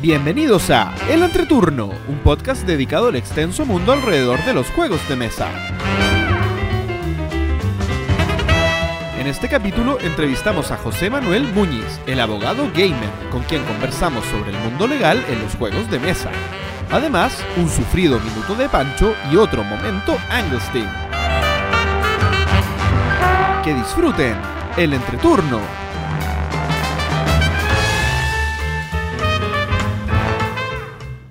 Bienvenidos a El Entreturno, un podcast dedicado al extenso mundo alrededor de los juegos de mesa. En este capítulo entrevistamos a José Manuel Muñiz, el abogado gamer, con quien conversamos sobre el mundo legal en los juegos de mesa. Además, un sufrido minuto de Pancho y otro momento Anglestein. Que disfruten el entreturno.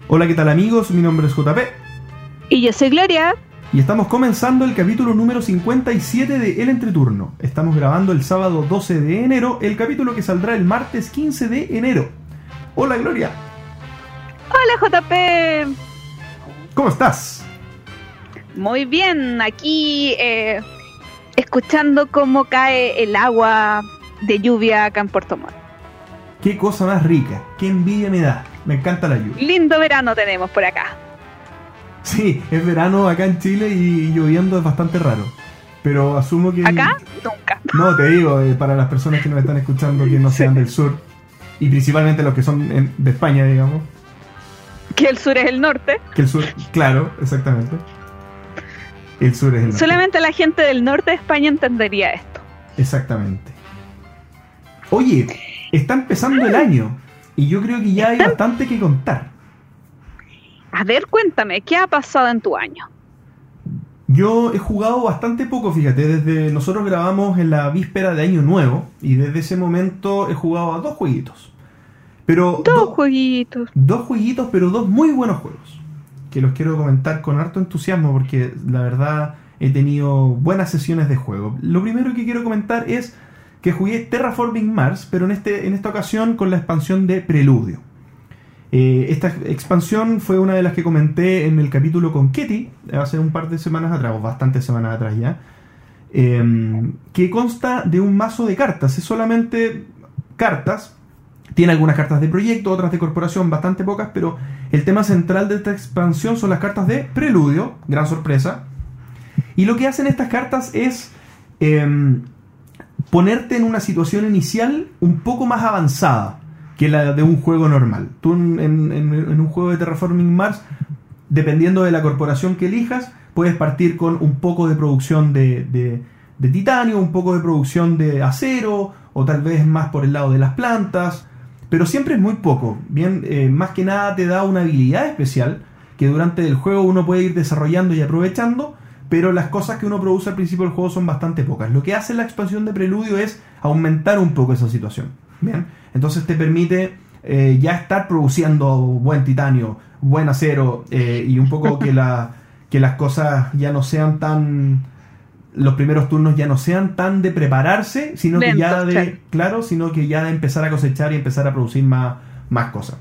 Hola, ¿qué tal amigos? Mi nombre es JP Y yo soy Gloria. y estamos comenzando el capítulo número 57 de El Entreturno. Estamos grabando el sábado 12 de enero, el capítulo que saldrá el martes 15 de enero. Hola Gloria, Hola JP. ¿cómo estás? Muy bien, aquí eh, escuchando cómo cae el agua de lluvia acá en Puerto Montt. Qué cosa más rica, qué envidia me da. Me encanta la lluvia. Lindo verano tenemos por acá. Sí, es verano acá en Chile y lloviendo es bastante raro. Pero asumo que... Acá, nunca. No, te digo, eh, para las personas que nos están escuchando que no sean del sur, y principalmente los que son en- de España, digamos, Que el sur es el norte. que el sur, claro, exactamente. El sur es el norte. Solamente la gente del norte de España entendería esto. Exactamente. Oye, está empezando el año y yo creo que ya hay bastante que contar. A ver, cuéntame, ¿qué ha pasado en tu año? Yo he jugado bastante poco, fíjate, desde nosotros grabamos en la víspera de Año Nuevo y desde ese momento he jugado a dos jueguitos. Pero Dos do- jueguitos. dos jueguitos, pero dos muy buenos juegos. Que los quiero comentar con harto entusiasmo porque la verdad he tenido buenas sesiones de juego. Lo primero que quiero comentar es que jugué Terraforming Mars, pero en, este, en esta ocasión con la expansión de Preludio. Eh, esta expansión fue una de las que comenté en el capítulo con Ketty hace un par de semanas atrás, o bastantes semanas atrás ya. eh, que consta de un mazo de cartas. Es solamente cartas. Tiene algunas cartas de proyecto, otras de corporación, bastante pocas, pero el tema central de esta expansión son las cartas de Preludio, gran sorpresa. Y lo que hacen estas cartas es em, ponerte en una situación inicial un poco más avanzada que la de un juego normal. Tú en, en- un juego de Terraforming Mars, dependiendo de la corporación que elijas, puedes partir con un poco de producción de titanio, un poco de producción de acero, o tal vez más por el lado de las plantas, pero siempre es muy poco. Bien, eh, más que nada te da una habilidad especial que durante el juego uno puede ir desarrollando y aprovechando, pero las cosas que uno produce al principio del juego son bastante pocas. Lo que hace la expansión de Preludio es aumentar un poco esa situación. Bien, entonces te permite eh, ya estar produciendo buen titanio, buen acero eh, y un poco que, la, que las cosas ya no sean tan los primeros turnos ya no sean tan de prepararse, sino que ya de, claro. claro, sino que ya de empezar a cosechar y empezar a producir más, más cosas.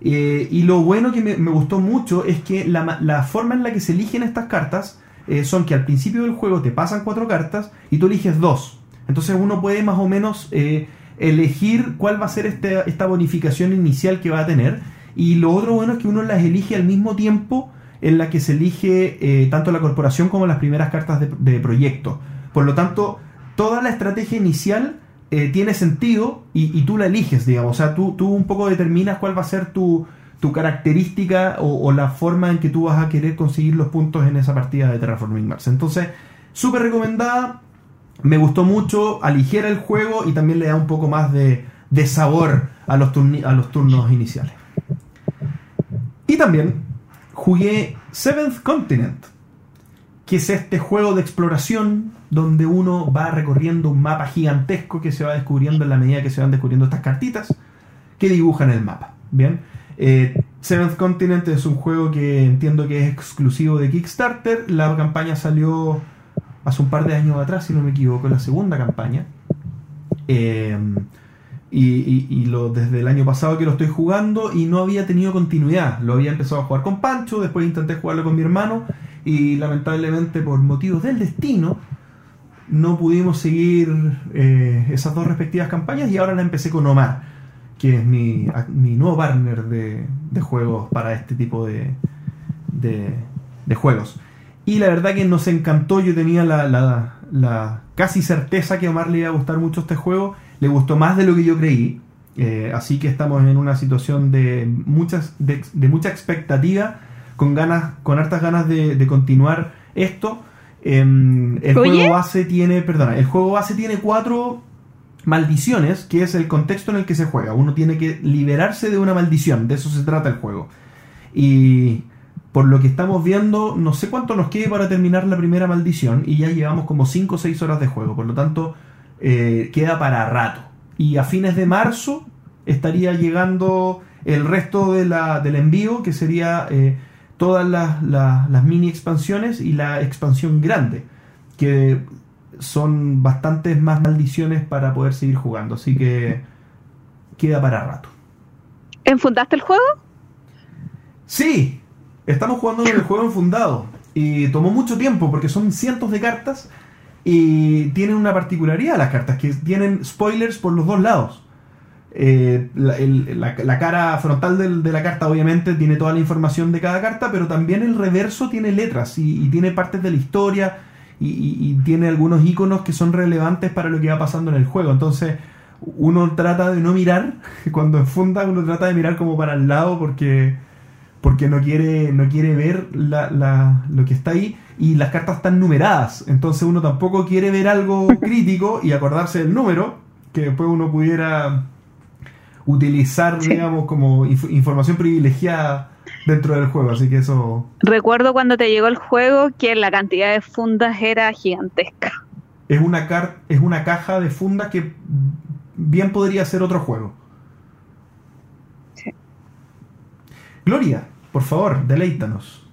Eh, y lo bueno que me, me gustó mucho es que la, la forma en la que se eligen estas cartas eh, son que al principio del juego te pasan cuatro cartas y tú eliges dos. Entonces uno puede más o menos eh, elegir cuál va a ser este- esta bonificación inicial que va a tener. Y lo otro bueno es que uno las elige al mismo tiempo en la que se elige eh, tanto la corporación como las primeras cartas de, proyecto. Por lo tanto, toda la estrategia inicial tiene sentido y, y tú la eliges, digamos. O sea, tú, tú un poco determinas cuál va a ser tu, tu característica o, la forma en que tú vas a querer conseguir los puntos en esa partida de Terraforming Mars. Entonces, súper recomendada. Me gustó mucho, aligera el juego y también le da un poco más de, sabor a los, a los turnos iniciales. Y también jugué Seventh Continent, que es este juego de exploración donde uno va recorriendo un mapa gigantesco que se va descubriendo en la medida que se van descubriendo estas cartitas que dibujan el mapa. Bien, Eh, Seventh Continent es un juego que entiendo que es exclusivo de Kickstarter. La campaña salió hace un par de años atrás, si no me equivoco, la segunda campaña. Eh, y, desde el año pasado que lo estoy jugando y no había tenido continuidad. Lo había empezado a jugar con Pancho, después intenté jugarlo con mi hermano y lamentablemente por motivos del destino no pudimos seguir eh, esas dos respectivas campañas y ahora la empecé con Omar, que es mi, mi nuevo partner de, de juegos para este tipo de, de, de juegos. Y la verdad que nos encantó, yo tenía la, la- la casi certeza que a Omar le iba a gustar mucho este juego, le gustó más de lo que yo creí. Eh, así que estamos en una situación de, muchas, de, mucha expectativa, con, ganas, con hartas ganas de, continuar esto. Em, el juego base tiene, perdona, el juego base tiene cuatro maldiciones, que es el contexto en el que se juega. Uno tiene que liberarse de una maldición, de eso se trata el juego. Y por lo que estamos viendo, no sé cuánto nos quede para terminar la primera maldición y ya llevamos como 5 o 6 horas de juego, por lo tanto eh, queda para rato. Y a fines de marzo estaría llegando el resto de la, del envío, que sería eh, todas las, las mini expansiones y la expansión grande, que son bastantes más maldiciones para poder seguir jugando, así que queda para rato. ¿Enfundaste el juego? Sí, estamos jugando en el juego enfundado y tomó mucho tiempo porque son cientos de cartas y tienen una particularidad las cartas, que tienen spoilers por los dos lados. Eh, la, cara frontal de la carta obviamente tiene toda la información de cada carta, pero también el reverso tiene letras y, tiene partes de la historia y, tiene algunos iconos que son relevantes para lo que va pasando en el juego. Entonces uno trata de no mirar, cuando enfunda uno trata de mirar como para el lado porque, porque no, quiere, no quiere ver lo que está ahí y las cartas están numeradas. Entonces uno tampoco quiere ver algo crítico y acordarse del número, que después uno pudiera utilizar, digamos, como información privilegiada dentro del juego, así que eso... Recuerdo cuando te llegó el juego que la cantidad de fundas era gigantesca. Es una, car es una caja de fundas que bien podría ser otro juego. Sí. Gloria, por favor, deleítanos.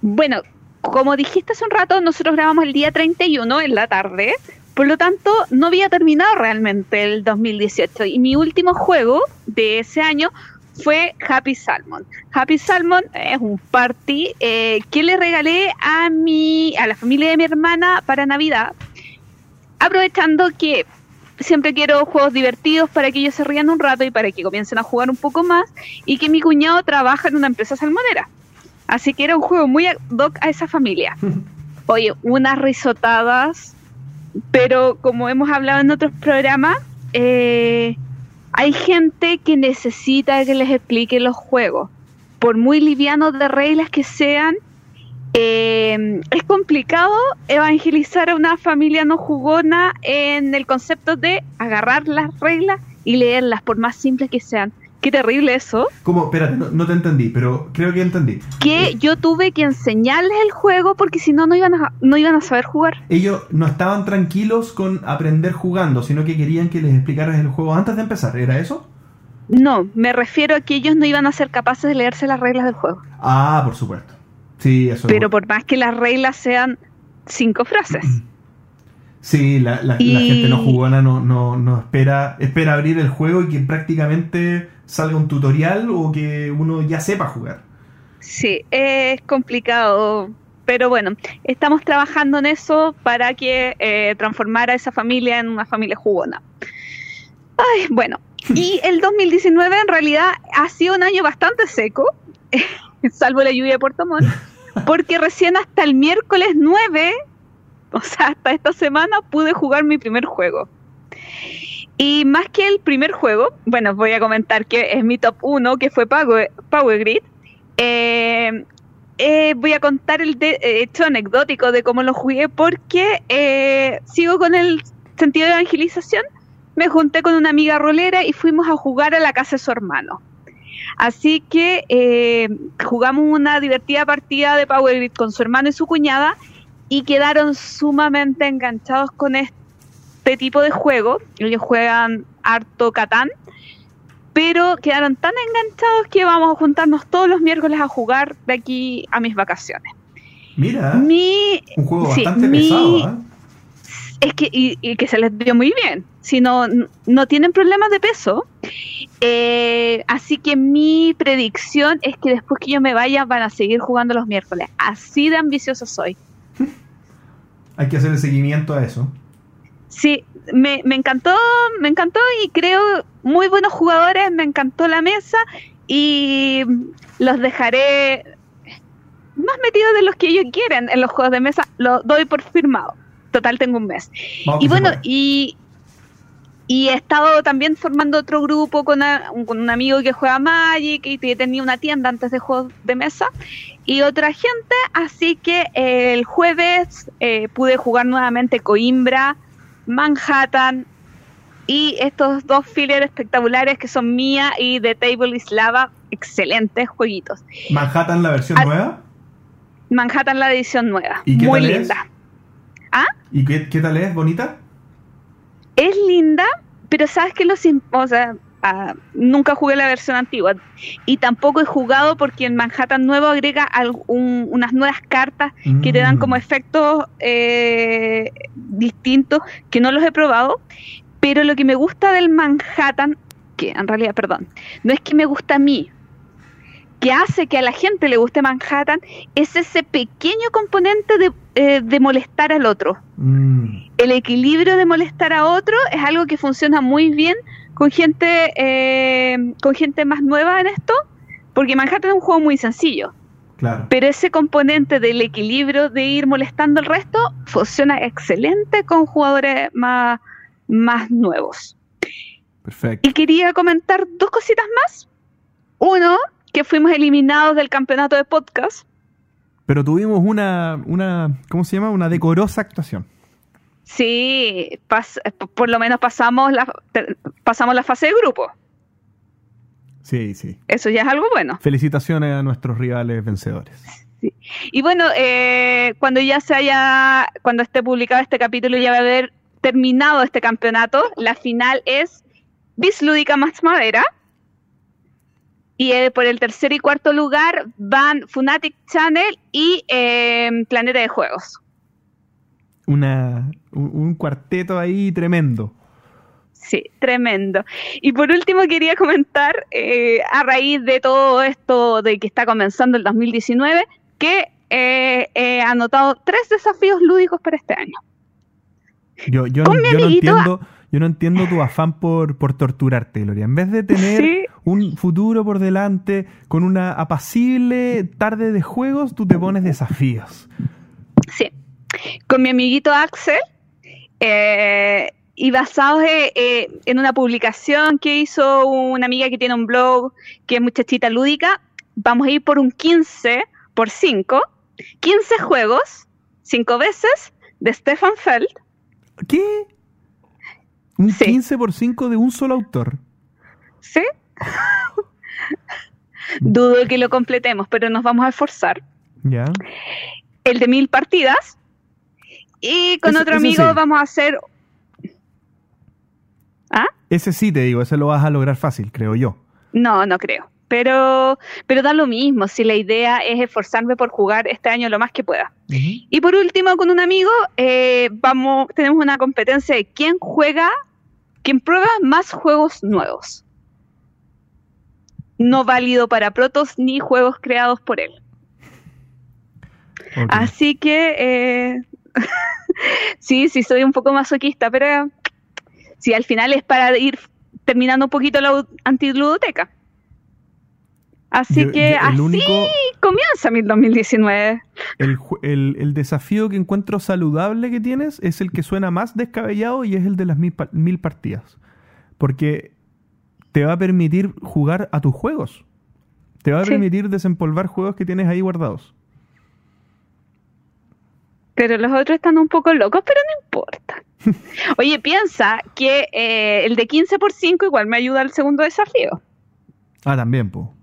Bueno, como dijiste hace un rato, nosotros grabamos el día 31 en la tarde, por lo tanto no había terminado realmente el 2018 y mi último juego de ese año fue Happy Salmon. Happy Salmon es un party eh, que le regalé a mi a la familia de mi hermana para Navidad, aprovechando que siempre quiero juegos divertidos para que ellos se rían un rato y para que comiencen a jugar un poco más y que mi cuñado trabaja en una empresa salmonera. Así que era un juego muy ad hoc a esa familia. Oye, unas risotadas, pero como hemos hablado en otros programas, eh, hay gente que necesita que les explique los juegos. Por muy livianos de reglas que sean, eh, es complicado evangelizar a una familia no jugona en el concepto de agarrar las reglas y leerlas, por más simples que sean. Qué terrible eso. ¿Cómo? Espérate, no, te entendí, pero creo que entendí. Que eh, yo tuve que enseñarles el juego porque si no, no iban, a, no iban a saber jugar. Ellos no estaban tranquilos con aprender jugando, sino que querían que les explicaras el juego antes de empezar. ¿Era eso? No, me refiero a que ellos no iban a ser capaces de leerse las reglas del juego. Ah, por supuesto. Sí, eso. Pero por más que las reglas sean cinco frases. Sí, la, gente no jugona no, no, no espera, espera abrir el juego y que prácticamente salga un tutorial o que uno ya sepa jugar. Sí, es complicado, pero bueno, estamos trabajando en eso para que eh, transformar a esa familia en una familia jugona. Ay, bueno, y el 2019 en realidad ha sido un año bastante seco, salvo la lluvia de Puerto Montt, porque recién hasta el miércoles 9 o sea, hasta esta semana pude jugar mi primer juego. Y más que el primer juego, bueno, voy a comentar que es mi top 1, que fue Power, Grid. Eh, eh, voy a contar el eh, hecho anecdótico de cómo lo jugué porque sigo con el sentido de evangelización. Me junté con una amiga rolera y fuimos a jugar a la casa de su hermano. Así que jugamos una divertida partida de Power Grid con su hermano y su cuñada y quedaron sumamente enganchados con este tipo de juego. Ellos juegan harto Catán, pero quedaron tan enganchados que vamos a juntarnos todos los miércoles a jugar de aquí a mis vacaciones. Mira, un juego bastante pesado, ¿eh? Es que, y, que se les dio muy bien. Si no, no tienen problemas de peso. Eh, así que mi predicción es que después que yo me vaya van a seguir jugando los miércoles. Así de ambicioso soy. Hay que hacer el seguimiento a eso. Sí, me, encantó, me encantó y creo muy buenos jugadores, me encantó la mesa y los dejaré más metidos de los que ellos quieren en los juegos de mesa, lo doy por firmado. Total, tengo un mes. y bueno, y y he estado también formando otro grupo con, con, un amigo que juega Magic y que tenía una tienda antes de juegos de mesa y otra gente, así que el jueves eh, pude jugar nuevamente Coimbra, Manhattan y estos dos fillers espectaculares que son Mía y The Table is Lava, excelentes jueguitos. ¿Manhattan la versión nueva? Manhattan la edición nueva, ¿Y qué muy tal linda. ¿Ah? ¿Y qué, qué tal es? ¿Bonita? Es linda, pero sabes que los... O sea, ah, nunca jugué la versión antigua y tampoco he jugado porque en Manhattan nuevo agrega algún, unas nuevas cartas que te dan como Mm. efectos eh, distintos que no los he probado pero lo que me gusta del Manhattan que en realidad perdón no es que me gusta a mí que hace que a la gente le guste Manhattan es ese pequeño componente de, eh, de molestar al otro. Mm, el equilibrio de molestar a otro es algo que funciona muy bien con gente eh, con gente más nueva en esto porque Manhattan es un juego muy sencillo. Claro. pero ese componente del equilibrio de ir molestando al resto funciona excelente con jugadores más, más nuevos. Perfecto. y quería comentar dos cositas más. Uno que fuimos eliminados del campeonato de podcast Pero tuvimos una, una, ¿cómo se llama? Una decorosa actuación. sí pas- por lo menos pasamos la pasamos la fase de grupo Sí, sí. eso ya es algo bueno Felicitaciones a nuestros rivales vencedores. Y bueno, eh, cuando ya se haya, cuando esté publicado este capítulo, ya va a haber terminado este campeonato. La final es Bislúdica más Madera. Y eh, por el tercer y cuarto lugar van Funatic Channel y eh, Planeta de Juegos. Una, un, un cuarteto ahí tremendo. Sí, tremendo. Y por último quería comentar, eh, a raíz de todo esto de que está comenzando el 2019, que eh, he anotado tres desafíos lúdicos para este año. Yo, yo, yo no yo no entiendo tu afán por, por torturarte, Gloria. En vez de tener Sí. un futuro por delante con una apacible tarde de juegos, tú te pones desafíos. Sí. Con mi amiguito Axel. eh, y basados eh, eh, en una publicación que hizo una amiga que tiene un blog, que es muchachita lúdica, vamos a ir por un 15 por 5. 15 juegos, 5 veces, de Stefan Feld. ¿Qué? Un Sí. 15 por 5 de un solo autor. ¿Sí? Dudo que lo completemos, pero nos vamos a esforzar. Ya. El de mil partidas. Y con otro amigo sí. vamos a hacer. ¿Ah? Ese sí te digo, ese lo vas a lograr fácil, creo yo. No, no creo. Pero, pero da lo mismo, si la idea es esforzarme por jugar este año lo más que pueda. Y por último, con un amigo, eh, vamos, tenemos una competencia de quién juega, quién prueba más juegos nuevos. No válido para protos ni juegos creados por él. Así que eh, sí, sí, soy un poco masoquista, pero sí, al final es para ir terminando un poquito la antiludoteca. Así Yo- que yo- así único- comienza mi 2019. El, el- el desafío que encuentro saludable que tienes es el que suena más descabellado y es el de las mil, mil partidas. Porque te va a permitir jugar a tus juegos. Te va a Sí. permitir desempolvar juegos que tienes ahí guardados. Pero los otros están un poco locos, pero no importa. Oye, piensa que eh, el de 15 por 5 igual me ayuda al segundo desafío. Ah, también, po.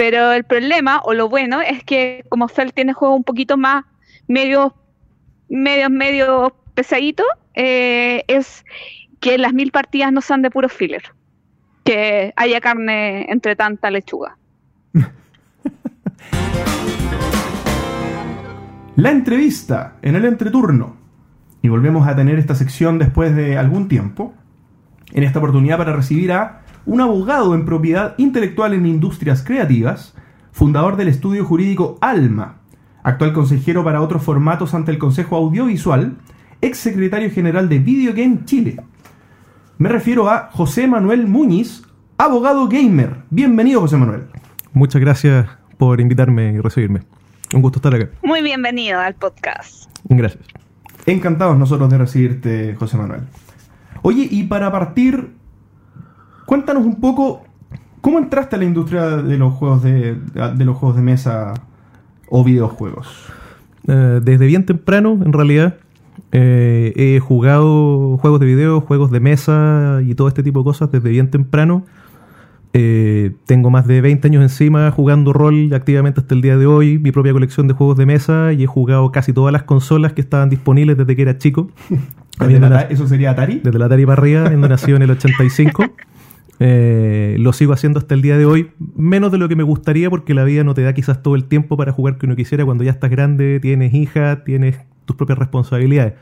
Pero el problema, o lo bueno, es que como Fel tiene juegos un poquito más medio, medio, medio pesadito, eh, es que las mil partidas no sean de puro filler. Que haya carne entre tanta lechuga. La entrevista en el entreturno. Y volvemos a tener esta sección después de algún tiempo. En esta oportunidad para recibir a un abogado en propiedad intelectual en industrias creativas, fundador del estudio jurídico Alma, actual consejero para otros formatos ante el Consejo Audiovisual, ex secretario general de Video Game Chile. Me refiero a José Manuel Muñiz, abogado gamer. Bienvenido, José Manuel. Muchas gracias por invitarme y recibirme. Un gusto estar acá. Muy bienvenido al podcast. Gracias. Encantados nosotros de recibirte, José Manuel. Oye, y para partir, cuéntanos un poco cómo entraste a la industria de los juegos de, de los juegos de mesa o videojuegos. Eh, desde bien temprano, en realidad, eh, he jugado juegos de video, juegos de mesa y todo este tipo de cosas desde bien temprano. Eh, tengo más de 20 años encima jugando rol activamente hasta el día de hoy, mi propia colección de juegos de mesa y he jugado casi todas las consolas que estaban disponibles desde que era chico. ¿Eso sería Atari? Desde la Atari para arriba, habiendo nacido en el 85. Eh, lo sigo haciendo hasta el día de hoy, menos de lo que me gustaría porque la vida no te da quizás todo el tiempo para jugar que uno quisiera cuando ya estás grande, tienes hija, tienes tus propias responsabilidades.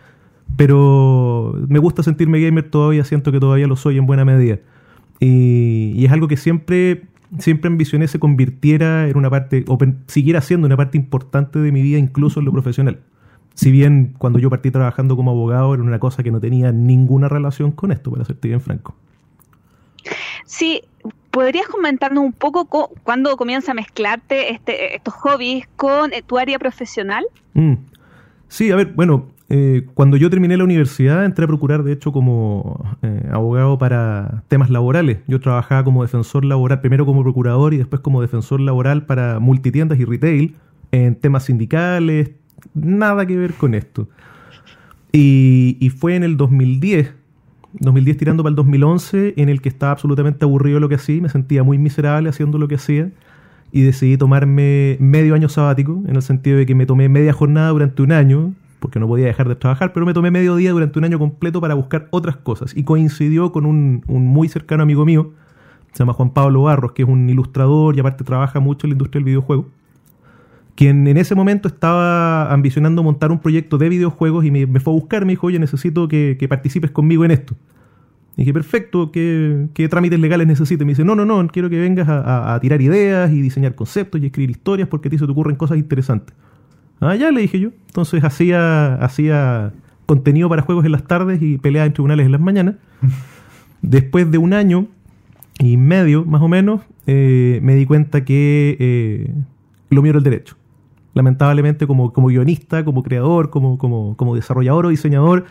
Pero me gusta sentirme gamer todavía, siento que todavía lo soy en buena medida. Y, es algo que siempre, siempre ambicioné se convirtiera en una parte, o siguiera siendo una parte importante de mi vida, incluso en lo profesional. Si bien cuando yo partí trabajando como abogado era una cosa que no tenía ninguna relación con esto, para serte bien franco. Sí, ¿podrías comentarnos un poco cuándo comienza a mezclarte este, estos hobbies con eh, tu área profesional? Mm. Sí, a ver, bueno, eh, cuando yo terminé la universidad entré a procurar, de hecho, como eh, abogado para temas laborales. Yo trabajaba como defensor laboral, primero como procurador y después como defensor laboral para multitiendas y retail en temas sindicales, nada que ver con esto. Y, y fue en el 2010, 2010 tirando para el 2011, en el que estaba absolutamente aburrido lo que hacía, me sentía muy miserable haciendo lo que hacía y decidí tomarme medio año sabático, en el sentido de que me tomé media jornada durante un año, porque no podía dejar de trabajar, pero me tomé medio día durante un año completo para buscar otras cosas. Y coincidió con un, muy cercano amigo mío, se llama Juan Pablo Barros, que es un ilustrador y aparte trabaja mucho en la industria del videojuego, quien en ese momento estaba ambicionando montar un proyecto de videojuegos y me, fue a buscar, me dijo, oye, necesito que, participes conmigo en esto. Dije, perfecto, ¿qué, trámites legales necesito? Me dice, no, no, no, quiero que vengas a, a, tirar ideas y diseñar conceptos y escribir historias porque a ti se te ocurren cosas interesantes. Ah, ya le dije yo. Entonces hacía, hacía contenido para juegos en las tardes y peleaba en tribunales en las mañanas. Después de un año y medio, más o menos, eh, me di cuenta que eh, lo mío era el derecho. Lamentablemente, como, como guionista, como creador, como, como, como desarrollador o diseñador,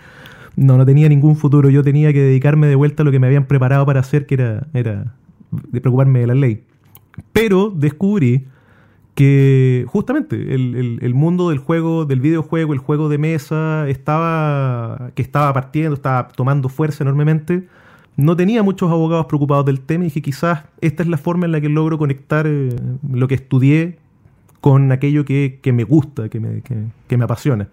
no, no tenía ningún futuro. Yo tenía que dedicarme de vuelta a lo que me habían preparado para hacer, que era, era de preocuparme de la ley. Pero descubrí que justamente el, mundo del juego, del videojuego, el juego de mesa, estaba, que estaba partiendo, estaba tomando fuerza enormemente, no tenía muchos abogados preocupados del tema y dije quizás esta es la forma en la que logro conectar eh, lo que estudié con aquello que, me gusta, que me, que me apasiona.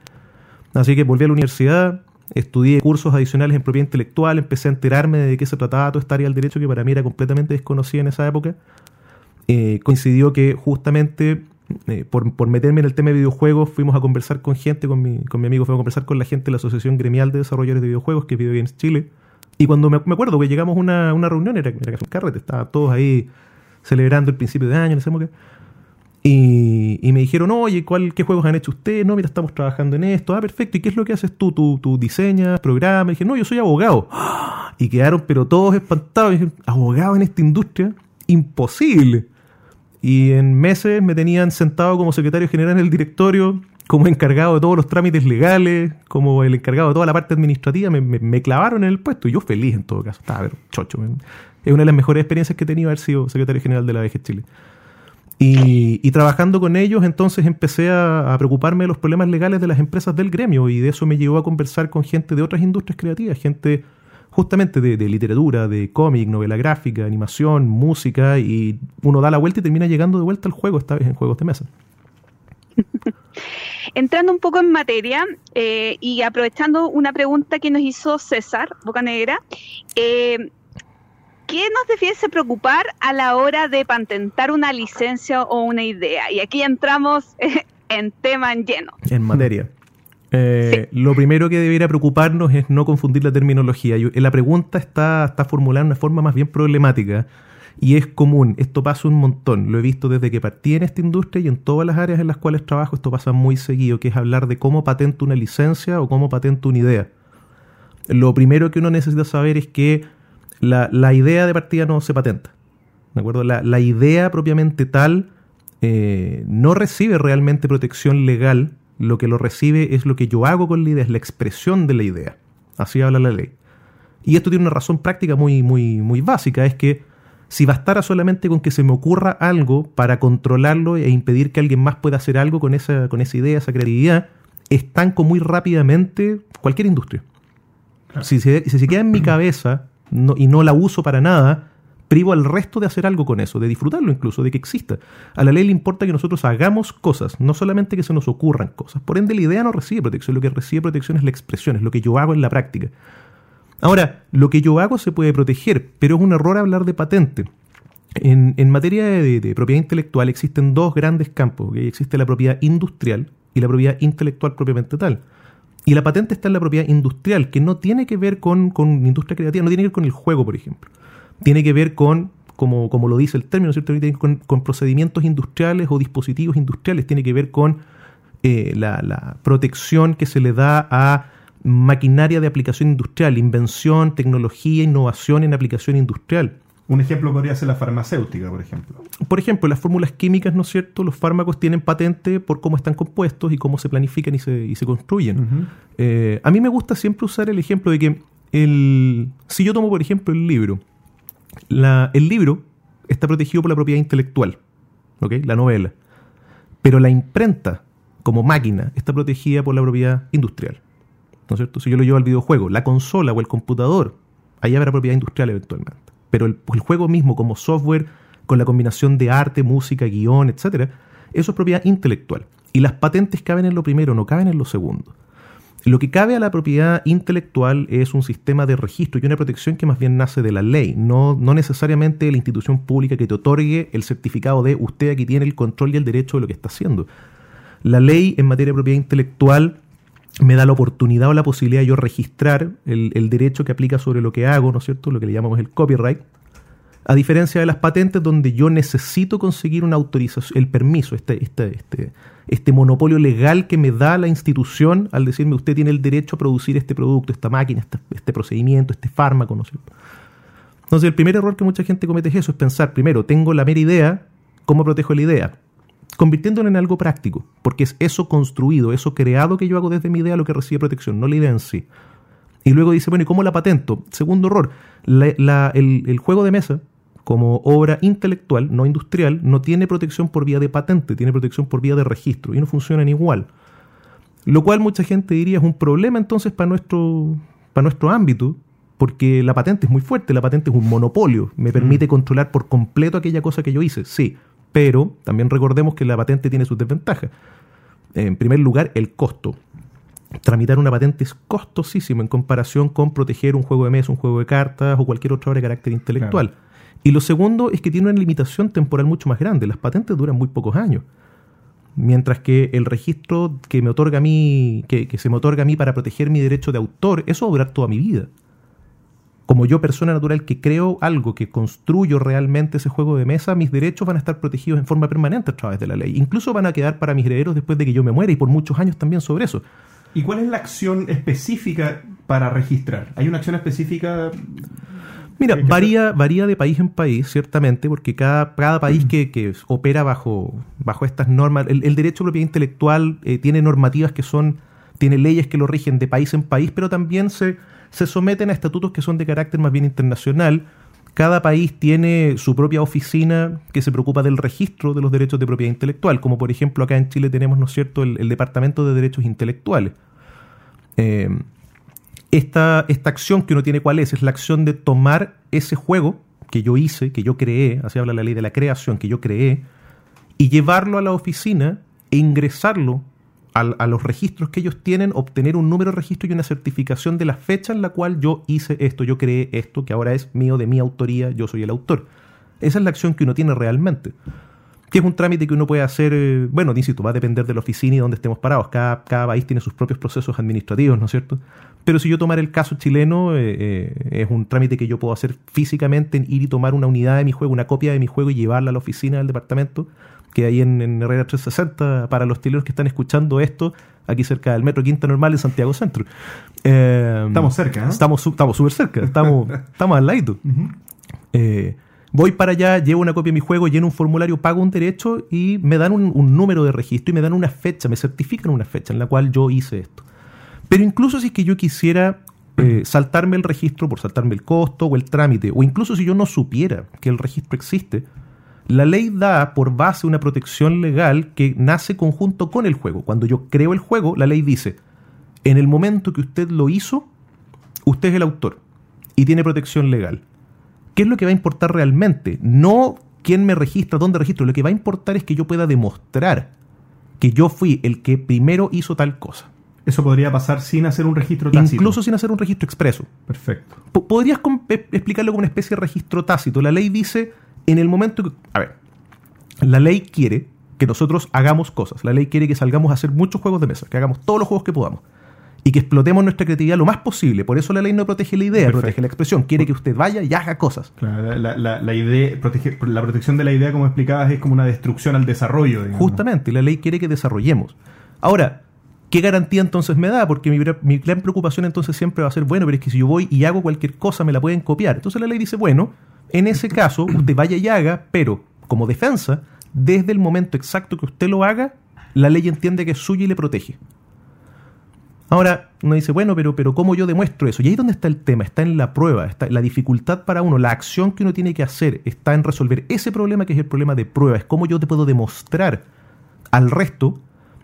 Así que volví a la universidad, estudié cursos adicionales en propiedad intelectual, empecé a enterarme de qué se trataba toda esta área del derecho que para mí era completamente desconocida en esa época eh, coincidió que justamente eh, por, meterme en el tema de videojuegos fuimos a conversar con gente, con mi, con mi amigo, fuimos a conversar con la gente de la Asociación Gremial de Desarrolladores de Videojuegos, que es Video Games Chile. Y cuando me, acuerdo que llegamos a una, una reunión, era, era un carrete, estaban todos ahí celebrando el principio de año, no sé qué. Y, y, me dijeron, oye, ¿cuál, ¿qué juegos han hecho ustedes? No, mira, estamos trabajando en esto. Ah, perfecto. ¿Y qué es lo que haces tú? ¿Tú, tú diseñas, programas? Y dije, no, yo soy abogado. Y quedaron, pero todos espantados. Y dijeron, ¿abogado en esta industria? Imposible. Y en meses me tenían sentado como secretario general en el directorio, como encargado de todos los trámites legales, como el encargado de toda la parte administrativa. Me, clavaron en el puesto y yo feliz en todo caso. Estaba, ver, chocho. Es una de las mejores experiencias que he tenido haber sido secretario general de la VG Chile. Y, trabajando con ellos, entonces empecé a, preocuparme de los problemas legales de las empresas del gremio y de eso me llevó a conversar con gente de otras industrias creativas, gente justamente de, literatura, de cómic, novela gráfica, animación, música, y uno da la vuelta y termina llegando de vuelta al juego, esta vez en juegos de mesa. Entrando un poco en materia eh, y aprovechando una pregunta que nos hizo César Bocanegra, eh, ¿qué nos debiese preocupar a la hora de patentar una licencia o una idea? Y aquí entramos en tema en lleno. En materia. Eh, lo primero que debería preocuparnos es no confundir la terminología. la pregunta está, está formulada de una forma más bien problemática y es común. Esto pasa un montón. Lo he visto desde que partí en esta industria y en todas las áreas en las cuales trabajo. Esto pasa muy seguido, que es hablar de cómo patento una licencia o cómo patento una idea. Lo primero que uno necesita saber es que la, idea de partida no se patenta. ¿De acuerdo? La, idea propiamente tal eh, no recibe realmente protección legal lo que lo recibe es lo que yo hago con la idea, es la expresión de la idea. Así habla la ley. Y esto tiene una razón práctica muy, muy, muy básica, es que si bastara solamente con que se me ocurra algo para controlarlo e impedir que alguien más pueda hacer algo con esa, con esa idea, esa creatividad, estanco muy rápidamente cualquier industria. Si, se, si se queda en mi cabeza y no la uso para nada, privo al resto de hacer algo con eso, de disfrutarlo incluso, de que exista. A la ley le importa que nosotros hagamos cosas, no solamente que se nos ocurran cosas. Por ende, la idea no recibe protección, lo que recibe protección es la expresión, es lo que yo hago en la práctica. Ahora, lo que yo hago se puede proteger, pero es un error hablar de patente. En, materia de, propiedad intelectual existen dos grandes campos. Existe la propiedad industrial y la propiedad intelectual propiamente tal. Y la patente está en la propiedad industrial, que no tiene que ver con, con industria creativa, no tiene que ver con el juego, por ejemplo. Tiene que ver con, como, como lo dice el término, ¿cierto? Con, procedimientos industriales o dispositivos industriales, tiene que ver con eh, la protección que se le da a maquinaria de aplicación industrial, invención, tecnología, innovación en aplicación industrial. Un ejemplo podría ser la farmacéutica, por ejemplo. Por ejemplo, las fórmulas químicas, ¿no es cierto? Los fármacos tienen patente por cómo están compuestos y cómo se planifican y se, y se construyen. Eh, a mí me gusta siempre usar el ejemplo de que el, si yo tomo, por ejemplo, el libro, la, el libro está protegido por la propiedad intelectual, ¿ok? La novela. Pero la imprenta, como máquina, está protegida por la propiedad industrial. ¿no es cierto? Si yo lo llevo al videojuego, la consola o el computador, ahí habrá propiedad industrial eventualmente. Pero el, juego mismo como software, con la combinación de arte, música, guion, etcétera, eso es propiedad intelectual. Y las patentes caben en lo primero, no caben en lo segundo. Lo que cabe a la propiedad intelectual es un sistema de registro y una protección que más bien nace de la ley, no, no necesariamente de la institución pública que te otorgue el certificado de usted aquí tiene el control y el derecho de lo que está haciendo. La ley en materia de propiedad intelectual me da la oportunidad o la posibilidad de yo registrar el, derecho que aplica sobre lo que hago, ¿no es cierto? Lo que le llamamos el copyright. A diferencia de las patentes donde yo necesito conseguir una autorización, el permiso, este, este, este, este monopolio legal que me da la institución al decirme usted tiene el derecho a producir este producto, esta máquina, este, este procedimiento, este fármaco, ¿no es cierto? Entonces el primer error que mucha gente comete es eso, es pensar, primero, tengo la mera idea, ¿cómo protejo la idea? Convirtiéndolo en algo práctico, porque es eso construido, eso creado que yo hago desde mi idea lo que recibe protección, no la idea en sí. Y luego dice, bueno, ¿y cómo la patento? Segundo error, el, juego de mesa, como obra intelectual, no industrial, no tiene protección por vía de patente, tiene protección por vía de registro y no funcionan igual. Lo cual mucha gente diría es un problema entonces para nuestro, para nuestro ámbito, porque la patente es muy fuerte, la patente es un monopolio, me permite mm. controlar por completo aquella cosa que yo hice, sí, pero también recordemos que la patente tiene sus desventajas. En primer lugar, el costo. Tramitar una patente es costosísimo en comparación con proteger un juego de mesa, un juego de cartas o cualquier otra obra de carácter intelectual. Y lo segundo es que tiene una limitación temporal mucho más grande. Las patentes duran muy pocos años. Mientras que el registro que me otorga a mí, que, que se me otorga a mí para proteger mi derecho de autor, eso va a durar toda mi vida como yo persona natural que creo algo, que construyo realmente ese juego de mesa, mis derechos van a estar protegidos en forma permanente a través de la ley. Incluso van a quedar para mis herederos después de que yo me muera y por muchos años también sobre eso. ¿Y cuál es la acción específica para registrar? ¿Hay una acción específica? Mira, varía, varía de país en país, ciertamente, porque cada, cada país que, opera bajo, bajo estas normas, el, derecho de propiedad intelectual eh, tiene normativas que son, tiene leyes que lo rigen de país en país, pero también se se someten a estatutos que son de carácter más bien internacional. Cada país tiene su propia oficina que se preocupa del registro de los derechos de propiedad intelectual, como por ejemplo acá en Chile tenemos, ¿no es cierto?, el, Departamento de Derechos Intelectuales. Eh, esta, esta acción que uno tiene, ¿cuál es? Es la acción de tomar ese juego que yo hice, que yo creé, así habla la ley de la creación, que yo creé, y llevarlo a la oficina e ingresarlo a, los registros que ellos tienen, obtener un número de registro y una certificación de la fecha en la cual yo hice esto, yo creé esto, que ahora es mío, de mi autoría, yo soy el autor. Esa es la acción que uno tiene realmente. Que es un trámite que uno puede hacer, eh, bueno, insisto, va a depender de la oficina y donde estemos parados. Cada, cada país tiene sus propios procesos administrativos, ¿no es cierto? Pero si yo tomar el caso chileno, eh, eh, es un trámite que yo puedo hacer físicamente, ir y tomar una unidad de mi juego, una copia de mi juego y llevarla a la oficina del departamento que hay en, Herrera 360 para los chilenos que están escuchando esto, aquí cerca del Metro Quinta Normal en Santiago Centro. Eh, estamos cerca, ¿eh? Estamos súper cerca, estamos, estamos al lado. Eh, voy para allá, llevo una copia de mi juego, lleno un formulario, pago un derecho y me dan un, número de registro y me dan una fecha, me certifican una fecha en la cual yo hice esto. Pero incluso si es que yo quisiera eh, saltarme el registro por saltarme el costo o el trámite, o incluso si yo no supiera que el registro existe, la ley da por base una protección legal que nace conjunto con el juego. Cuando yo creo el juego, la ley dice, en el momento que usted lo hizo, usted es el autor y tiene protección legal. ¿Qué es lo que va a importar realmente? No quién me registra, dónde registro. Lo que va a importar es que yo pueda demostrar que yo fui el que primero hizo tal cosa. Eso podría pasar sin hacer un registro tácito. Incluso sin hacer un registro expreso. Perfecto. ¿Podrías e, explicarlo como una especie de registro tácito? La ley dice, en el momento que... A ver, la ley quiere que nosotros hagamos cosas. La ley quiere que salgamos a hacer muchos juegos de mesa, que hagamos todos los juegos que podamos y que explotemos nuestra creatividad lo más posible. Por eso la ley no protege la idea, protege la expresión. Quiere que usted vaya y haga cosas. la, idea, la protección de la idea, como explicabas, es como una destrucción al desarrollo. Justamente, la ley quiere que desarrollemos. Ahora, ¿qué garantía entonces me da? Porque mi, mi gran preocupación entonces siempre va a ser, bueno, pero es que si yo voy y hago cualquier cosa, me la pueden copiar. Entonces la ley dice, bueno, en ese caso, usted vaya y haga, pero como defensa, desde el momento exacto que usted lo haga, la ley entiende que es suya y le protege. Ahora uno dice, bueno, pero, pero ¿cómo yo demuestro eso? Y ahí donde está el tema, está en la prueba, está la dificultad para uno, la acción que uno tiene que hacer está en resolver ese problema que es el problema de prueba, es cómo yo te puedo demostrar al resto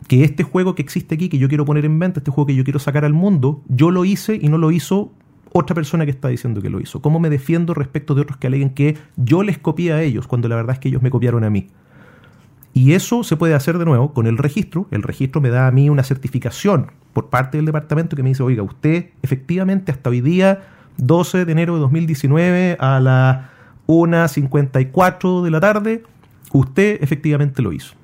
que este juego que existe aquí, que yo quiero poner en venta, este juego que yo quiero sacar al mundo, yo lo hice y no lo hizo otra persona que está diciendo que lo hizo. ¿Cómo me defiendo respecto de otros que aleguen que yo les copié a ellos cuando la verdad es que ellos me copiaron a mí? Y eso se puede hacer de nuevo con el registro. El registro me da a mí una certificación por parte del departamento que me dice, oiga, usted efectivamente hasta hoy día, 12 de enero de 2019 a las 1.54 de la tarde, usted efectivamente lo hizo.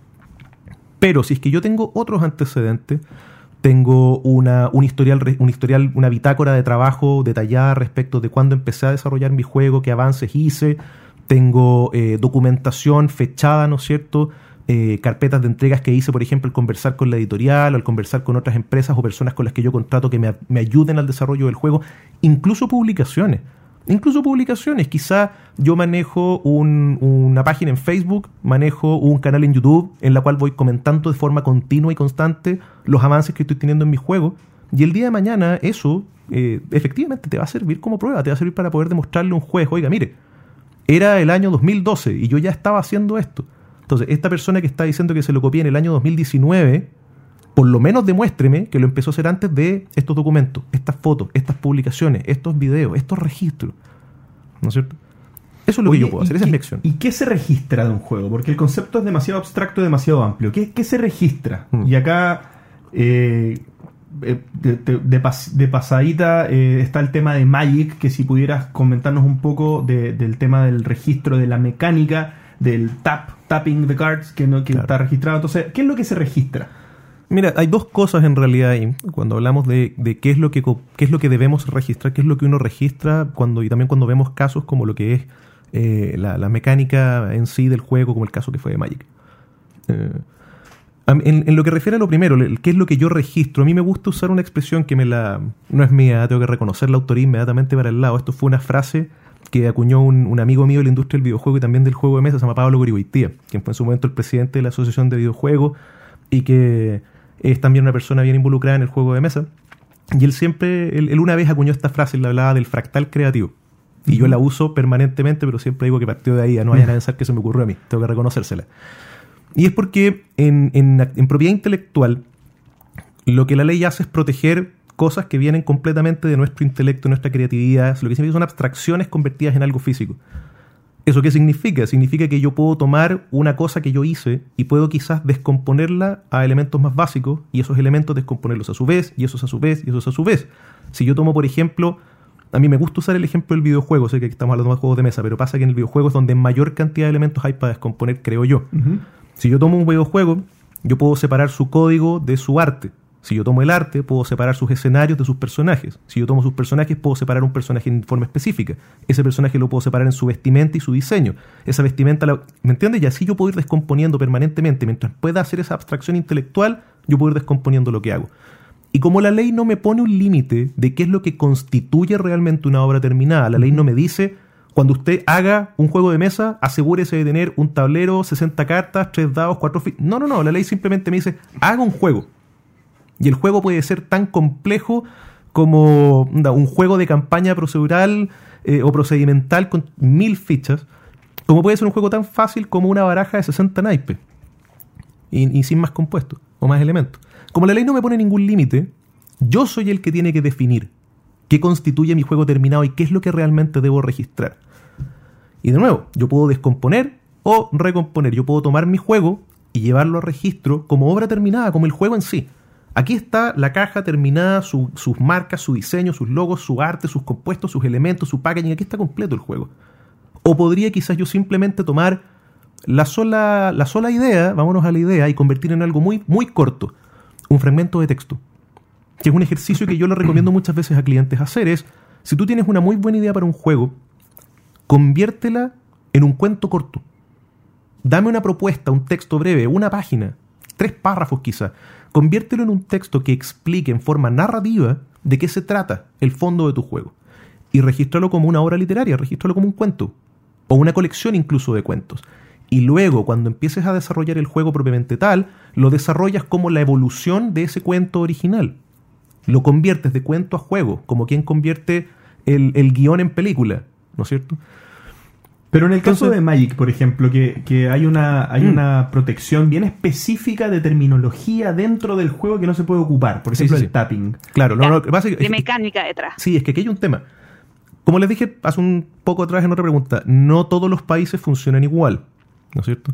Pero si es que yo tengo otros antecedentes, tengo una, un, historial, un historial, una bitácora de trabajo detallada respecto de cuándo empecé a desarrollar mi juego, qué avances hice, tengo eh, documentación fechada, ¿no es cierto?, eh, carpetas de entregas que hice, por ejemplo, al conversar con la editorial, o al conversar con otras empresas o personas con las que yo contrato que me, ayuden al desarrollo del juego, incluso publicaciones. Incluso publicaciones. Quizá yo manejo una página en Facebook, manejo un canal en YouTube en la cual voy comentando de forma continua y constante los avances que estoy teniendo en mi juego. Y el día de mañana eso eh, efectivamente te va a servir como prueba, te va a servir para poder demostrarle a un juez, oiga, mire, era el año 2012 y yo ya estaba haciendo esto. Entonces, esta persona que está diciendo que se lo copié en el año 2019, por lo menos demuéstreme que lo empezó a hacer antes de estos documentos, estas fotos, estas publicaciones, estos videos, estos registros. ¿No es cierto? Eso es lo que yo puedo hacer, esa es mi acción. ¿Y qué se registra de un juego? Porque el concepto es demasiado abstracto, demasiado amplio. ¿Qué, qué se registra? Mm. Y acá, eh, eh, de, pasadita, eh, está el tema de Magic, que si pudieras comentarnos un poco del tema del registro de la mecánica del tap, tapping the cards que, no, que está registrado. Entonces, ¿qué es lo que se registra? Mira, hay dos cosas en realidad ahí. Cuando hablamos de, qué, es lo que, qué es lo que debemos registrar, qué es lo que uno registra, cuando, y también cuando vemos casos como lo que es eh, la, mecánica en sí del juego, como el caso que fue de Magic. Eh, en, lo que refiere a lo primero, qué es lo que yo registro, a mí me gusta usar una expresión que me la no es mía, tengo que reconocer la autoría inmediatamente para el lado. Esto fue una frase que acuñó un, amigo mío de la industria del videojuego y también del juego de mesa, se llama Pablo Gorigoitía, quien fue en su momento el presidente de la Asociación de Videojuegos y que es también una persona bien involucrada en el juego de mesa. Y él siempre, él, una vez acuñó esta frase, él hablaba del fractal creativo. Y yo la uso permanentemente, pero siempre digo que partió de ahí, no vayan a pensar que se me ocurrió a mí, tengo que reconocérsela. Y es porque en, en propiedad intelectual, lo que la ley hace es proteger cosas que vienen completamente de nuestro intelecto, nuestra creatividad, lo que significa son abstracciones convertidas en algo físico. ¿Eso qué significa? Significa que yo puedo tomar una cosa que yo hice y puedo quizás descomponerla a elementos más básicos y esos elementos descomponerlos a su vez y esos a su vez y esos a su vez. Si yo tomo, por ejemplo, a mí me gusta usar el ejemplo del videojuego, sé que estamos hablando de juegos de mesa, pero pasa que en el videojuego es donde mayor cantidad de elementos hay para descomponer, creo yo. Si yo tomo un videojuego, yo puedo separar su código de su arte. Si yo tomo el arte, puedo separar sus escenarios de sus personajes. Si yo tomo sus personajes, puedo separar un personaje en forma específica. Ese personaje lo puedo separar en su vestimenta y su diseño. Esa vestimenta, ¿me entiendes? Y así yo puedo ir descomponiendo permanentemente. Mientras pueda hacer esa abstracción intelectual, yo puedo ir descomponiendo lo que hago. Y como la ley no me pone un límite de qué es lo que constituye realmente una obra terminada, la ley no me dice, cuando usted haga un juego de mesa, asegúrese de tener un tablero, 60 cartas, 3 dados, 4 No, no, no, la ley simplemente me dice, haga un juego. Y el juego puede ser tan complejo como un juego de campaña procedural eh, o procedimental con mil fichas, como puede ser un juego tan fácil como una baraja de 60 naipes y, y sin más compuestos o más elementos. Como la ley no me pone ningún límite, yo soy el que tiene que definir qué constituye mi juego terminado y qué es lo que realmente debo registrar. Y de nuevo, yo puedo descomponer o recomponer. Yo puedo tomar mi juego y llevarlo a registro como obra terminada, como el juego en sí. Aquí está la caja terminada, sus marcas, su diseño, sus logos, su arte, sus compuestos, sus elementos, su packaging. Aquí está completo el juego. O podría quizás yo simplemente tomar la sola, la sola idea, vámonos a la idea, y convertir en algo muy, muy corto, un fragmento de texto. Que es un ejercicio que yo le recomiendo muchas veces a clientes hacer. Es, si tú tienes una muy buena idea para un juego, conviértela en un cuento corto. Dame una propuesta, un texto breve, una página, tres párrafos quizá, Conviértelo en un texto que explique en forma narrativa de qué se trata el fondo de tu juego. Y regístralo como una obra literaria, regístralo como un cuento. O una colección incluso de cuentos. Y luego, cuando empieces a desarrollar el juego propiamente tal, lo desarrollas como la evolución de ese cuento original. Lo conviertes de cuento a juego, como quien convierte el, el guion en película, ¿no es cierto? Pero en el caso de Magic, por ejemplo, que, hay, una, hay mm. una protección bien específica de terminología dentro del juego que no se puede ocupar. Por ejemplo, el tapping. Claro, no, no, de mecánica detrás. Sí, es que aquí hay un tema. Como les dije hace un poco atrás en otra pregunta, no todos los países funcionan igual, ¿no es cierto?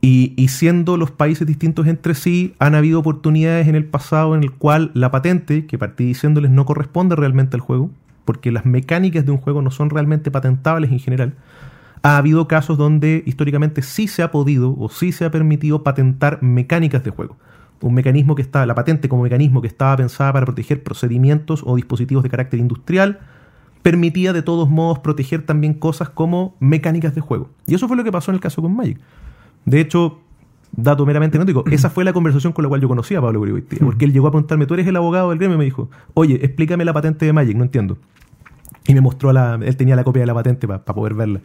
Y, y, siendo los países distintos entre sí, han habido oportunidades en el pasado en el cual la patente, que partí diciéndoles no corresponde realmente al juego, porque las mecánicas de un juego no son realmente patentables en general, ha habido casos donde históricamente sí se ha podido o sí se ha permitido patentar mecánicas de juego. Un mecanismo que está, la patente como mecanismo que estaba pensada para proteger procedimientos o dispositivos de carácter industrial, permitía de todos modos proteger también cosas como mecánicas de juego. Y eso fue lo que pasó en el caso con Magic. De hecho, dato meramente digo, esa fue la conversación con la cual yo conocía a Pablo Uribe porque él llegó a preguntarme, tú eres el abogado del gremio, y me dijo, oye, explícame la patente de Magic, no entiendo. Y me mostró la, él tenía la copia de la patente para poder verla.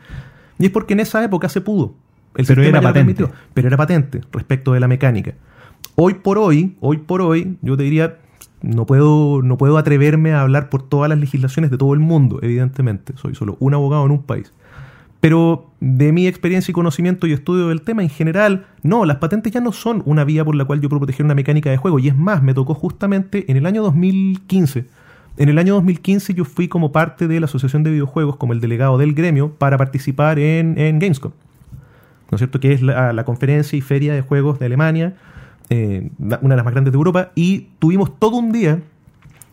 Y es porque en esa época se pudo. El pero era patente. pero era patente respecto de la mecánica. Hoy por hoy, hoy por hoy, yo te diría, no puedo, no puedo atreverme a hablar por todas las legislaciones de todo el mundo, evidentemente. Soy solo un abogado en un país. Pero de mi experiencia y conocimiento y estudio del tema en general, no, las patentes ya no son una vía por la cual yo puedo proteger una mecánica de juego. Y es más, me tocó justamente en el año 2015 en el año 2015 yo fui como parte de la Asociación de Videojuegos, como el delegado del gremio, para participar en, Gamescom. ¿No es cierto? Que es la, conferencia y feria de juegos de Alemania, eh, una de las más grandes de Europa, y tuvimos todo un día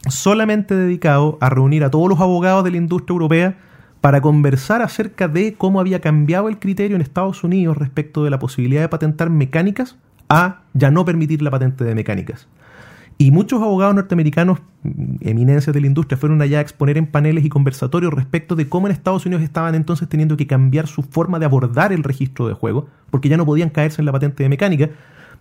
solamente dedicado a reunir a todos los abogados de la industria europea para conversar acerca de cómo había cambiado el criterio en Estados Unidos respecto de la posibilidad de patentar mecánicas a ya no permitir la patente de mecánicas. Y muchos abogados norteamericanos, mm, eminencias de la industria, fueron allá a exponer en paneles y conversatorios respecto de cómo en Estados Unidos estaban entonces teniendo que cambiar su forma de abordar el registro de juego, porque ya no podían caerse en la patente de mecánica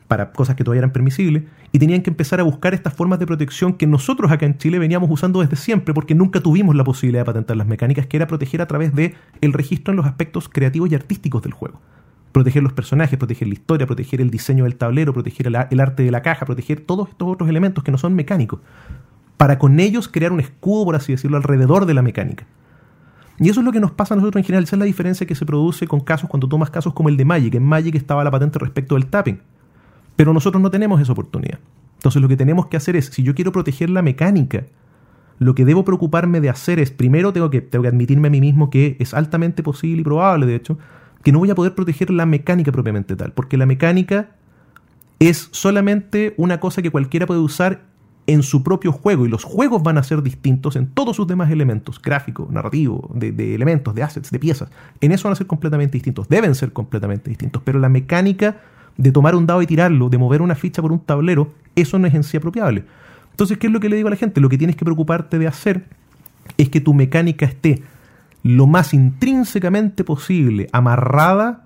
para cosas que todavía eran permisibles, y tenían que empezar a buscar estas formas de protección que nosotros acá en Chile veníamos usando desde siempre, porque nunca tuvimos la posibilidad de patentar las mecánicas, que era proteger a través de el registro en los aspectos creativos y artísticos del juego proteger los personajes, proteger la historia, proteger el diseño del tablero, proteger el, arte de la caja, proteger todos estos otros elementos que no son mecánicos, para con ellos crear un escudo, por así decirlo, alrededor de la mecánica. Y eso es lo que nos pasa a nosotros en general, esa es la diferencia que se produce con casos cuando tomas casos como el de Magic. En Magic estaba la patente respecto del tapping, pero nosotros no tenemos esa oportunidad. Entonces lo que tenemos que hacer es, si yo quiero proteger la mecánica, lo que debo preocuparme de hacer es, primero tengo que, tengo que admitirme a mí mismo que es altamente posible y probable, de hecho, que no voy a poder proteger la mecánica propiamente tal, porque la mecánica es solamente una cosa que cualquiera puede usar en su propio juego y los juegos van a ser distintos en todos sus demás elementos, gráfico, narrativo, de, elementos, de assets, de piezas. En eso van a ser completamente distintos, deben ser completamente distintos, pero la mecánica de tomar un dado y tirarlo, de mover una ficha por un tablero, eso no es en sí apropiable. Entonces, ¿qué es lo que le digo a la gente? Lo que tienes que preocuparte de hacer es que tu mecánica esté lo más intrínsecamente posible amarrada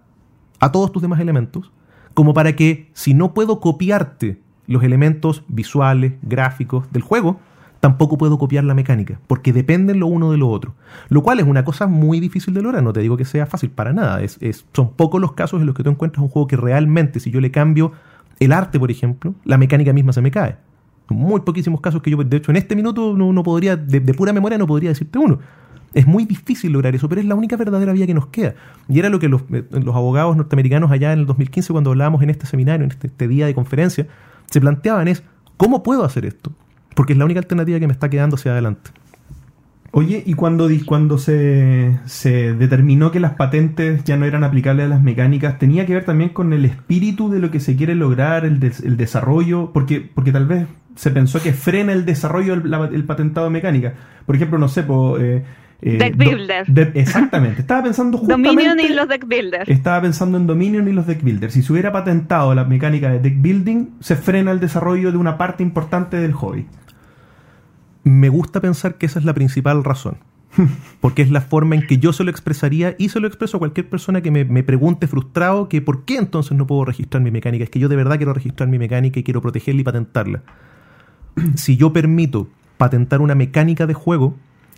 a todos tus demás elementos, como para que si no puedo copiarte los elementos visuales, gráficos del juego, tampoco puedo copiar la mecánica, porque dependen lo uno de lo otro. Lo cual es una cosa muy difícil de lograr, no te digo que sea fácil para nada, es, son pocos los casos en los que tú encuentras un juego que realmente, si yo le cambio el arte, por ejemplo, la mecánica misma se me cae. Muy poquísimos casos que yo, de hecho, en este minuto no, podría, de, pura memoria no podría decirte uno. Es muy difícil lograr eso, pero es la única verdadera vía que nos queda. Y era lo que los, eh, abogados norteamericanos allá en el 2015, cuando hablábamos en este seminario, en este, este día de conferencia, se planteaban es, ¿cómo puedo hacer esto? Porque es la única alternativa que me está quedando hacia adelante. Oye, y cuando, cuando se, se, determinó que las patentes ya no eran aplicables a las mecánicas, ¿tenía que ver también con el espíritu de lo que se quiere lograr, el, el desarrollo? Porque, porque tal vez se pensó que frena el desarrollo del patentado de mecánica. Por ejemplo, no sé, eh, eh, deck Builder. exactamente. Estaba pensando justamente. Dominion y los Deck Builders. Estaba pensando en Dominion y los Deck Builders. Si se hubiera patentado la mecánica de Deck Building, se frena el desarrollo de una parte importante del hobby me gusta pensar que esa es la principal razón. Porque es la forma en que yo se lo expresaría y se lo expreso a cualquier persona que me, pregunte frustrado que por qué entonces no puedo registrar mi mecánica. Es que yo de verdad quiero registrar mi mecánica y quiero protegerla y patentarla. Si yo permito patentar una mecánica de juego,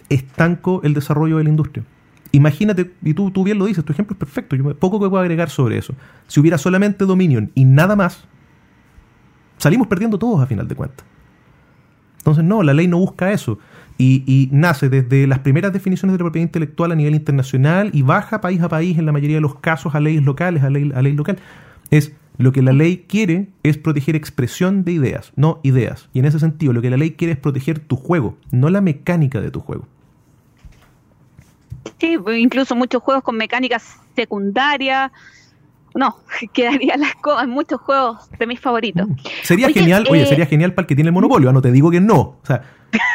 estanco el desarrollo de la industria. Imagínate, y tú, tú bien lo dices, tu ejemplo es perfecto, yo poco que puedo agregar sobre eso. Si hubiera solamente Dominion y nada más, salimos perdiendo todos a final de cuentas. Entonces, no, la ley no busca eso. Y, nace desde las primeras definiciones de la propiedad intelectual a nivel internacional y baja país a país en la mayoría de los casos a leyes locales, a ley, a ley local. Es lo que la ley quiere es proteger expresión de ideas, no ideas. Y en ese sentido, lo que la ley quiere es proteger tu juego, no la mecánica de tu juego. Sí, incluso muchos juegos con mecánicas secundarias no, quedaría las cosas muchos juegos de mis favoritos. Mm. Sería genial, oye, eh, sería genial para el que tiene el monopolio, ah, no te digo que no. O sea,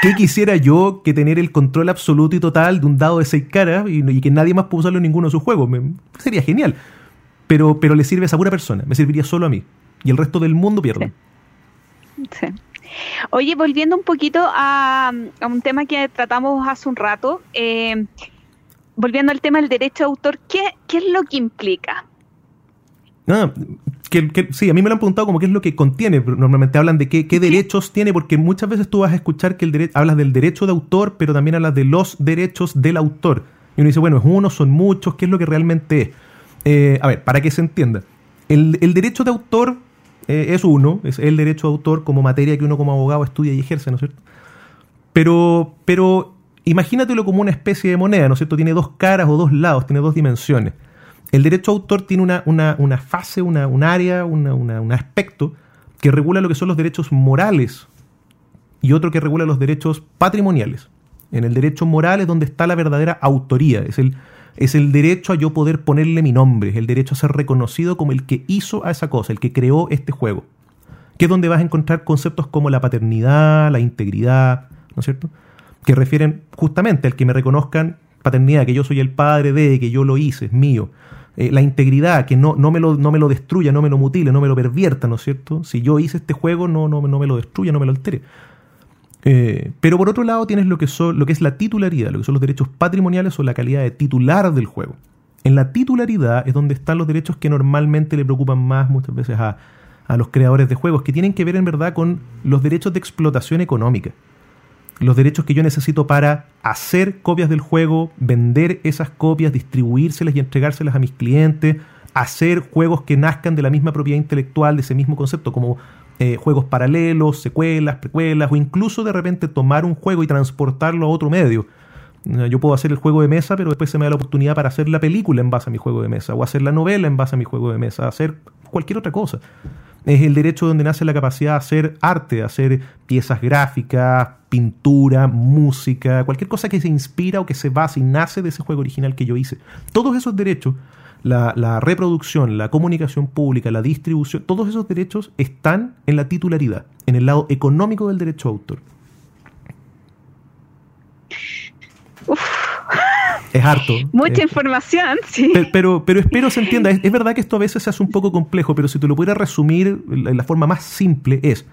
¿qué quisiera yo que tener el control absoluto y total de un dado de seis caras y, que nadie más pueda usarlo en ninguno de sus juegos? sería genial. Pero, pero le sirve a esa pura persona, me serviría solo a mí. Y el resto del mundo pierde. Sí. Oye, volviendo un poquito a, un tema que tratamos hace un rato, eh, volviendo al tema del derecho de autor, ¿qué, ¿qué es lo que implica? Ah, que, sí, a mí me lo han preguntado como qué es lo que contiene. Normalmente hablan de qué, derechos tiene, porque muchas veces tú vas a escuchar que el hablas del derecho de autor, pero también hablas de los derechos del autor. Y uno dice, bueno, es uno, son muchos, ¿qué es lo que realmente es? Eh, a ver, para que se entienda. El, derecho de autor eh, es uno, es el derecho de autor como materia que uno como abogado estudia y ejerce, ¿no es cierto? Pero, pero imagínatelo como una especie de moneda, ¿no es cierto? Tiene dos caras o dos lados, tiene dos dimensiones. El derecho a autor tiene una, una, fase, una, un área, un aspecto que regula lo que son los derechos morales y otro que regula los derechos patrimoniales. En el derecho moral es donde está la verdadera autoría, es el, es el derecho a yo poder ponerle mi nombre, es el derecho a ser reconocido como el que hizo a esa cosa, el que creó este juego. Que es donde vas a encontrar conceptos como la paternidad, la integridad, ¿no es cierto? Que refieren justamente al que me reconozcan paternidad, que yo soy el padre de, que yo lo hice, es mío. Eh, la integridad, que no, no, me lo, no me lo destruya, no me lo mutile, no me lo pervierta, ¿no es cierto? Si yo hice este juego, no, no, no me lo destruya, no me lo altere. Eh, pero por otro lado tienes lo que, son, lo que es la titularidad, lo que son los derechos patrimoniales o la calidad de titular del juego. En la titularidad es donde están los derechos que normalmente le preocupan más muchas veces a, a los creadores de juegos, que tienen que ver en verdad con los derechos de explotación económica los derechos que yo necesito para hacer copias del juego, vender esas copias, distribuírselas y entregárselas a mis clientes, hacer juegos que nazcan de la misma propiedad intelectual, de ese mismo concepto, como eh, juegos paralelos, secuelas, precuelas, o incluso de repente tomar un juego y transportarlo a otro medio. Eh, yo puedo hacer el juego de mesa, pero después se me da la oportunidad para hacer la película en base a mi juego de mesa, o hacer la novela en base a mi juego de mesa, hacer cualquier otra cosa es el derecho donde nace la capacidad de hacer arte, de hacer piezas gráficas, pintura, música, cualquier cosa que se inspira o que se base y nace de ese juego original que yo hice. Todos esos derechos, la, reproducción, la comunicación pública, la distribución, todos esos derechos están en la titularidad, en el lado económico del derecho a autor. Es harto. Mucha información, sí. Pero, pero, espero se entienda. Es, verdad que esto a veces se hace un poco complejo, pero si te lo pudiera resumir, en la forma más simple es,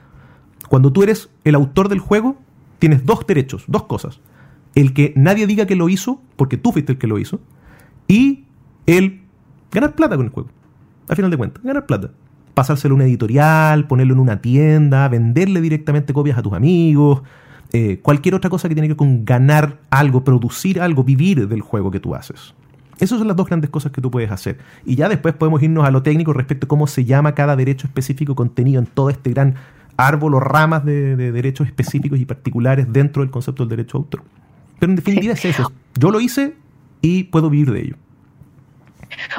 cuando tú eres el autor del juego, tienes dos derechos, dos cosas. El que nadie diga que lo hizo, porque tú fuiste el que lo hizo, y el ganar plata con el juego. Al final de cuentas, ganar plata. Pasárselo a una editorial, ponerlo en una tienda, venderle directamente copias a tus amigos, eh, cualquier otra cosa que tiene que ver con ganar algo, producir algo, vivir del juego que tú haces. Esas son las dos grandes cosas que tú puedes hacer. Y ya después podemos irnos a lo técnico respecto a cómo se llama cada derecho específico contenido en todo este gran árbol o ramas de, de derechos específicos y particulares dentro del concepto del derecho de autor. Pero en definitiva es eso. Yo lo hice y puedo vivir de ello.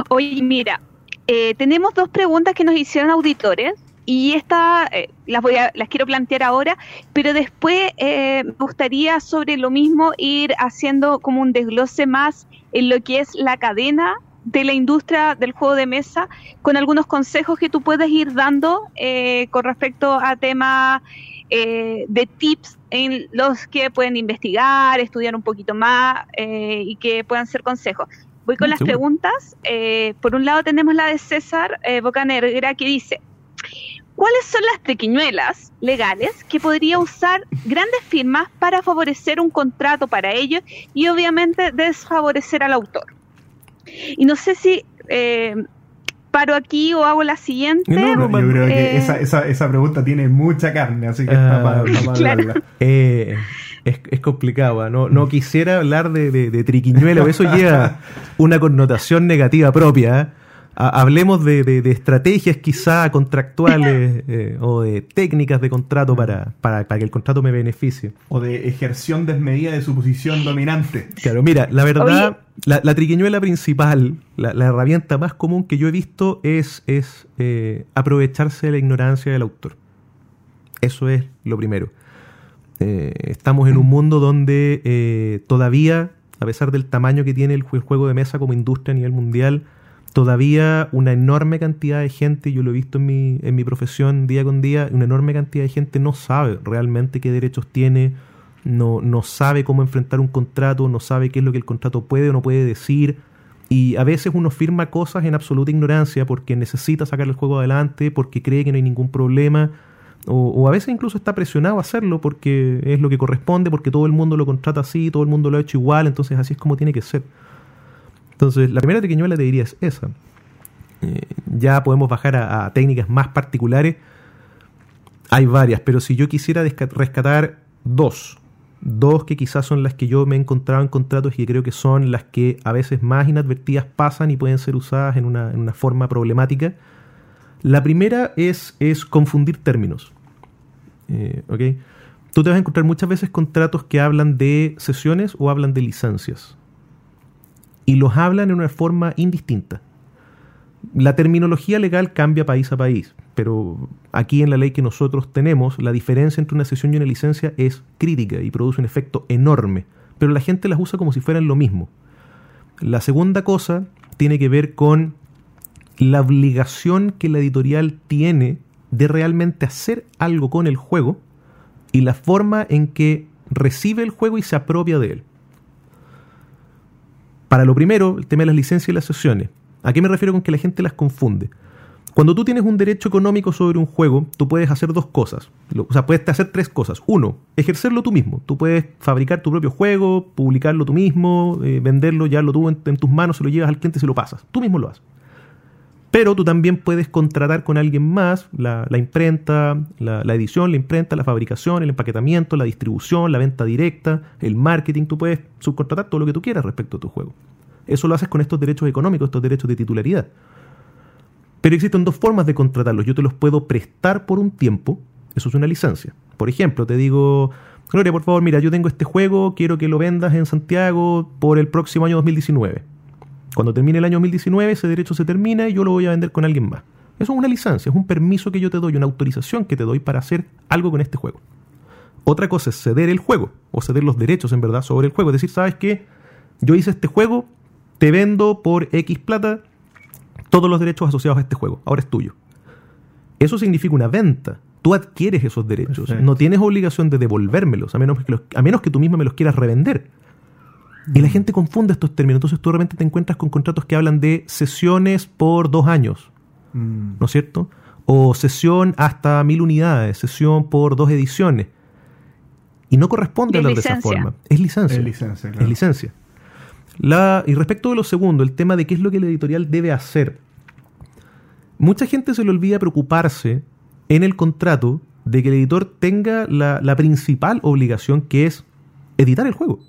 Oye, mira, eh, tenemos dos preguntas que nos hicieron auditores y esta eh, las voy a, las quiero plantear ahora, pero después eh, me gustaría sobre lo mismo ir haciendo como un desglose más en lo que es la cadena de la industria del juego de mesa, con algunos consejos que tú puedes ir dando eh, con respecto a temas eh, de tips en los que pueden investigar, estudiar un poquito más eh, y que puedan ser consejos. Voy con Mm, las preguntas. Eh, por un lado tenemos la de César Bocanegra que dice, ¿cuáles son las triquiñuelas legales que podría usar grandes firmas para favorecer un contrato para ellos y obviamente desfavorecer al autor? Y no sé si eh, paro aquí o hago la siguiente. No, no, Yo creo que Eh, esa, esa, esa pregunta tiene mucha carne, así que Ah, está para, está para claro. Eh, es, es complicado, ¿ah? no, no quisiera hablar de, de, de triquiñuelo, eso lleva una connotación negativa propia. Ha- Hablemos de, de- de estrategias quizá contractuales eh, o de técnicas de contrato para, para, para que el contrato me beneficie. O de ejerción desmedida de su posición dominante. Claro, mira, la verdad, la, la triquiñuela principal, la, la herramienta más común que yo he visto es, es eh, aprovecharse de la ignorancia del autor. Eso es lo primero. Eh, estamos en un mundo donde eh, todavía, a pesar del tamaño que tiene el juego de mesa como industria a nivel mundial, todavía una enorme cantidad de gente, yo lo he visto en mi, en mi profesión día con día, una enorme cantidad de gente no sabe realmente qué derechos tiene, no, no sabe cómo enfrentar un contrato, no sabe qué es lo que el contrato puede o no puede decir. Y a veces uno firma cosas en absoluta ignorancia porque necesita sacar el juego adelante, porque cree que no hay ningún problema, o, o a veces incluso está presionado a hacerlo porque es lo que corresponde, porque todo el mundo lo contrata así, todo el mundo lo ha hecho igual, entonces así es como tiene que ser. Entonces, la primera triquiñuela te diría es esa. Eh, ya podemos bajar a, técnicas más particulares. Hay varias, pero si yo quisiera rescatar dos, dos que quizás son las que yo me he encontrado en contratos y que creo que son las que a veces más inadvertidas pasan y pueden ser usadas en una, forma problemática. La primera es, es confundir términos. Eh, ¿ok? Tú te vas a encontrar muchas veces contratos que hablan de sesiones o hablan de licencias. Y los hablan en una forma indistinta. La terminología legal cambia país a país, pero aquí en la ley que nosotros tenemos, la diferencia entre una sesión y una licencia es crítica y produce un efecto enorme, pero la gente las usa como si fueran lo mismo. La segunda cosa tiene que ver con la obligación que la editorial tiene de realmente hacer algo con el juego y la forma en que recibe el juego y se apropia de él. Para lo primero, el tema de las licencias y las sesiones. ¿A qué me refiero con que la gente las confunde? Cuando tú tienes un derecho económico sobre un juego, tú puedes hacer dos cosas. Lo- O sea, puedes hacer tres cosas. Uno, ejercerlo tú mismo. Tú puedes fabricar tu propio juego, publicarlo tú mismo, eh, venderlo, llevarlo tú en, en tus manos, se lo llevas al cliente se lo pasas. Tú mismo lo haces. Pero tú también puedes contratar con alguien más la, imprenta, la, la edición, la imprenta, la fabricación, el empaquetamiento, la distribución, la venta directa, el marketing. Tú puedes subcontratar todo lo que tú quieras respecto a tu juego. Eso lo haces con estos derechos económicos, estos derechos de titularidad. Pero existen dos formas de contratarlos. Yo te los puedo prestar por un tiempo. Eso es una licencia. Por ejemplo, te digo, Gloria, por favor, mira, yo tengo este juego, quiero que lo vendas en Santiago por el próximo año 2019. Cuando termine el año 2019, ese derecho se termina y yo lo voy a vender con alguien más. Eso es una licencia, es un permiso que yo te doy, una autorización que te doy para hacer algo con este juego. Otra cosa es ceder el juego, o ceder los derechos en verdad sobre el juego. Es decir, ¿sabes qué? Yo hice este juego, te vendo por X plata todos los derechos asociados a este juego. Ahora es tuyo. Eso significa una venta. Tú adquieres esos derechos. Perfecto. No tienes obligación de devolvérmelos, a menos que, los- a menos que tú misma me los quieras revender. Y la gente confunde estos términos. Entonces tú realmente te encuentras con contratos que hablan de sesiones por dos años, Mm. ¿no es cierto? O sesión hasta mil unidades, sesión por dos ediciones. Y no corresponde hablar de esa forma. Es licencia. Es licencia, claro. Es licencia. La, y respecto de lo segundo, el tema de qué es lo que la editorial debe hacer. Mucha gente se le olvida preocuparse en el contrato de que el editor tenga la, la principal obligación que es editar el juego.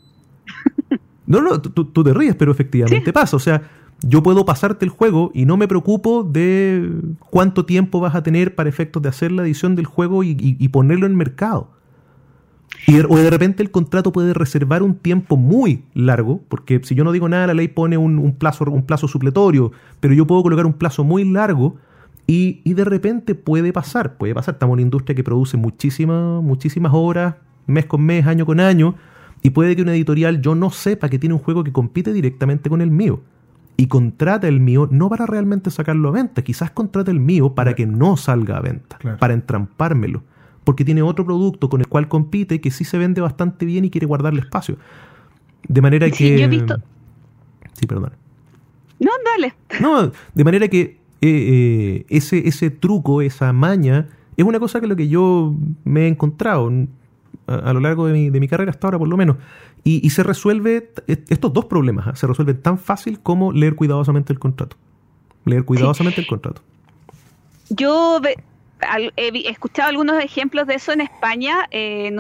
No, no, tú, tú te ríes, pero efectivamente pasa. O sea, yo puedo pasarte el juego y no me preocupo de cuánto tiempo vas a tener para efectos de hacer la edición del juego y, ponerlo en mercado. Y o de repente el contrato puede reservar un tiempo muy largo, porque si yo no digo nada, la ley pone un, plazo, un plazo supletorio, pero yo puedo colocar un plazo muy largo y, y, de repente puede pasar, puede pasar. Estamos en una industria que produce muchísimas, muchísimas horas, mes con mes, año con año, y puede que una editorial yo no sepa que tiene un juego que compite directamente con el mío y contrata el mío no para realmente sacarlo a venta, quizás contrata el mío para que no salga a venta, para entrampármelo, porque tiene otro producto con el cual compite que sí se vende bastante bien y quiere guardarle espacio. De manera que... Yo he visto... Sí, perdón. No, dale. No, de manera que eh, eh, ese, ese truco, esa maña, es una cosa que lo que yo me he encontrado a, lo largo de mi, de mi carrera hasta ahora, por lo menos. Y, se resuelve, estos dos problemas, ¿ah? se resuelven tan fácil como leer cuidadosamente el contrato. Leer cuidadosamente el contrato. Yo he escuchado algunos ejemplos de eso en España. Eh,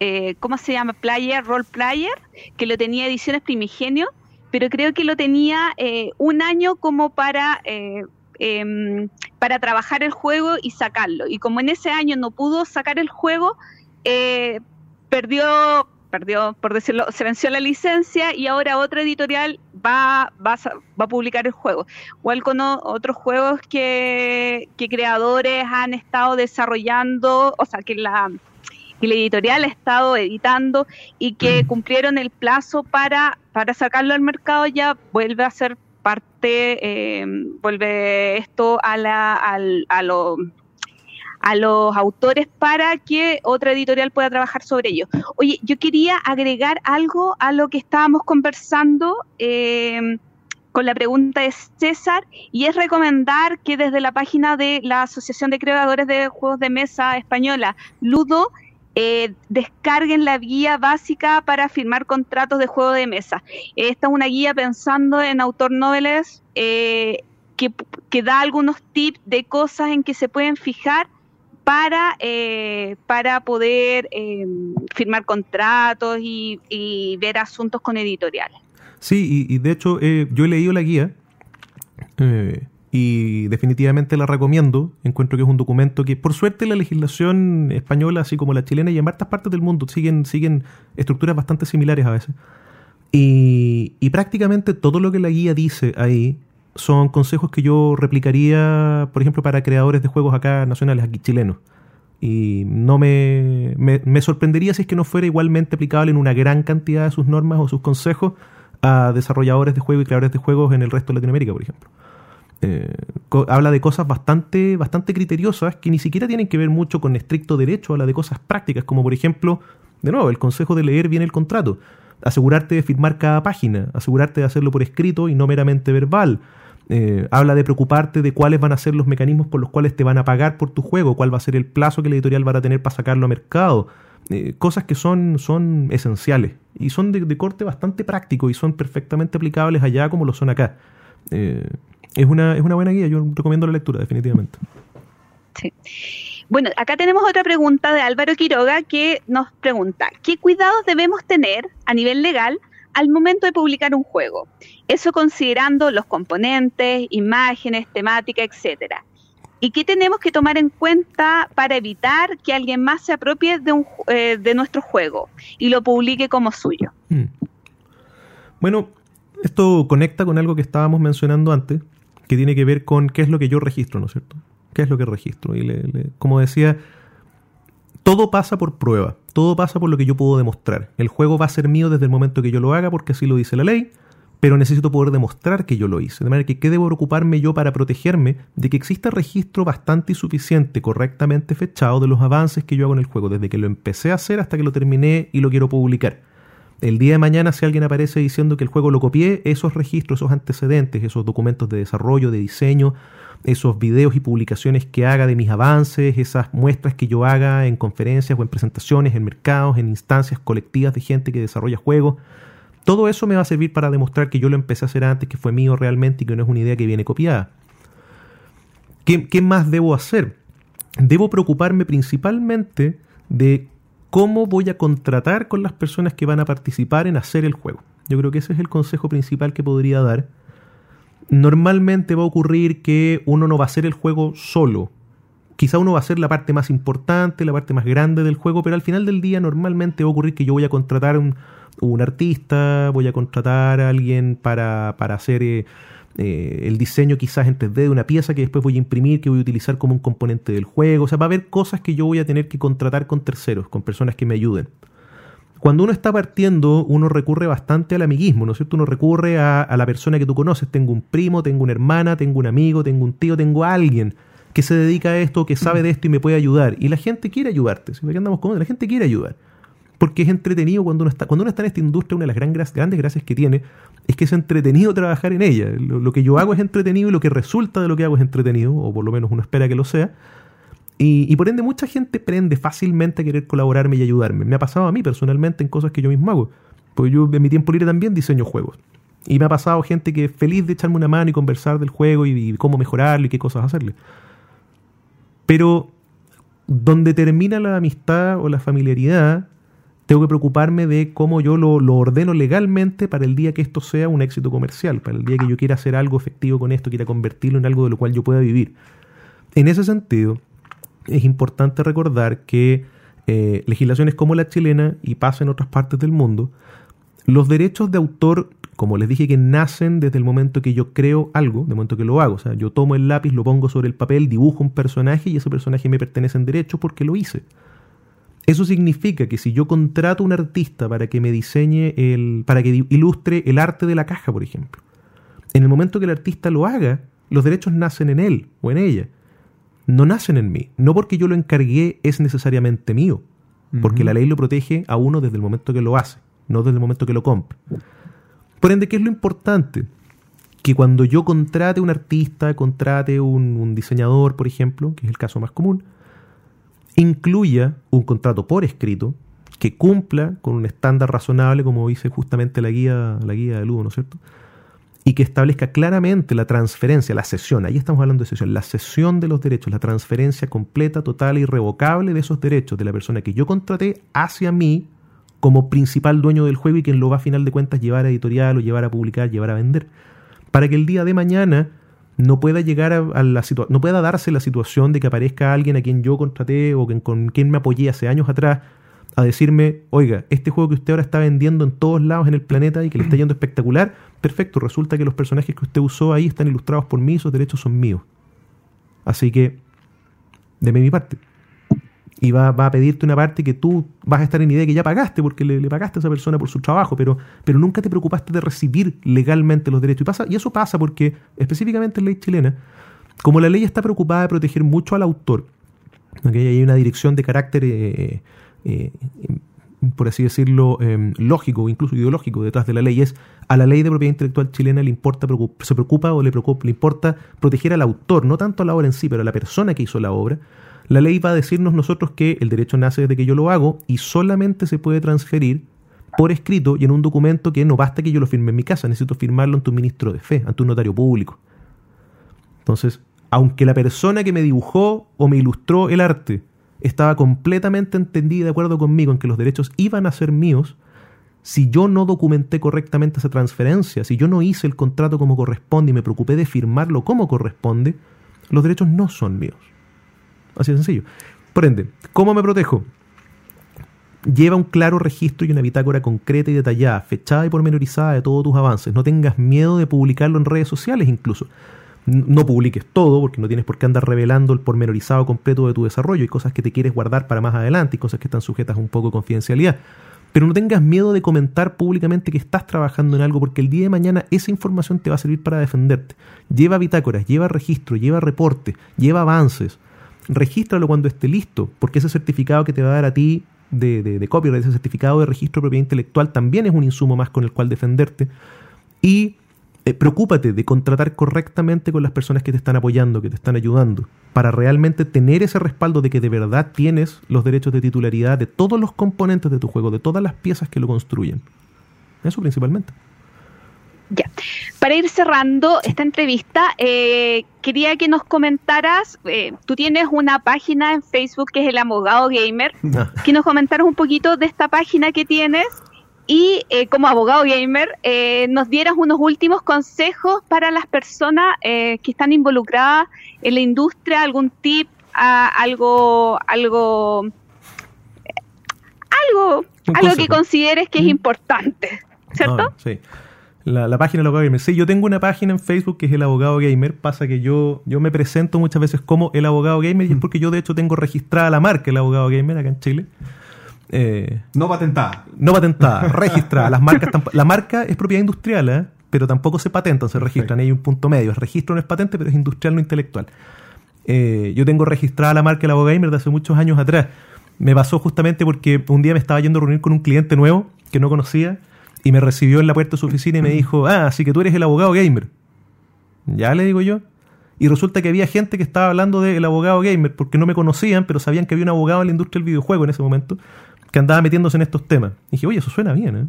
eh, ¿Cómo se llama? Player, Role Player, que lo tenía Ediciones Primigenio, pero creo que lo tenía eh, un año como para, em, para trabajar el juego y sacarlo. Y como en ese año no pudo sacar el juego, perdió perdió, por decirlo, se venció la licencia y ahora otra editorial va, va, va a publicar el juego. Igual con otros juegos que, que, creadores han estado desarrollando, o sea, que la, que la editorial ha estado editando y que cumplieron el plazo para, para sacarlo al mercado, ya vuelve a ser parte, eh, vuelve esto a, la, al, a a los autores para que otra editorial pueda trabajar sobre ello. Oye, yo quería agregar algo a lo que estábamos conversando eh, con la pregunta de César y es recomendar que desde la página de la Asociación de Creadores de Juegos de Mesa Española, Ludo, eh, descarguen la guía básica para firmar contratos de juego de mesa. Esta es una guía pensando en autor noveles eh, que, que, da algunos tips de cosas en que se pueden fijar para, eh, para poder eh, firmar contratos y, ver asuntos con editoriales. Sí, y, de hecho eh, yo he leído la guía y definitivamente la recomiendo. Encuentro que es un documento que, por suerte, la legislación española, así como la chilena y en varias partes del mundo, siguen, siguen estructuras bastante similares a veces. Y, prácticamente todo lo que la guía dice ahí son consejos que yo replicaría, por ejemplo, para creadores de juegos acá nacionales, aquí chilenos. Y no me, me, sorprendería si es que no fuera igualmente aplicable en una gran cantidad de sus normas o sus consejos a desarrolladores de juegos y creadores de juegos en el resto de Latinoamérica, por ejemplo. Eh, habla de cosas bastante, bastante criteriosas que ni siquiera tienen que ver mucho con estricto derecho, habla de cosas prácticas, como por ejemplo, de nuevo, el consejo de leer bien el contrato, asegurarte de firmar cada página, asegurarte de hacerlo por escrito y no meramente verbal, eh, habla de preocuparte de cuáles van a ser los mecanismos por los cuales te van a pagar por tu juego, cuál va a ser el plazo que la editorial va a tener para sacarlo a mercado. Eh, cosas que son, son esenciales y son de, corte bastante práctico y son perfectamente aplicables allá como lo son acá. Eh, es, una, es una buena guía, yo recomiendo la lectura, definitivamente. Sí. Bueno, acá tenemos otra pregunta de Álvaro Quiroga que nos pregunta, ¿qué cuidados debemos tener a nivel legal al momento de publicar un juego. Eso considerando los componentes, imágenes, temática, etcétera. ¿Y qué tenemos que tomar en cuenta para evitar que alguien más se apropie de, un, eh, de nuestro juego y lo publique como suyo? Hmm. Bueno, esto conecta con algo que estábamos mencionando antes, que tiene que ver con qué es lo que yo registro, ¿no es cierto? ¿Qué es lo que registro? Y como decía, todo pasa por prueba, todo pasa por lo que yo puedo demostrar. El juego va a ser mío desde el momento que yo lo haga porque así lo dice la ley, pero necesito poder demostrar que yo lo hice. De manera que, ¿qué debo preocuparme yo para protegerme de que exista registro bastante y suficiente, correctamente fechado de los avances que yo hago en el juego, desde que lo empecé a hacer hasta que lo terminé y lo quiero publicar? El día de mañana, si alguien aparece diciendo que el juego lo copié, esos registros, esos antecedentes, esos documentos de desarrollo, de diseño, esos videos y publicaciones que haga de mis avances, esas muestras que yo haga en conferencias o en presentaciones, en mercados, en instancias colectivas de gente que desarrolla juegos. Todo eso me va a servir para demostrar que yo lo empecé a hacer antes, que fue mío realmente y que no es una idea que viene copiada. ¿Qué, qué más debo hacer? Debo preocuparme principalmente de cómo voy a contratar con las personas que van a participar en hacer el juego. Yo creo que ese es el consejo principal que podría dar. Normalmente va a ocurrir que uno no va a hacer el juego solo. Quizá uno va a ser la parte más importante, la parte más grande del juego, pero al final del día normalmente va a ocurrir que yo voy a contratar un, un artista, voy a contratar a alguien para, para hacer eh, eh, el diseño quizás en 3D de una pieza que después voy a imprimir, que voy a utilizar como un componente del juego. O sea, va a haber cosas que yo voy a tener que contratar con terceros, con personas que me ayuden. Cuando uno está partiendo, uno recurre bastante al amiguismo, ¿no es cierto? Uno recurre a, la persona que tú conoces. Tengo un primo, tengo una hermana, tengo un amigo, tengo un tío, tengo a alguien que se dedica a esto, que sabe de esto y me puede ayudar. Y la gente quiere ayudarte. Si andamos con la gente quiere ayudar. Porque es entretenido cuando uno está, cuando uno está en esta industria, una de las gran, grandes gracias que tiene es que es entretenido trabajar en ella. Lo, que yo hago es entretenido y lo que resulta de lo que hago es entretenido, o por lo menos uno espera que lo sea. Y, y, por ende mucha gente prende fácilmente a querer colaborarme y ayudarme. Me ha pasado a mí personalmente en cosas que yo mismo hago. Porque yo en mi tiempo libre también diseño juegos. Y me ha pasado gente que es feliz de echarme una mano y conversar del juego y, y cómo mejorarlo y qué cosas hacerle. Pero donde termina la amistad o la familiaridad, tengo que preocuparme de cómo yo lo, ordeno legalmente para el día que esto sea un éxito comercial, para el día que yo quiera hacer algo efectivo con esto, quiera convertirlo en algo de lo cual yo pueda vivir. En ese sentido, es importante recordar que eh, legislaciones como la chilena, y pasa en otras partes del mundo, los derechos de autor como les dije, que nacen desde el momento que yo creo algo, de momento que lo hago. O sea, yo tomo el lápiz, lo pongo sobre el papel, dibujo un personaje y ese personaje me pertenece en derecho porque lo hice. Eso significa que si yo contrato a un artista para que me diseñe el. para que ilustre el arte de la caja, por ejemplo, en el momento que el artista lo haga, los derechos nacen en él o en ella. No nacen en mí. No porque yo lo encargué es necesariamente mío. Porque la ley lo protege a uno desde el momento que lo hace, no desde el momento que lo compra. Por ende, ¿qué es lo importante? Que cuando yo contrate un artista, contrate un, un diseñador, por ejemplo, que es el caso más común, incluya un contrato por escrito que cumpla con un estándar razonable, como dice justamente la guía, la guía de Ludo, ¿no es cierto? Y que establezca claramente la transferencia, la cesión, ahí estamos hablando de cesión, la cesión de los derechos, la transferencia completa, total e irrevocable de esos derechos de la persona que yo contraté hacia mí como principal dueño del juego y quien lo va a final de cuentas llevar a editorial o llevar a publicar, llevar a vender. Para que el día de mañana no pueda llegar a, la situación, no pueda darse la situación de que aparezca alguien a quien yo contraté o con quien me apoyé hace años atrás a decirme, oiga, este juego que usted ahora está vendiendo en todos lados en el planeta y que le está yendo espectacular, perfecto, resulta que los personajes que usted usó ahí están ilustrados por mí y esos derechos son míos. Así que, deme mi parte y va, a pedirte una parte que tú vas a estar en idea que ya pagaste porque le, pagaste a esa persona por su trabajo, pero, pero nunca te preocupaste de recibir legalmente los derechos. Y, pasa, y eso pasa porque, específicamente en ley chilena, como la ley está preocupada de proteger mucho al autor, hay una dirección de carácter, eh, eh, por así decirlo, em, lógico, incluso ideológico detrás de la ley, es a la ley de propiedad intelectual chilena le importa, se preocupa o le, preocupa, le importa proteger al autor, no tanto a la obra en sí, pero a la persona que hizo la obra, la ley va a decirnos nosotros que el derecho nace desde que yo lo hago y solamente se puede transferir por escrito y en un documento que no basta que yo lo firme en mi casa, necesito firmarlo ante un ministro de fe, ante un notario público. Entonces, aunque la persona que me dibujó o me ilustró el arte estaba completamente entendida de acuerdo conmigo en que los derechos iban a ser míos, si yo no documenté correctamente esa transferencia, si yo no hice el contrato como corresponde y me preocupé de firmarlo como corresponde, los derechos no son míos. Así de sencillo. Por ende, ¿cómo me protejo? Lleva un claro registro y una bitácora concreta y detallada, fechada y pormenorizada de todos tus avances. No tengas miedo de publicarlo en redes sociales incluso. No publiques todo porque no tienes por qué andar revelando el pormenorizado completo de tu desarrollo. Hay cosas que te quieres guardar para más adelante y cosas que están sujetas a un poco de confidencialidad. Pero no tengas miedo de comentar públicamente que estás trabajando en algo porque el día de mañana esa información te va a servir para defenderte. Lleva bitácoras, lleva registro, lleva reportes, lleva avances regístralo cuando esté listo, porque ese certificado que te va a dar a ti de, de, de copyright, ese certificado de registro de propiedad intelectual también es un insumo más con el cual defenderte. Y eh, preocúpate de contratar correctamente con las personas que te están apoyando, que te están ayudando, para realmente tener ese respaldo de que de verdad tienes los derechos de titularidad de todos los componentes de tu juego, de todas las piezas que lo construyen. Eso principalmente. Ya. Para ir cerrando esta entrevista, eh, quería que nos comentaras, eh, tú tienes una página en Facebook que es el abogado gamer, que nos comentaras un poquito de esta página que tienes y eh, como abogado gamer eh, nos dieras unos últimos consejos para las personas eh, que están involucradas en la industria, algún tip, algo, algo, algo, algo que consideres que es ¿Mm? importante, ¿cierto? Ah, sí. La, página del abogado gamer. Sí, yo tengo una página en Facebook que es el abogado gamer. Pasa que yo, yo me presento muchas veces como el abogado gamer y es mm. porque yo de hecho tengo registrada la marca el abogado gamer acá en Chile. Eh, no patentada. No patentada, registrada. Las marcas la marca es propiedad industrial, ¿eh? pero tampoco se patentan, se registran. Hay un punto medio. El registro no es patente, pero es industrial, no intelectual. Eh, yo tengo registrada la marca El Abogado Gamer de hace muchos años atrás. Me pasó justamente porque un día me estaba yendo a reunir con un cliente nuevo que no conocía y me recibió en la puerta de su oficina y me dijo, ah, así que tú eres el abogado gamer. Ya le digo yo. Y resulta que había gente que estaba hablando del abogado gamer porque no me conocían, pero sabían que había un abogado en la industria del videojuego en ese momento que andaba metiéndose en estos temas. Y dije, oye, eso suena bien, ¿eh?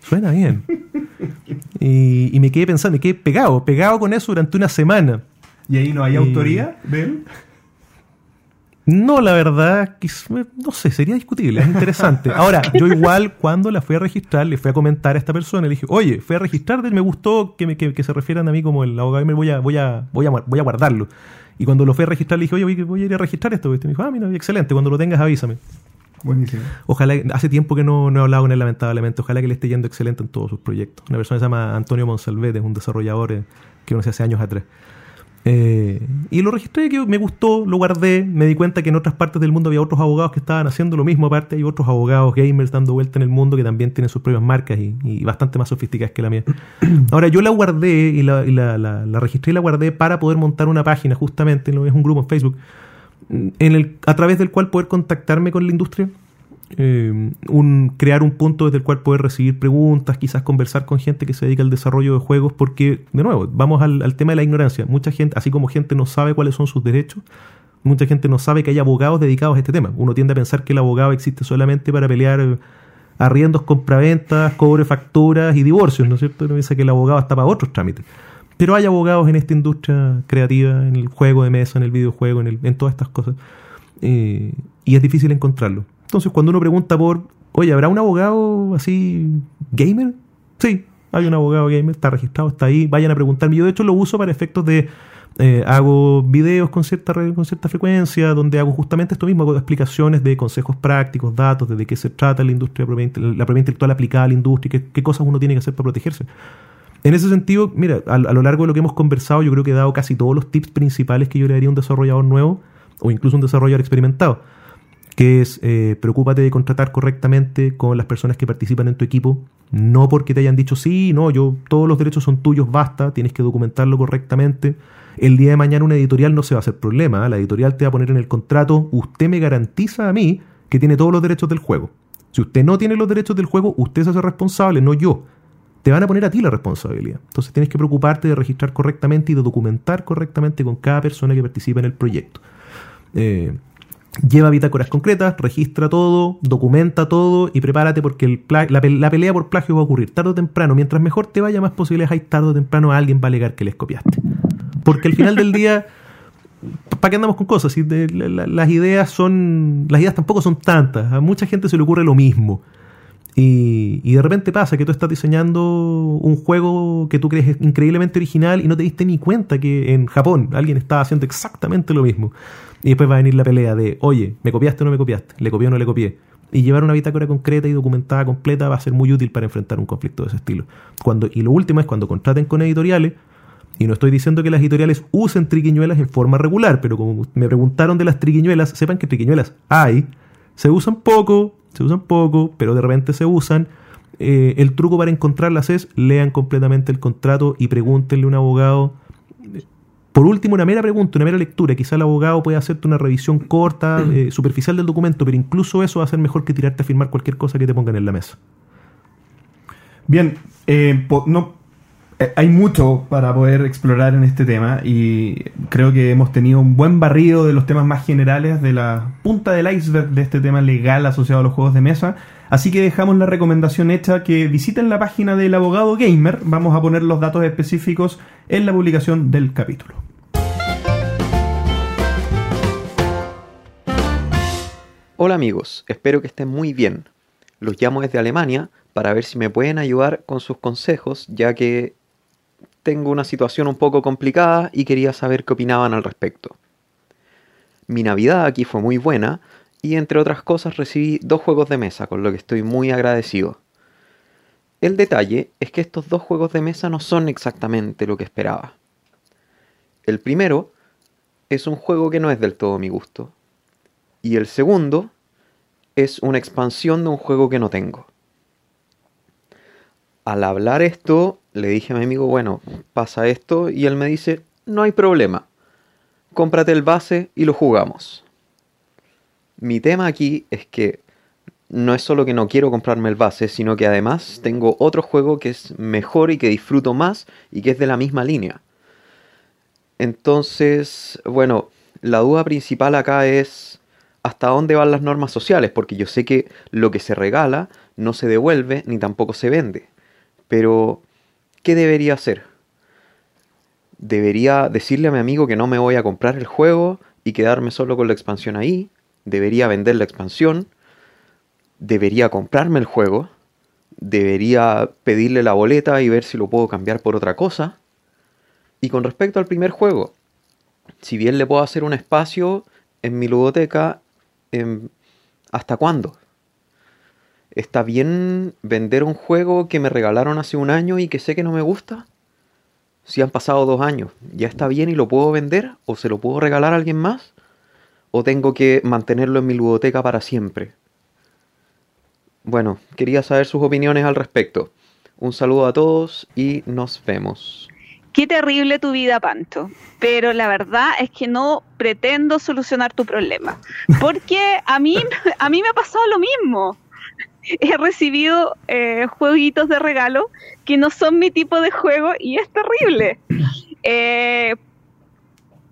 Suena bien. y, me quedé pensando, me quedé pegado, pegado con eso durante una semana. ¿Y ahí no hay autoría de él? No, la verdad, no sé, sería discutible, es interesante. Ahora, yo igual cuando la fui a registrar, le fui a comentar a esta persona, le dije, oye, fui a registrar, me gustó que, me, que, se refieran a mí como el abogado, me voy a, voy a, voy a, voy a guardarlo. Y cuando lo fui a registrar, le dije, oye, voy a ir a registrar esto. Y me dijo, ah, mira, excelente, cuando lo tengas avísame. Buenísimo. Ojalá, hace tiempo que no, no, he hablado con él, lamentablemente. Ojalá que le esté yendo excelente en todos sus proyectos. Una persona se llama Antonio Monsalvete, es un desarrollador eh, que conocí hace años atrás. Eh, y lo registré, que me gustó, lo guardé. Me di cuenta que en otras partes del mundo había otros abogados que estaban haciendo lo mismo. Aparte, hay otros abogados gamers dando vuelta en el mundo que también tienen sus propias marcas y, bastante más sofisticadas que la mía. Ahora, yo la guardé y, la, la, registré y la guardé para poder montar una página, justamente. Es un grupo en Facebook en el, a través del cual poder contactarme con la industria, eh, un, crear un punto desde el cual poder recibir preguntas, quizás conversar con gente que se dedica al desarrollo de juegos, porque, de nuevo, vamos al, tema de la ignorancia. Mucha gente, así como gente no sabe cuáles son sus derechos, mucha gente no sabe que hay abogados dedicados a este tema. Uno tiende a pensar que el abogado existe solamente para pelear arriendos, compraventas, cobre facturas y divorcios, ¿no es cierto? Uno piensa que el abogado está para otros trámites. Pero hay abogados en esta industria creativa, en el juego de mesa, en el videojuego, en, el, en todas estas cosas. Eh, y es difícil encontrarlo. Entonces, cuando uno pregunta por, oye, ¿habrá un abogado así gamer? Sí, hay un abogado gamer, está registrado, está ahí, vayan a preguntarme. Yo de hecho lo uso para efectos de, eh, hago videos con cierta, con cierta frecuencia, donde hago justamente esto mismo, hago explicaciones de consejos prácticos, datos, de, qué se trata la industria, la propiedad intelectual aplicada a la industria, qué, qué cosas uno tiene que hacer para protegerse. En ese sentido, mira, a, lo largo de lo que hemos conversado, yo creo que he dado casi todos los tips principales que yo le daría a un desarrollador nuevo o incluso un desarrollador experimentado, que es eh, preocúpate de contratar correctamente con las personas que participan en tu equipo, no porque te hayan dicho sí, no, yo todos los derechos son tuyos, basta, tienes que documentarlo correctamente. El día de mañana una editorial no se va a hacer problema, la editorial te va a poner en el contrato, usted me garantiza a mí que tiene todos los derechos del juego. Si usted no tiene los derechos del juego, usted se hace responsable, no yo te van a poner a ti la responsabilidad. Entonces tienes que preocuparte de registrar correctamente y de documentar correctamente con cada persona que participa en el proyecto. Eh, lleva bitácoras concretas, registra todo, documenta todo y prepárate porque la, pelea por plagio va a ocurrir tarde o temprano. Mientras mejor te vaya, más posibilidades hay tarde o temprano alguien va a alegar que les copiaste. Porque al final del día, ¿para qué andamos con cosas? Las ideas son. Las ideas tampoco son tantas. A mucha gente se le ocurre lo mismo. Y, de repente pasa que tú estás diseñando un juego que tú crees increíblemente original y no te diste ni cuenta que en Japón alguien estaba haciendo exactamente lo mismo. Y después va a venir la pelea de, oye, ¿me copiaste o no me copiaste? ¿Le copié o no le copié? Y llevar una bitácora concreta y documentada completa va a ser muy útil para enfrentar un conflicto de ese estilo. Cuando, y lo último es cuando contraten con editoriales, y no estoy diciendo que las editoriales usen triquiñuelas en forma regular, pero como me preguntaron de las triquiñuelas, sepan que triquiñuelas hay, se usan poco, se usan poco, pero de repente se usan. Eh, el truco para encontrarlas es lean completamente el contrato y pregúntenle a un abogado. Por último, una mera pregunta, una mera lectura. Quizá el abogado puede hacerte una revisión corta, eh, superficial del documento, pero incluso eso va a ser mejor que tirarte a firmar cualquier cosa que te pongan en la mesa. Bien, eh, no, eh, hay mucho para poder explorar en este tema y creo que hemos tenido un buen barrido de los temas más generales de la punta del iceberg de este tema legal asociado a los juegos de mesa. Así que dejamos la recomendación hecha que visiten la página del abogado gamer. Vamos a poner los datos específicos en la publicación del capítulo. Hola amigos, espero que estén muy bien. Los llamo desde Alemania para ver si me pueden ayudar con sus consejos, ya que tengo una situación un poco complicada y quería saber qué opinaban al respecto. Mi Navidad aquí fue muy buena y entre otras cosas recibí dos juegos de mesa, con lo que estoy muy agradecido. El detalle es que estos dos juegos de mesa no son exactamente lo que esperaba. El primero es un juego que no es del todo mi gusto. Y el segundo es una expansión de un juego que no tengo. Al hablar esto, le dije a mi amigo, bueno, pasa esto, y él me dice, no hay problema, cómprate el base y lo jugamos. Mi tema aquí es que no es solo que no quiero comprarme el base, sino que además tengo otro juego que es mejor y que disfruto más y que es de la misma línea. Entonces, bueno, la duda principal acá es hasta dónde van las normas sociales, porque yo sé que lo que se regala no se devuelve ni tampoco se vende. Pero, ¿qué debería hacer? ¿Debería decirle a mi amigo que no me voy a comprar el juego y quedarme solo con la expansión ahí? ¿Debería vender la expansión? ¿Debería comprarme el juego? ¿Debería pedirle la boleta y ver si lo puedo cambiar por otra cosa? Y con respecto al primer juego, si bien le puedo hacer un espacio en mi ludoteca, em, ¿hasta cuándo? ¿Está bien vender un juego que me regalaron hace un año y que sé que no me gusta? Si han pasado dos años, ¿ya está bien y lo puedo vender? ¿O se lo puedo regalar a alguien más? ¿O tengo que mantenerlo en mi ludoteca para siempre? Bueno, quería saber sus opiniones al respecto. Un saludo a todos y nos vemos. Qué terrible tu vida, Pancho. Pero la verdad es que no pretendo solucionar tu problema. Porque a mí, a mí me ha pasado lo mismo. He recibido eh, jueguitos de regalo que no son mi tipo de juego y es terrible. Eh,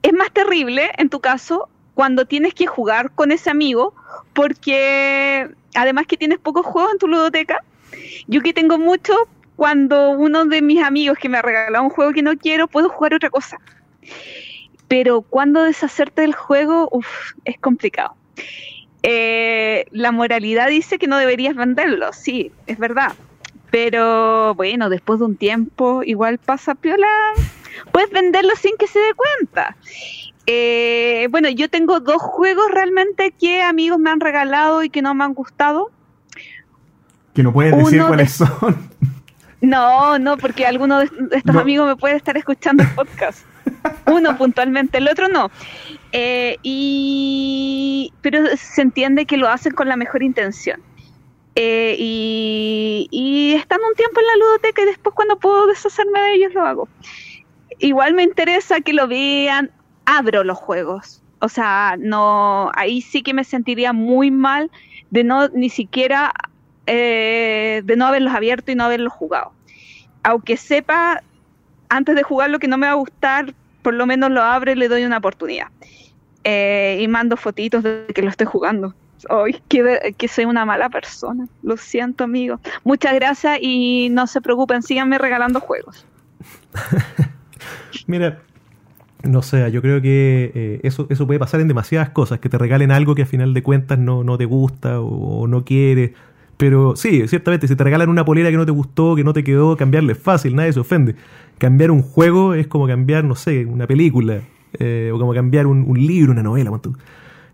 es más terrible, en tu caso, cuando tienes que jugar con ese amigo, porque además que tienes pocos juegos en tu ludoteca, yo que tengo muchos, cuando uno de mis amigos que me ha regalado un juego que no quiero, puedo jugar otra cosa. Pero cuando deshacerte del juego, uff, es complicado. Eh, la moralidad dice que no deberías venderlo, sí, es verdad. Pero bueno, después de un tiempo, igual pasa piola. Puedes venderlo sin que se dé cuenta. Eh, bueno, yo tengo dos juegos realmente que amigos me han regalado y que no me han gustado. Que no puedes decir cuáles son. No, no, porque alguno de estos amigos me puede estar escuchando el podcast. Uno puntualmente, el otro no. Eh, y pero se entiende que lo hacen con la mejor intención. Eh, y, y están un tiempo en la ludoteca y después cuando puedo deshacerme de ellos lo hago. Igual me interesa que lo vean, abro los juegos. O sea, no, ahí sí que me sentiría muy mal de no ni siquiera eh, de no haberlos abierto y no haberlos jugado. Aunque sepa antes de jugar lo que no me va a gustar, por lo menos lo abro y le doy una oportunidad. Eh, y mando fotitos de que lo estoy jugando. Hoy que, que soy una mala persona. Lo siento, amigo. Muchas gracias y no se preocupen, síganme regalando juegos. Mira, no sé, yo creo que eh, eso, eso puede pasar en demasiadas cosas, que te regalen algo que a final de cuentas no, no te gusta o, no quieres. Pero sí, ciertamente, si te regalan una polera que no te gustó, que no te quedó, cambiarle es fácil, nadie se ofende. Cambiar un juego es como cambiar, no sé, una película, eh, o como cambiar un, libro, una novela.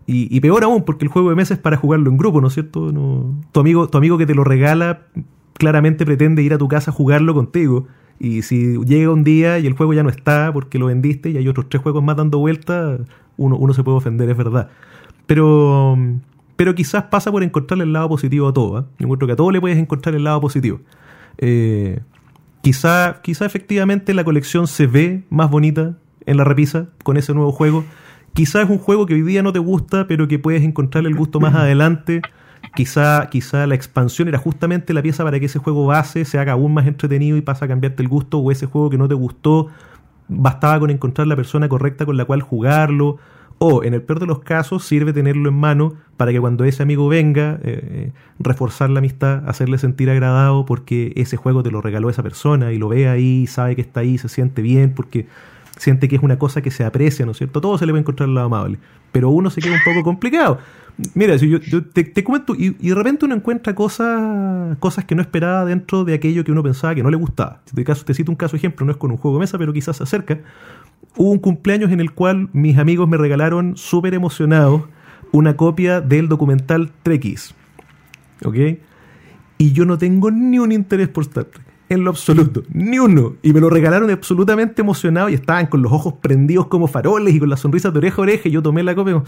Y, y, peor aún, porque el juego de mesa es para jugarlo en grupo, ¿no es cierto? No, tu, amigo, tu amigo que te lo regala claramente pretende ir a tu casa a jugarlo contigo y si llega un día y el juego ya no está porque lo vendiste y hay otros tres juegos más dando vuelta, uno, uno se puede ofender, es verdad. Pero, pero quizás pasa por encontrarle el lado positivo a todo. ¿eh? Yo encuentro que a todo le puedes encontrar el lado positivo. Eh, quizá, quizá efectivamente la colección se ve más bonita en la repisa con ese nuevo juego. Quizá es un juego que hoy día no te gusta, pero que puedes encontrarle el gusto más adelante Quizá, quizá la expansión era justamente la pieza para que ese juego base se haga aún más entretenido y pasa a cambiarte el gusto, o ese juego que no te gustó, bastaba con encontrar la persona correcta con la cual jugarlo, o en el peor de los casos sirve tenerlo en mano para que cuando ese amigo venga, eh, reforzar la amistad, hacerle sentir agradado porque ese juego te lo regaló esa persona y lo ve ahí, sabe que está ahí, se siente bien, porque siente que es una cosa que se aprecia, ¿no es cierto? Todo se le va a encontrar lado amable, pero uno se queda un poco complicado. Mira, si yo, te, comento, y, de repente uno encuentra cosas, cosas que no esperaba dentro de aquello que uno pensaba que no le gustaba. Si te, caso, te cito un caso ejemplo, no es con un juego de mesa, pero quizás se acerca. Hubo un cumpleaños en el cual mis amigos me regalaron súper emocionados una copia del documental Trekkies. ¿Ok? Y yo no tengo ni un interés por Star Trek. En lo absoluto. Ni uno. Y me lo regalaron absolutamente emocionado y estaban con los ojos prendidos como faroles y con las sonrisas de oreja a oreja. Y yo tomé la copia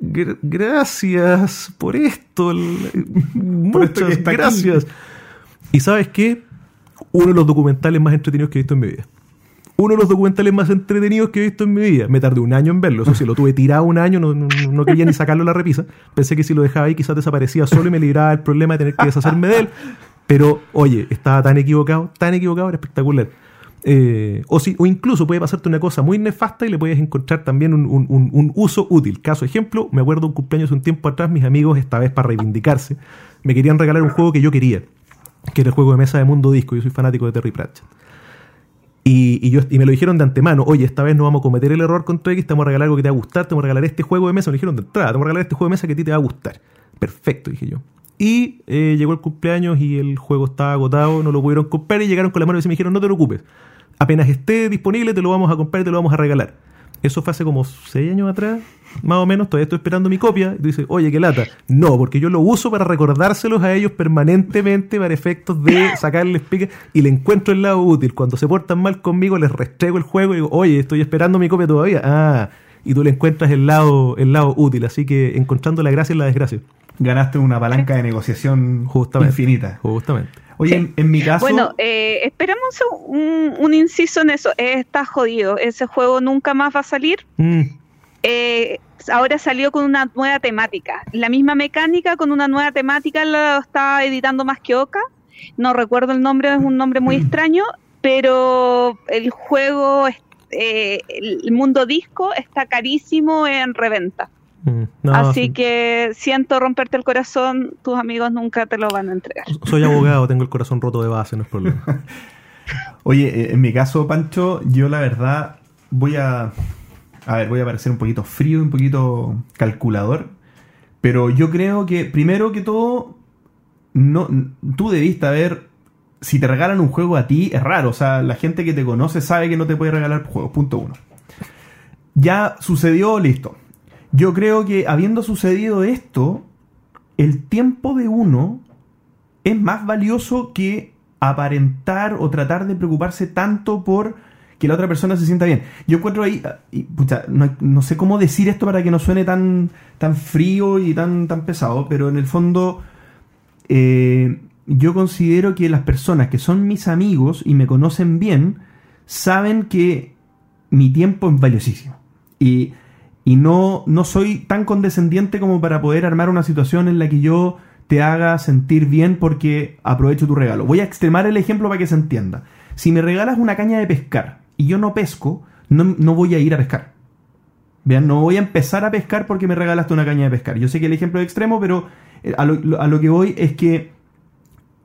gracias por esto. Muchas gracias. Y sabes qué? Uno de los documentales más entretenidos que he visto en mi vida uno de los documentales más entretenidos que he visto en mi vida. Me tardé un año en verlo. Eso sí, lo tuve tirado un año, no, quería ni sacarlo a la repisa. Pensé que si lo dejaba ahí quizás desaparecía solo y me libraba el problema de tener que deshacerme de él. Pero, oye, estaba tan equivocado, tan equivocado, era espectacular. Eh, o, si, o incluso puede pasarte una cosa muy nefasta y le puedes encontrar también un, un, uso útil. Caso ejemplo, me acuerdo un cumpleaños un tiempo atrás, mis amigos, esta vez para reivindicarse, me querían regalar un juego que yo quería, que era el juego de mesa de Mundo Disco. Yo soy fanático de Terry Pratchett. Y, yo, y me lo dijeron de antemano, oye, esta vez no vamos a cometer el error con X, te vamos a regalar algo que te va a gustar, te vamos a regalar este juego de mesa, me lo dijeron de entrada, te vamos a regalar este juego de mesa que a ti te va a gustar. Perfecto, dije yo. Y eh, llegó el cumpleaños y el juego estaba agotado, no lo pudieron comprar y llegaron con las manos y me dijeron, no te preocupes, apenas esté disponible te lo vamos a comprar y te lo vamos a regalar. Eso fue hace como seis años atrás, más o menos. Todavía estoy esperando mi copia. Y tú dices, oye, qué lata. No, porque yo lo uso para recordárselos a ellos permanentemente para efectos de sacarles pique y le encuentro el lado útil. Cuando se portan mal conmigo, les restrego el juego y digo, oye, estoy esperando mi copia todavía. Ah, y tú le encuentras el lado, el lado útil. Así que encontrando la gracia en la desgracia. Ganaste una palanca de negociación Justamente. infinita. Justamente. Oye, en, mi caso. Bueno, eh, esperemos un, inciso en eso. está jodido. Ese juego nunca más va a salir. Mm. Eh, ahora salió con una nueva temática. La misma mecánica con una nueva temática la está editando más que Oca. No recuerdo el nombre, es un nombre muy mm. extraño, pero el juego, eh, el mundo disco está carísimo en reventa. Mm, Así que siento romperte el corazón, tus amigos nunca te lo van a entregar. Soy abogado, tengo el corazón roto de base, no es problema. Oye, eh, en mi caso, Pancho, yo la verdad voy a... A ver, voy a parecer un poquito frío, un poquito calculador, pero yo creo que, primero que todo, no, tú debiste haber... Si te regalan un juego a ti, es raro. O sea, la gente que te conoce sabe que no te puede regalar juegos. Punto uno. Ya sucedió, listo yo creo que habiendo sucedido esto, el tiempo de uno es más valioso que aparentar o tratar de preocuparse tanto por que la otra persona se sienta bien. Yo encuentro ahí, pucha, no, sé cómo decir esto para que no suene tan, tan frío y tan, tan pesado, pero en el fondo eh, yo considero que las personas que son mis amigos y me conocen bien, saben que mi tiempo es valiosísimo. Y y no, no soy tan condescendiente como para poder armar una situación en la que yo te haga sentir bien porque aprovecho tu regalo. Voy a extremar el ejemplo para que se entienda. Si me regalas una caña de pescar y yo no pesco, no, voy a ir a pescar. Vean, no voy a empezar a pescar porque me regalaste una caña de pescar. Yo sé que el ejemplo es extremo, pero eh, a lo, que voy es que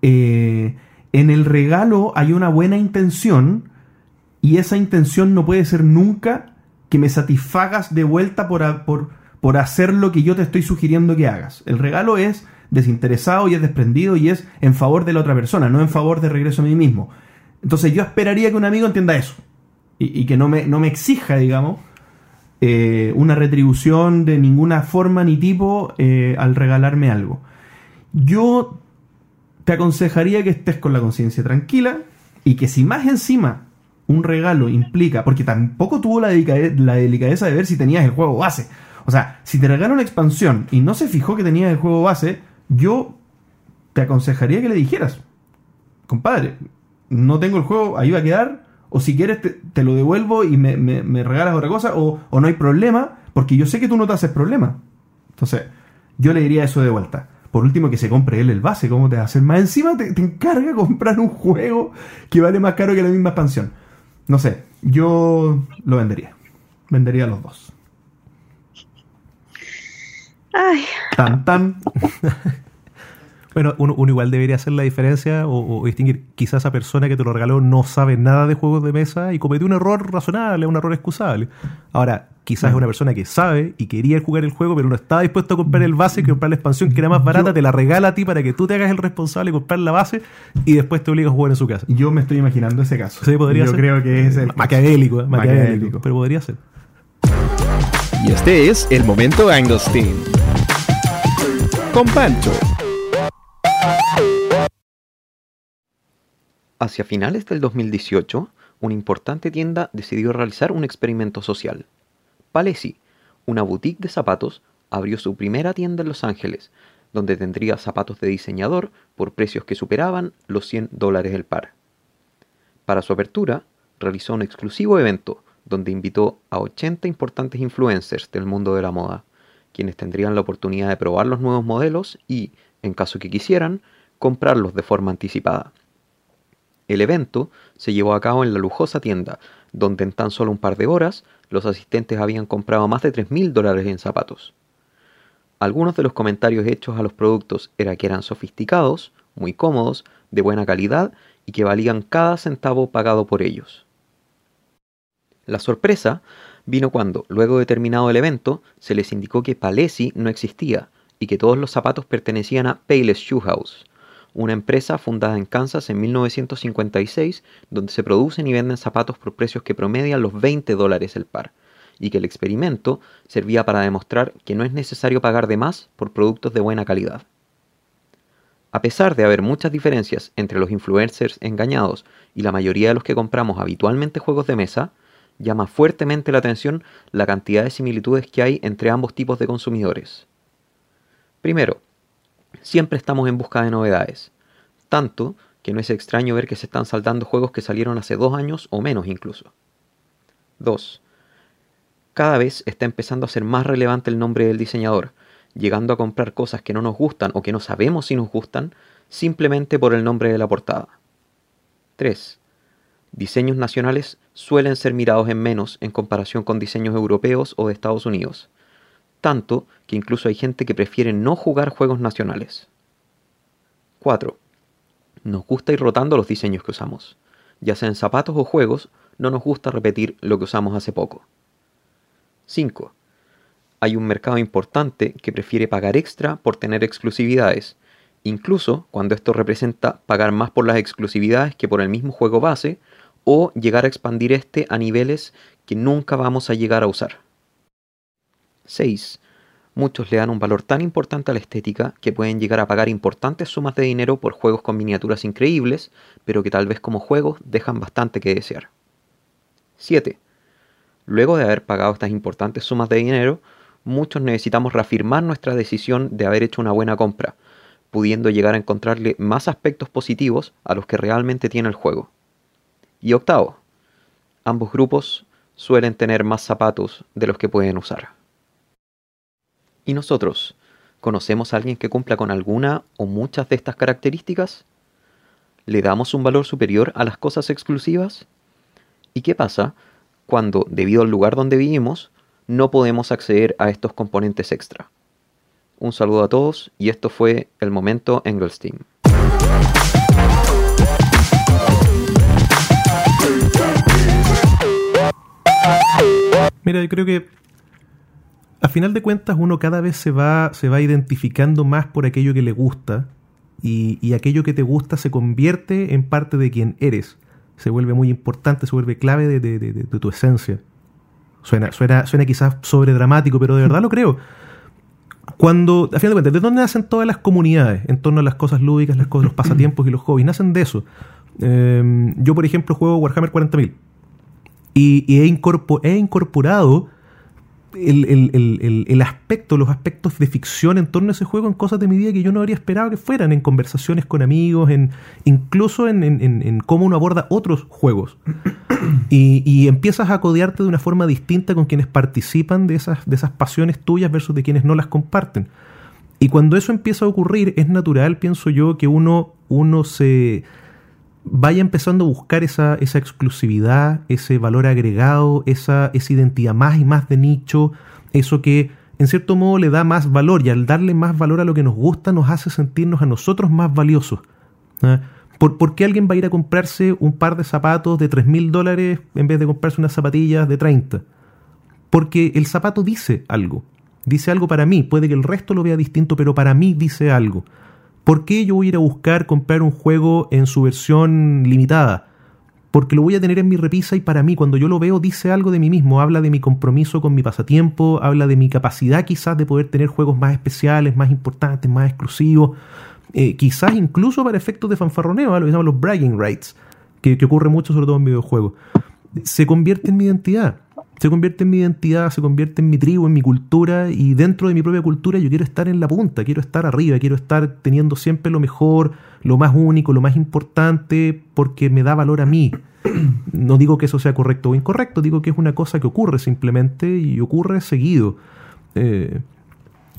eh, en el regalo hay una buena intención y esa intención no puede ser nunca que me satisfagas de vuelta por, por, por hacer lo que yo te estoy sugiriendo que hagas. El regalo es desinteresado y es desprendido y es en favor de la otra persona, no en favor de regreso a mí mismo. Entonces yo esperaría que un amigo entienda eso y, que no me, no me, exija, digamos, eh, una retribución de ninguna forma ni tipo eh, al regalarme algo. Yo te aconsejaría que estés con la conciencia tranquila y que si más encima un regalo implica, porque tampoco tuvo la, delicadeza de ver si tenías el juego base. O sea, si te regala una expansión y no se fijó que tenías el juego base, yo te aconsejaría que le dijeras, compadre, no tengo el juego, ahí va a quedar, o si quieres te, lo devuelvo y me, regalas otra cosa, o, no hay problema, porque yo sé que tú no te haces problema. Entonces, yo le diría eso de vuelta. Por último, que se compre él el base, ¿cómo te va a hacer? Más encima te, te encarga comprar un juego que vale más caro que la misma expansión. No sé, yo lo vendería. Vendería los dos. Ay. Tan, tan. Bueno, uno, uno igual debería hacer la diferencia o, o distinguir. Quizás esa persona que te lo regaló no sabe nada de juegos de mesa y cometió un error razonable, un error excusable. Ahora, quizás es una persona que sabe y quería jugar el juego, pero no estaba dispuesto a comprar el base y comprar la expansión que era más barata, te la regala a ti para que tú te hagas el responsable y comprar la base y después te obligas a jugar en su casa. Yo me estoy imaginando ese caso. Sí, podría Yo ser. creo que es el Maquiavélico, ¿eh? maquiavélico, Maquiavélico. pero podría ser. Y este es el momento Anglestein. Con Pancho. Hacia finales del 2018, una importante tienda decidió realizar un experimento social. Palesi, una boutique de zapatos, abrió su primera tienda en Los Ángeles, donde tendría zapatos de diseñador por precios que superaban los 100 dólares el par. Para su apertura, realizó un exclusivo evento donde invitó a 80 importantes influencers del mundo de la moda, quienes tendrían la oportunidad de probar los nuevos modelos y, en caso que quisieran, comprarlos de forma anticipada. El evento se llevó a cabo en la lujosa tienda, donde en tan solo un par de horas los asistentes habían comprado más de 3.000 dólares en zapatos. Algunos de los comentarios hechos a los productos era que eran sofisticados, muy cómodos, de buena calidad y que valían cada centavo pagado por ellos. La sorpresa vino cuando, luego de terminado el evento, se les indicó que Palesi no existía y que todos los zapatos pertenecían a Payless Shoe House, una empresa fundada en Kansas en 1956 donde se producen y venden zapatos por precios que promedian los 20 dólares el par, y que el experimento servía para demostrar que no es necesario pagar de más por productos de buena calidad. A pesar de haber muchas diferencias entre los influencers engañados y la mayoría de los que compramos habitualmente juegos de mesa, llama fuertemente la atención la cantidad de similitudes que hay entre ambos tipos de consumidores. Primero, siempre estamos en busca de novedades, tanto que no es extraño ver que se están saltando juegos que salieron hace dos años o menos incluso. 2. Cada vez está empezando a ser más relevante el nombre del diseñador, llegando a comprar cosas que no nos gustan o que no sabemos si nos gustan simplemente por el nombre de la portada. 3. Diseños nacionales suelen ser mirados en menos en comparación con diseños europeos o de Estados Unidos, tanto que incluso hay gente que prefiere no jugar juegos nacionales. 4. Nos gusta ir rotando los diseños que usamos. Ya sea en zapatos o juegos, no nos gusta repetir lo que usamos hace poco. 5. Hay un mercado importante que prefiere pagar extra por tener exclusividades, incluso cuando esto representa pagar más por las exclusividades que por el mismo juego base, o llegar a expandir este a niveles que nunca vamos a llegar a usar. 6. Muchos le dan un valor tan importante a la estética que pueden llegar a pagar importantes sumas de dinero por juegos con miniaturas increíbles, pero que tal vez como juegos dejan bastante que desear. 7. Luego de haber pagado estas importantes sumas de dinero, muchos necesitamos reafirmar nuestra decisión de haber hecho una buena compra, pudiendo llegar a encontrarle más aspectos positivos a los que realmente tiene el juego. Y octavo, ambos grupos suelen tener más zapatos de los que pueden usar. ¿Y nosotros? ¿Conocemos a alguien que cumpla con alguna o muchas de estas características? ¿Le damos un valor superior a las cosas exclusivas? ¿Y qué pasa cuando, debido al lugar donde vivimos, no podemos acceder a estos componentes extra? Un saludo a todos y esto fue el momento Engelstein. Mira, yo creo que a final de cuentas uno cada vez se va, se va identificando más por aquello que le gusta y, y aquello que te gusta se convierte en parte de quien eres. Se vuelve muy importante, se vuelve clave de, de- tu esencia. Suena, suena, suena quizás sobredramático, pero de verdad lo creo. Cuando, a final de cuentas, ¿de dónde nacen todas las comunidades en torno a las cosas lúdicas, las cosas, los pasatiempos y los hobbies? Nacen de eso. Eh, yo, por ejemplo, juego Warhammer 40.000 y, y he, incorpo- he incorporado el, el- el- aspecto, los aspectos de ficción en torno a ese juego en cosas de mi vida que yo no habría esperado que fueran, en conversaciones con amigos, en incluso en, en- en- en cómo uno aborda otros juegos. Y, y empiezas a codearte de una forma distinta con quienes participan de esas, de esas pasiones tuyas versus de quienes no las comparten. Y cuando eso empieza a ocurrir, es natural, pienso yo, que uno, uno se vaya empezando a buscar esa, esa exclusividad, ese valor agregado, esa, esa identidad más y más de nicho, eso que en cierto modo le da más valor y al darle más valor a lo que nos gusta nos hace sentirnos a nosotros más valiosos. ¿Por, ¿Por, qué alguien va a ir a comprarse un par de zapatos de 3 mil dólares en vez de comprarse unas zapatillas de 30? Porque el zapato dice algo. Dice algo para mí. Puede que el resto lo vea distinto, pero para mí dice algo. ¿Por qué yo voy a ir a buscar comprar un juego en su versión limitada? Porque lo voy a tener en mi repisa y para mí cuando yo lo veo dice algo de mí mismo, habla de mi compromiso con mi pasatiempo, habla de mi capacidad quizás de poder tener juegos más especiales, más importantes, más exclusivos, eh, quizás incluso para efectos de fanfarroneo, lo que llamamos los bragging rights, que ocurre mucho sobre todo en videojuegos. Se convierte en mi identidad se convierte en mi identidad, se convierte en mi tribu, en mi cultura y dentro de mi propia cultura yo quiero estar en la punta, quiero estar arriba, quiero estar teniendo siempre lo mejor, lo más único, lo más importante porque me da valor a mí. No digo que eso sea correcto o incorrecto, digo que es una cosa que ocurre simplemente y ocurre seguido. Eh,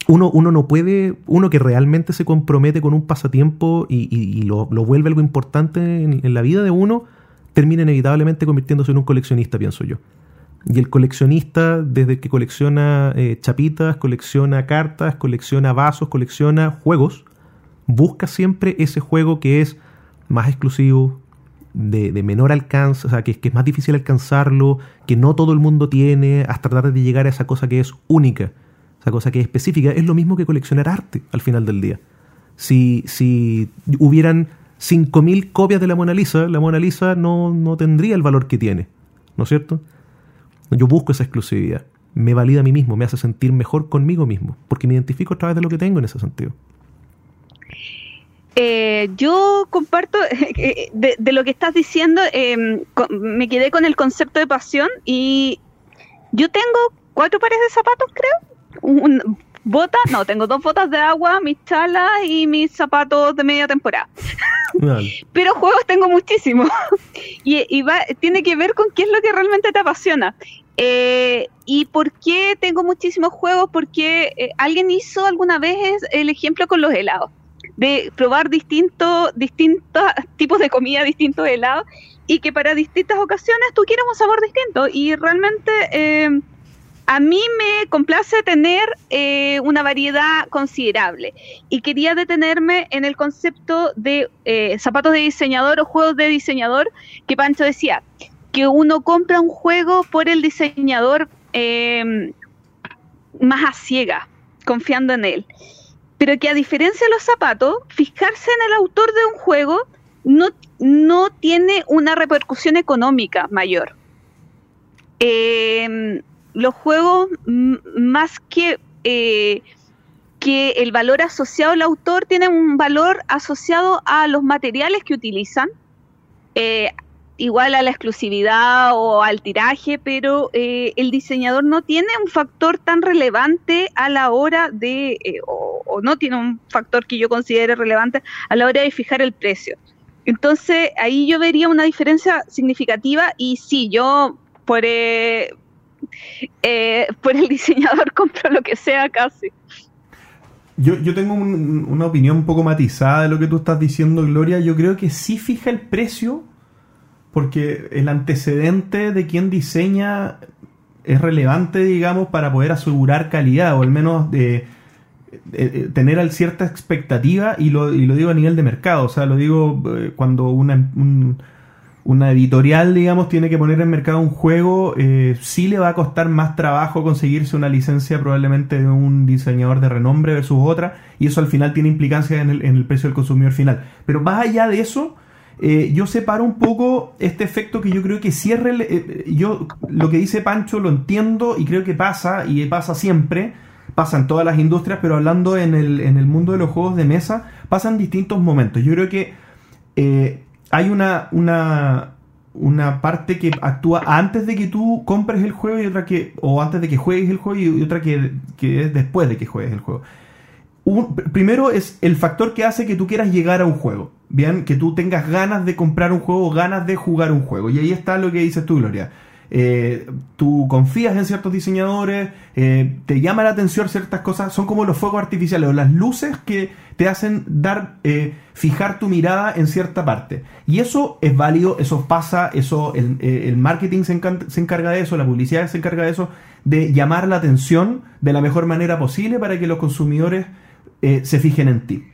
uno, uno, no puede, uno que realmente se compromete con un pasatiempo y, lo, vuelve algo importante en, en la vida de uno, termina inevitablemente convirtiéndose en un coleccionista, pienso yo. Y el coleccionista, desde que colecciona eh, chapitas, colecciona cartas, colecciona vasos, colecciona juegos, busca siempre ese juego que es más exclusivo, de, menor alcance, o sea, que, que, es más difícil alcanzarlo, que no todo el mundo tiene, hasta tratar de llegar a esa cosa que es única, esa cosa que es específica. Es lo mismo que coleccionar arte al final del día. Si, si hubieran 5.000 copias de la Mona Lisa, la Mona Lisa no, no tendría el valor que tiene, ¿no es cierto? Yo busco esa exclusividad. Me valida a mí mismo, me hace sentir mejor conmigo mismo, porque me identifico a través de lo que tengo en ese sentido. Eh, yo comparto eh, de, lo que estás diciendo, em, me quedé con el concepto de pasión y yo tengo cuatro pares de zapatos, creo. Un, bota, no, tengo dos botas de agua, mis chalas y mis zapatos de media temporada. Pero juegos tengo muchísimos. y, va, tiene que ver con qué es lo que realmente te apasiona. Eh, ¿Y por qué tengo muchísimos juegos? Porque eh, alguien hizo alguna vez el ejemplo con los helados, de probar distintos, distintos tipos de comida, distintos helados, y que para distintas ocasiones tú quieres un sabor distinto. Y realmente eh, a mí me complace tener eh, una variedad considerable y quería detenerme en el concepto de eh, zapatos de diseñador o juegos de diseñador que Pancho decía, que uno compra un juego por el diseñador em, más a ciega, confiando en él. Pero que a diferencia de los zapatos, fijarse en el autor de un juego no, no tiene una repercusión económica mayor. Eh, los juegos, más que, eh, que el valor asociado al autor, tienen un valor asociado a los materiales que utilizan, eh, igual a la exclusividad o al tiraje, pero eh, el diseñador no tiene un factor tan relevante a la hora de, o, o, no tiene un factor que yo considere relevante a la hora de fijar el precio. Entonces ahí yo vería una diferencia significativa y sí, yo por, eh, por el diseñador compro lo que sea casi. Yo, yo tengo una opinión un poco matizada de lo que tú estás diciendo, Gloria. Yo creo que sí fija el precio, porque el antecedente de quien diseña es relevante, digamos, para poder asegurar calidad, o al menos de, tener cierta expectativa, y lo, y lo digo a nivel de mercado. O sea, lo digo eh, cuando una, un, una editorial, digamos, tiene que poner en mercado un juego, eh, sí le va a costar más trabajo conseguirse una licencia probablemente de un diseñador de renombre versus otra, y eso al final tiene implicancia en el, precio del consumidor final. Pero más allá de eso, eh, yo separo un poco este efecto que yo creo que cierre, eh, yo lo que dice Pancho lo entiendo y creo que pasa, y pasa siempre, pasa en todas las industrias, pero hablando en el, en el mundo de los juegos de mesa, pasan distintos momentos. Yo creo que hay una, una, una parte que actúa antes de que tú compres el juego y otra que, o antes de que juegues el juego y otra que, es después de que juegues el juego. primero es el factor que hace que tú quieras llegar a un juego. Bien, que tú tengas ganas de comprar un juego, ganas de jugar un juego. Y ahí está lo que dices tú, Gloria. Eh, tú confías en ciertos diseñadores, eh, te llama la atención ciertas cosas, son como los fuegos artificiales o las luces que te hacen dar, eh, fijar tu mirada en cierta parte. Y eso es válido, eso pasa, eso el, marketing se, se, encarga de eso, la publicidad se encarga de eso, de llamar la atención de la mejor manera posible para que los consumidores se fijen en ti.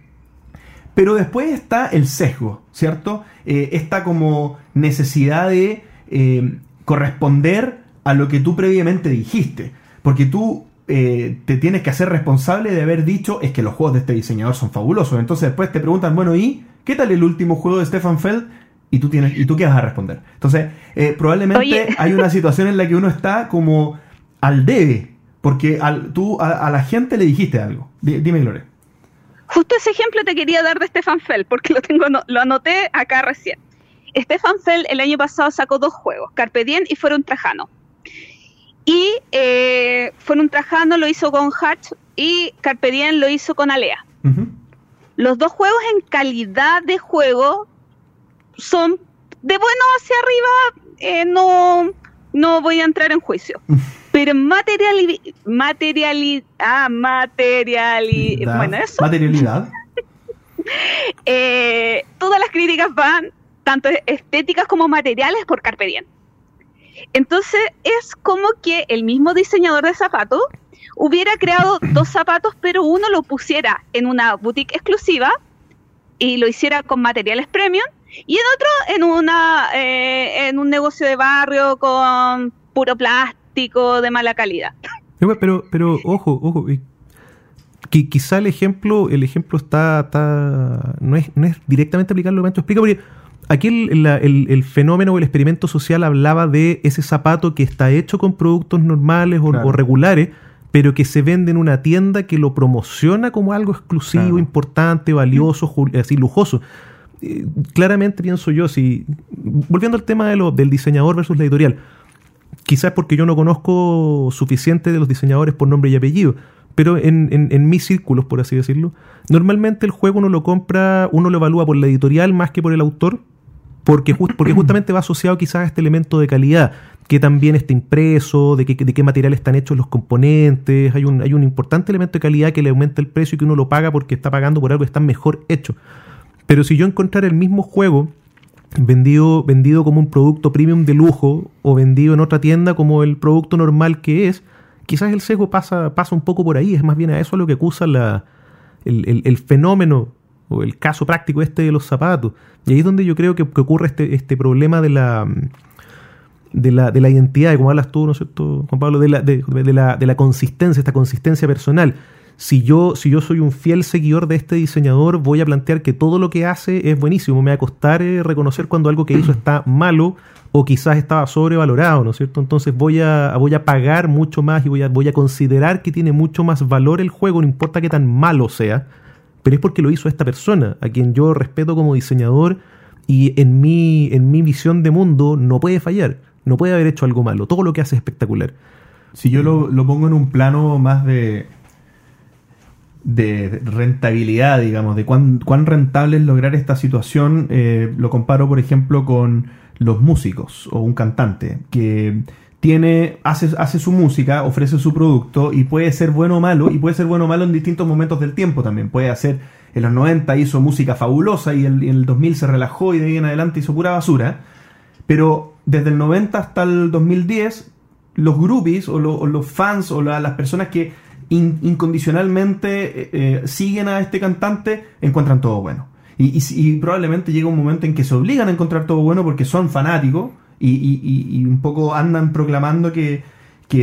Pero después está el sesgo, ¿cierto? esta como necesidad de corresponder a lo que tú previamente dijiste. Porque tú eh, te tienes que hacer responsable de haber dicho es que los juegos de este diseñador son fabulosos. Entonces después te preguntan, bueno, ¿y qué tal el último juego de Stefan Feld? Y tú, tienes, y tú qué vas a responder. Entonces, eh, probablemente hay una situación en la que uno está como al debe, porque al, tú a, la gente le dijiste algo. dime, Gloria. Justo ese ejemplo te quería dar de Stefan Feld, porque lo tengo, lo anoté acá recién. Stefan Feld el año pasado sacó dos juegos, Carpe Diem y Fueron Trajano. Y eh, Fueron Trajano lo hizo con Hatch y Carpe Diem lo hizo con Alea. Los dos juegos en calidad de juego son de bueno hacia arriba, eh, no, no voy a entrar en juicio. Pero en materialidad, ah, materialidad, bueno, eso. Materialidad. Eh, todas las críticas van tanto estéticas como materiales por Carpe Diem. Entonces es como que el mismo diseñador de zapatos hubiera creado dos zapatos, pero uno lo pusiera en una boutique exclusiva y lo hiciera con materiales premium, y en otro en una eh, en un negocio de barrio con puro plástico de mala calidad. Pero, pero ojo, ojo, que quizá el ejemplo, el ejemplo está, está no es, no es directamente aplicable lo que explica porque aquí el, fenómeno o el experimento social hablaba de ese zapato que está hecho con productos normales o, regulares, pero que se vende en una tienda que lo promociona como algo exclusivo, importante, valioso, así lujoso. Eh, claramente pienso yo, si volviendo al tema de lo, del diseñador versus la editorial, quizás porque yo no conozco suficiente de los diseñadores por nombre y apellido, pero en, en, mis círculos, por así decirlo, normalmente el juego uno lo compra, uno lo evalúa por la editorial más que por el autor, porque, porque justamente va asociado quizás a este elemento de calidad, que también está impreso, de, de qué material están hechos los componentes, hay un, hay un importante elemento de calidad que le aumenta el precio y que uno lo paga porque está pagando por algo que está mejor hecho. Pero si yo encontrara el mismo juego vendido, vendido como un producto premium de lujo o vendido en otra tienda como el producto normal que es, quizás el sesgo pasa, pasa un poco por ahí, es más bien a eso a lo que acusa la, el, el fenómeno o el caso práctico este de los zapatos. Y ahí es donde yo creo que, ocurre este, este problema de la, de la, de la identidad, como hablas tú, ¿no es cierto, Juan Pablo? De la, de, la, de la consistencia, esta consistencia personal. Si yo, si yo soy un fiel seguidor de este diseñador, voy a plantear que todo lo que hace es buenísimo. Me va a costar eh, reconocer cuando algo que hizo está malo o quizás estaba sobrevalorado, ¿no es cierto? Entonces voy a, voy a pagar mucho más y voy a, voy a considerar que tiene mucho más valor el juego, no importa qué tan malo sea, pero es porque lo hizo esta persona, a quien yo respeto como diseñador y en mi, en mi visión de mundo no puede fallar, no puede haber hecho algo malo, todo lo que hace es espectacular. Si yo lo, pongo en un plano más de, de rentabilidad, digamos, de cuán, cuán rentable es lograr esta situación, eh, lo comparo, por ejemplo, con los músicos o un cantante que tiene, hace, hace su música, ofrece su producto y puede ser bueno o malo, y puede ser bueno o malo en distintos momentos del tiempo también. Puede hacer, en los 90 hizo música fabulosa y en el 2000 se relajó y de ahí en adelante hizo pura basura. Pero desde el 90 hasta el 2010, los groupies o, los fans o las personas que incondicionalmente eh, eh, siguen a este cantante encuentran todo bueno. Y, y probablemente llega un momento en que se obligan a encontrar todo bueno porque son fanáticos y, un poco andan proclamando que,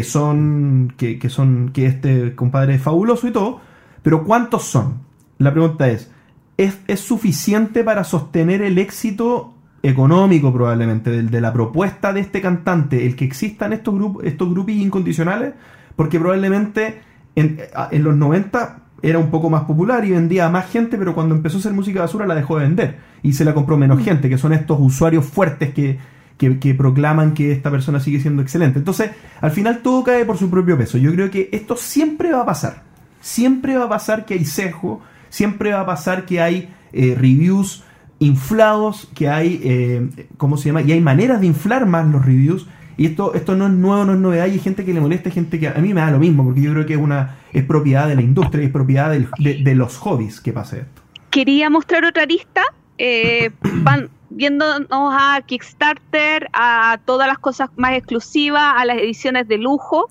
son, que, son, que este compadre es fabuloso y todo, pero ¿cuántos son? La pregunta es, ¿es, suficiente para sostener el éxito económico probablemente de, la propuesta de este cantante, el que existan estos, grupos estos grupos incondicionales? Porque probablemente en, en, los 90 era un poco más popular y vendía a más gente, pero cuando empezó a hacer música basura la dejó de vender y se la compró menos mm. gente, que son estos usuarios fuertes que, que, proclaman que esta persona sigue siendo excelente. Entonces, al final todo cae por su propio peso. Yo creo que esto siempre va a pasar. Siempre va a pasar que hay sesgo, siempre va a pasar que hay eh, reviews inflados, que hay, eh, ¿cómo se llama? Y hay maneras de inflar más los reviews. Y esto, esto no es nuevo, no es novedad, y hay gente que le molesta, hay gente que a mí me da lo mismo, porque yo creo que es una es propiedad de la industria, es propiedad de, de los hobbies que pase esto. Quería mostrar otra lista, eh, van viéndonos a Kickstarter, a todas las cosas más exclusivas, a las ediciones de lujo,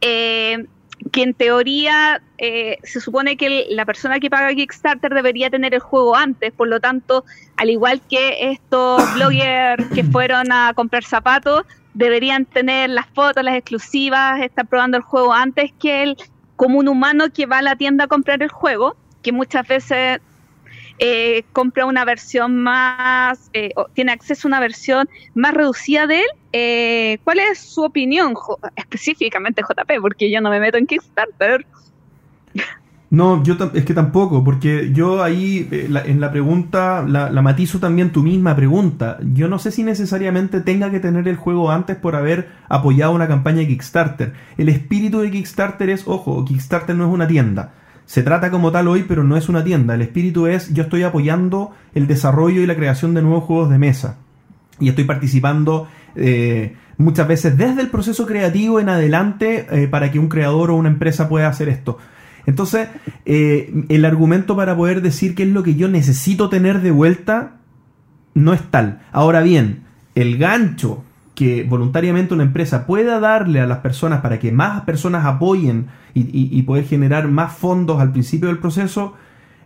eh, que en teoría eh, se supone que el- la persona que paga Kickstarter debería tener el juego antes, por lo tanto, al igual que estos bloggers que fueron a comprar zapatos, deberían tener las fotos, las exclusivas, estar probando el juego antes que el común humano que va a la tienda a comprar el juego, que muchas veces eh, compra una versión más, eh, o tiene acceso a una versión más reducida de él. Eh, ¿Cuál es su opinión Jo- específicamente JP? Porque yo no me meto en Kickstarter. No, yo es que tampoco, porque yo ahí eh, la- en la pregunta la, la matizo también tu misma pregunta. Yo no sé si necesariamente tenga que tener el juego antes por haber apoyado una campaña de Kickstarter. El espíritu de Kickstarter es, ojo, Kickstarter no es una tienda. Se trata como tal hoy, pero no es una tienda. El espíritu es, yo estoy apoyando el desarrollo y la creación de nuevos juegos de mesa. Y estoy participando eh, muchas veces desde el proceso creativo en adelante eh, para que un creador o una empresa pueda hacer esto. Entonces, eh, el argumento para poder decir qué es lo que yo necesito tener de vuelta no es tal. Ahora bien, el gancho que voluntariamente una empresa pueda darle a las personas para que más personas apoyen y, y- poder generar más fondos al principio del proceso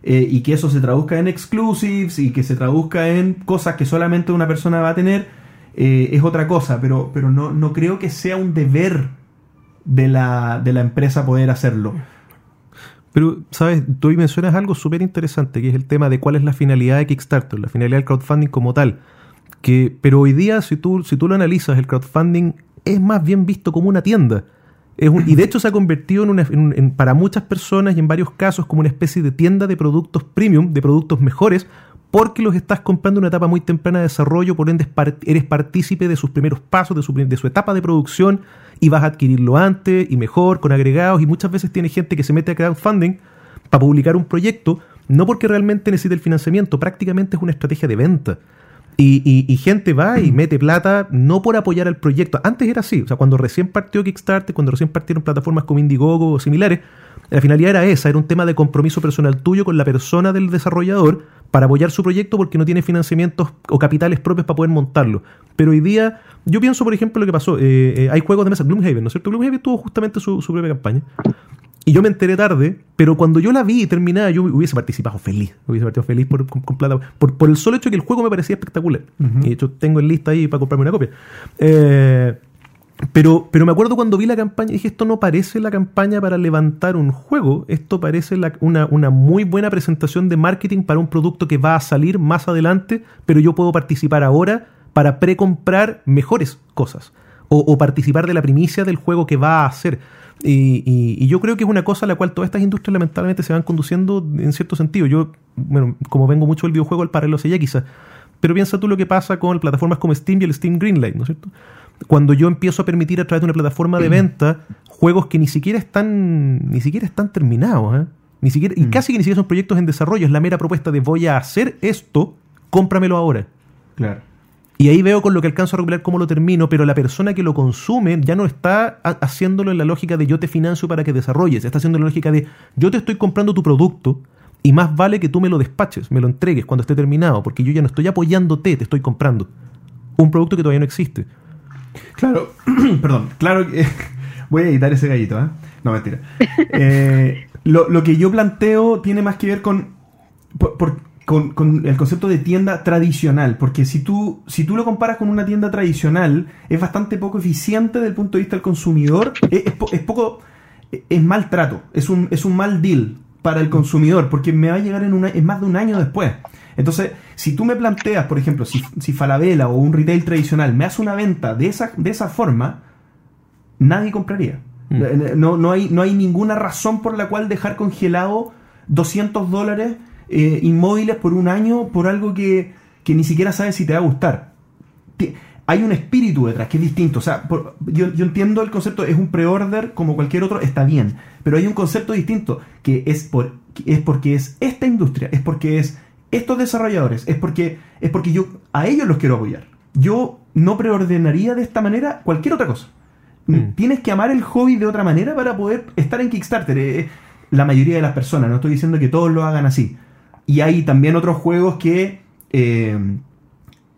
eh, y que eso se traduzca en exclusives y que se traduzca en cosas que solamente una persona va a tener eh, es otra cosa, pero, pero no, no creo que sea un deber de la, de la empresa poder hacerlo. Pero, ¿sabes? Tú mencionas algo súper interesante, que es el tema de cuál es la finalidad de Kickstarter, la finalidad del crowdfunding como tal. Que, pero hoy día, si tú, si tú lo analizas, el crowdfunding es más bien visto como una tienda. Es un- y de hecho se ha convertido en una, en para muchas personas y en varios casos como una especie de tienda de productos premium, de productos mejores, porque los estás comprando en una etapa muy temprana de desarrollo, por ende eres partícipe de sus primeros pasos, de su, de su etapa de producción y vas a adquirirlo antes y mejor, con agregados, y muchas veces tiene gente que se mete a crowdfunding para publicar un proyecto, no porque realmente necesite el financiamiento, prácticamente es una estrategia de venta. Y, y- y gente va y mete plata no por apoyar al proyecto. Antes era así, o sea, cuando recién partió Kickstarter, cuando recién partieron plataformas como Indiegogo o similares, la finalidad era esa, era un tema de compromiso personal tuyo con la persona del desarrollador para apoyar su proyecto porque no tiene financiamientos o capitales propios para poder montarlo. Pero hoy día, yo pienso, por ejemplo, lo que pasó. eh, eh, hay juegos de mesa, Gloomhaven, ¿no es cierto? Gloomhaven tuvo justamente su, su propia campaña. Y yo me enteré tarde, pero cuando yo la vi terminada, yo hubiese participado feliz. Hubiese participado feliz por, con, con plata. Por, por el solo hecho de que el juego me parecía espectacular. Y de hecho, tengo en lista ahí para comprarme una copia. Eh, pero, pero me acuerdo cuando vi la campaña, dije, esto no parece la campaña para levantar un juego, esto parece la- una, una muy buena presentación de marketing para un producto que va a salir más adelante, pero yo puedo participar ahora para precomprar mejores cosas o, o participar de la primicia del juego que va a hacer. Y, y- y yo creo que es una cosa a la cual todas estas industrias lamentablemente se van conduciendo en cierto sentido. Yo, bueno, como vengo mucho del videojuego, el paralelo sería quizás. Pero piensa tú lo que pasa con plataformas como Steam y el Steam Greenlight, ¿no es cierto? Cuando yo empiezo a permitir a través de una plataforma de venta juegos que ni siquiera están ni siquiera están terminados, ¿eh? Ni siquiera, y casi que ni siquiera son proyectos en desarrollo, es la mera propuesta de voy a hacer esto, cómpramelo ahora. Claro. Y ahí veo con lo que alcanzo a regular cómo lo termino, pero la persona que lo consume ya no está ha- haciéndolo en la lógica de yo te financio para que desarrolles, está haciendo la lógica de yo te estoy comprando tu producto y más vale que tú me lo despaches, me lo entregues cuando esté terminado, porque yo ya no estoy apoyándote, te estoy comprando un producto que todavía no existe. Claro, perdón, claro que voy a editar ese gallito, ¿eh? No, mentira. Eh, lo, lo que yo planteo tiene más que ver con, por- por- con, con el concepto de tienda tradicional, porque si tú, si tú lo comparas con una tienda tradicional, es bastante poco eficiente desde el punto de vista del consumidor, es, es po- es poco, es mal trato, es un, es un mal deal para el consumidor, porque me va a llegar en una, en más de un año después. Entonces, si tú me planteas, por ejemplo, si, si Falabella o un retail tradicional me hace una venta de esa, de esa forma, nadie compraría. Mm. Eh, No, no, hay, no hay ninguna razón por la cual dejar congelado 200 dólares eh, inmóviles por un año por algo que, que ni siquiera sabes si te va a gustar. Hay un espíritu detrás que es distinto. O sea, por- yo, yo entiendo el concepto, es un pre-order como cualquier otro, está bien. Pero hay un concepto distinto que es, por, es porque es esta industria, es porque es estos desarrolladores, es porque, es porque yo a ellos los quiero apoyar. Yo no preordenaría de esta manera cualquier otra cosa. Mm. Tienes que amar el hobby de otra manera para poder estar en Kickstarter. Eh, eh, la mayoría de las personas, no estoy diciendo que todos lo hagan así. Y hay también otros juegos que eh,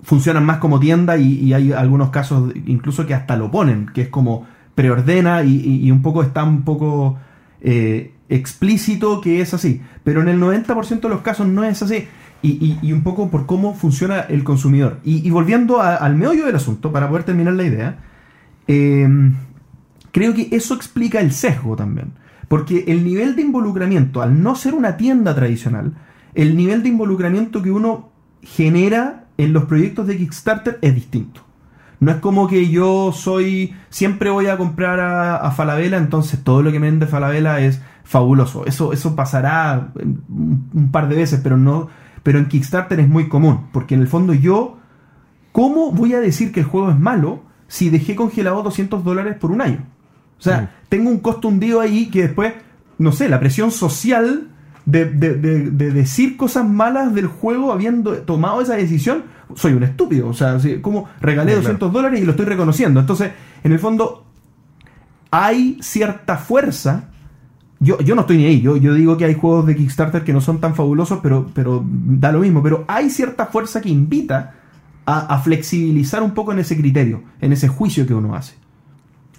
funcionan más como tienda y, hay algunos casos incluso que hasta lo ponen, que es como preordena y, un poco está un poco eh, explícito que es así. Pero en el 90% de los casos no es así. Y, un poco por cómo funciona el consumidor. Y, volviendo al meollo del asunto, para poder terminar la idea, eh, creo que eso explica el sesgo también. Porque el nivel de involucramiento, al no ser una tienda tradicional, el nivel de involucramiento que uno genera en los proyectos de Kickstarter es distinto. No es como que yo soy, siempre voy a comprar a, a Falabella, entonces todo lo que me vende Falabella es fabuloso. Eso, eso pasará un, un par de veces, pero no, pero en Kickstarter es muy común, porque en el fondo yo, ¿cómo voy a decir que el juego es malo si dejé congelado 200 dólares por un año? O sea, tengo un costo hundido ahí que después, no sé, la presión social de, de- de- de decir cosas malas del juego habiendo tomado esa decisión, soy un estúpido. O sea, como regalé Sí, claro. 200 dólares y lo estoy reconociendo. Entonces, en el fondo, hay cierta fuerza. Yo, yo no estoy ni ahí. Yo, yo digo que hay juegos de Kickstarter que no son tan fabulosos, pero, pero da lo mismo. Pero hay cierta fuerza que invita a, a flexibilizar un poco en ese criterio, en ese juicio que uno hace.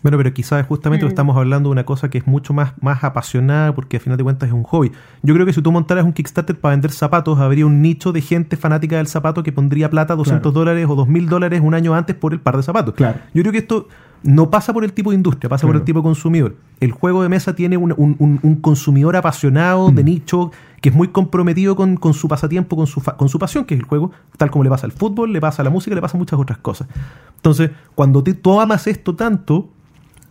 Bueno, pero quizás justamente Mm. estamos hablando de una cosa que es mucho más, más apasionada porque al final de cuentas es un hobby. Yo creo que si tú montaras un Kickstarter para vender zapatos, habría un nicho de gente fanática del zapato que pondría plata 200 Claro. dólares o 2000 dólares un año antes por el par de zapatos. Claro. Yo creo que esto no pasa por el tipo de industria, pasa por Claro. el tipo de consumidor. El juego de mesa tiene un, un- un- un consumidor apasionado Mm. de nicho que es muy comprometido con, con su pasatiempo, con su, fa- con su pasión, que es el juego, tal como le pasa al fútbol, le pasa a la música, le pasa muchas otras cosas. Entonces, cuando te- tú amas esto tanto,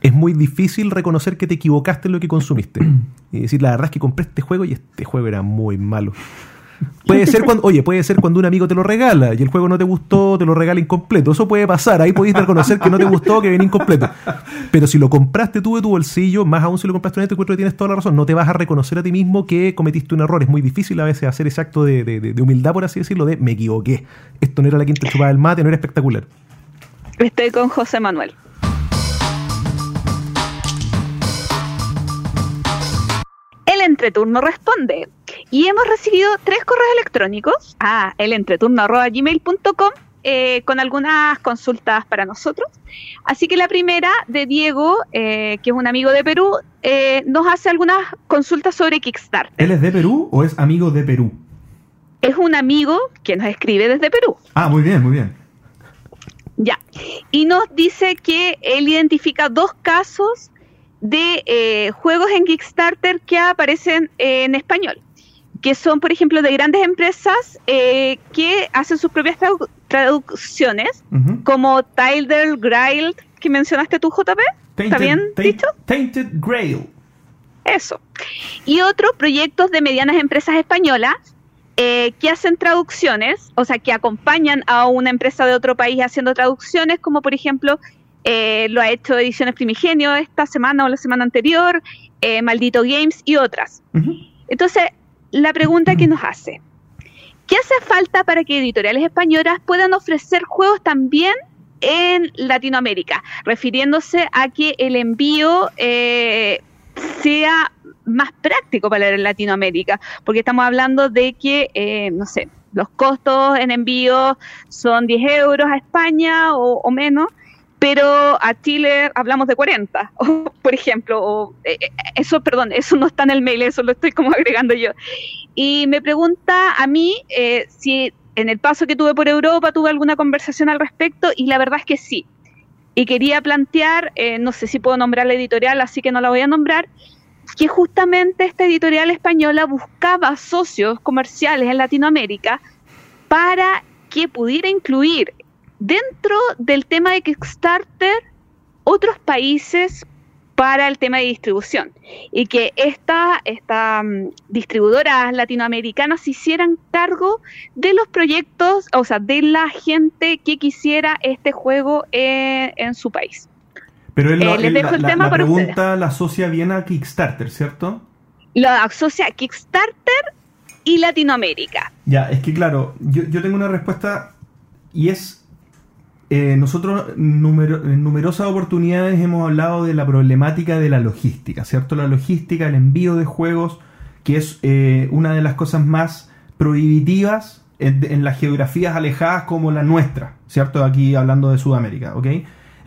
es muy difícil reconocer que te equivocaste en lo que consumiste. Y decir, la verdad es que compré este juego y este juego era muy malo. Puede ser cuando, oye, puede ser cuando un amigo te lo regala y el juego no te gustó, te lo regala incompleto. Eso puede pasar, ahí podéis reconocer que no te gustó, que viene incompleto. Pero si lo compraste tú de tu bolsillo, más aún si lo compraste en este encuentro, tienes toda la razón. No te vas a reconocer a ti mismo que cometiste un error. Es muy difícil a veces hacer ese acto de, de- de- de humildad, por así decirlo, de me equivoqué. Esto no era la quinta chupada del mate, no era espectacular. Estoy con José Manuel. El entreturno responde. Y hemos recibido tres correos electrónicos a elentreturno.gmail.com eh, con algunas consultas para nosotros. Así que la primera de Diego, eh, que es un amigo de Perú, eh, nos hace algunas consultas sobre Kickstarter. ¿Él es de Perú o es amigo de Perú? Es un amigo que nos escribe desde Perú. Ah, muy bien, muy bien. Ya. Y nos dice que él identifica dos casos de eh, juegos en Kickstarter que aparecen en español, que son, por ejemplo, de grandes empresas eh, que hacen sus propias tradu- traducciones, como Tyler Grail, que mencionaste tú, JP. ¿Está bien dicho? Tainted Grail. Eso. Y otros proyectos de medianas empresas españolas eh, que hacen traducciones, o sea, que acompañan a una empresa de otro país haciendo traducciones, como por ejemplo eh, lo ha hecho Ediciones Primigenio esta semana o la semana anterior, eh, Maldito Games y otras. Entonces, la pregunta que nos hace, ¿qué hace falta para que editoriales españolas puedan ofrecer juegos también en Latinoamérica? Refiriéndose a que el envío eh, sea más práctico para Latinoamérica, porque estamos hablando de que, eh, no sé, los costos en envío son 10 euros a España o, o menos, pero a Chile hablamos de 40, o, por ejemplo. O, eh, eh, eso, perdón, eso no está en el mail, eso lo estoy como agregando yo. Y me pregunta a mí eh, si en el paso que tuve por Europa tuve alguna conversación al respecto y la verdad es que sí. Y quería plantear, eh, no sé si puedo nombrar la editorial, así que no la voy a nombrar, que justamente esta editorial española buscaba socios comerciales en Latinoamérica para que pudiera incluir dentro del tema de Kickstarter otros países para el tema de distribución y que esta, esta mm, distribuidoras latinoamericanas se hicieran cargo de los proyectos, o sea, de la gente que quisiera este juego eh, en su país. Pero él, Eh, él- la, el la- tema la pregunta la asocia bien a Kickstarter, ¿cierto? Lo asocia Kickstarter y Latinoamérica. Ya, es que claro, yo, yo tengo una respuesta y es eh, nosotros en numerosas oportunidades hemos hablado de la problemática de la logística, ¿cierto? La logística, el envío de juegos, que es eh, una de las cosas más prohibitivas en, en las geografías alejadas como la nuestra, ¿cierto? Aquí hablando de Sudamérica, ¿ok?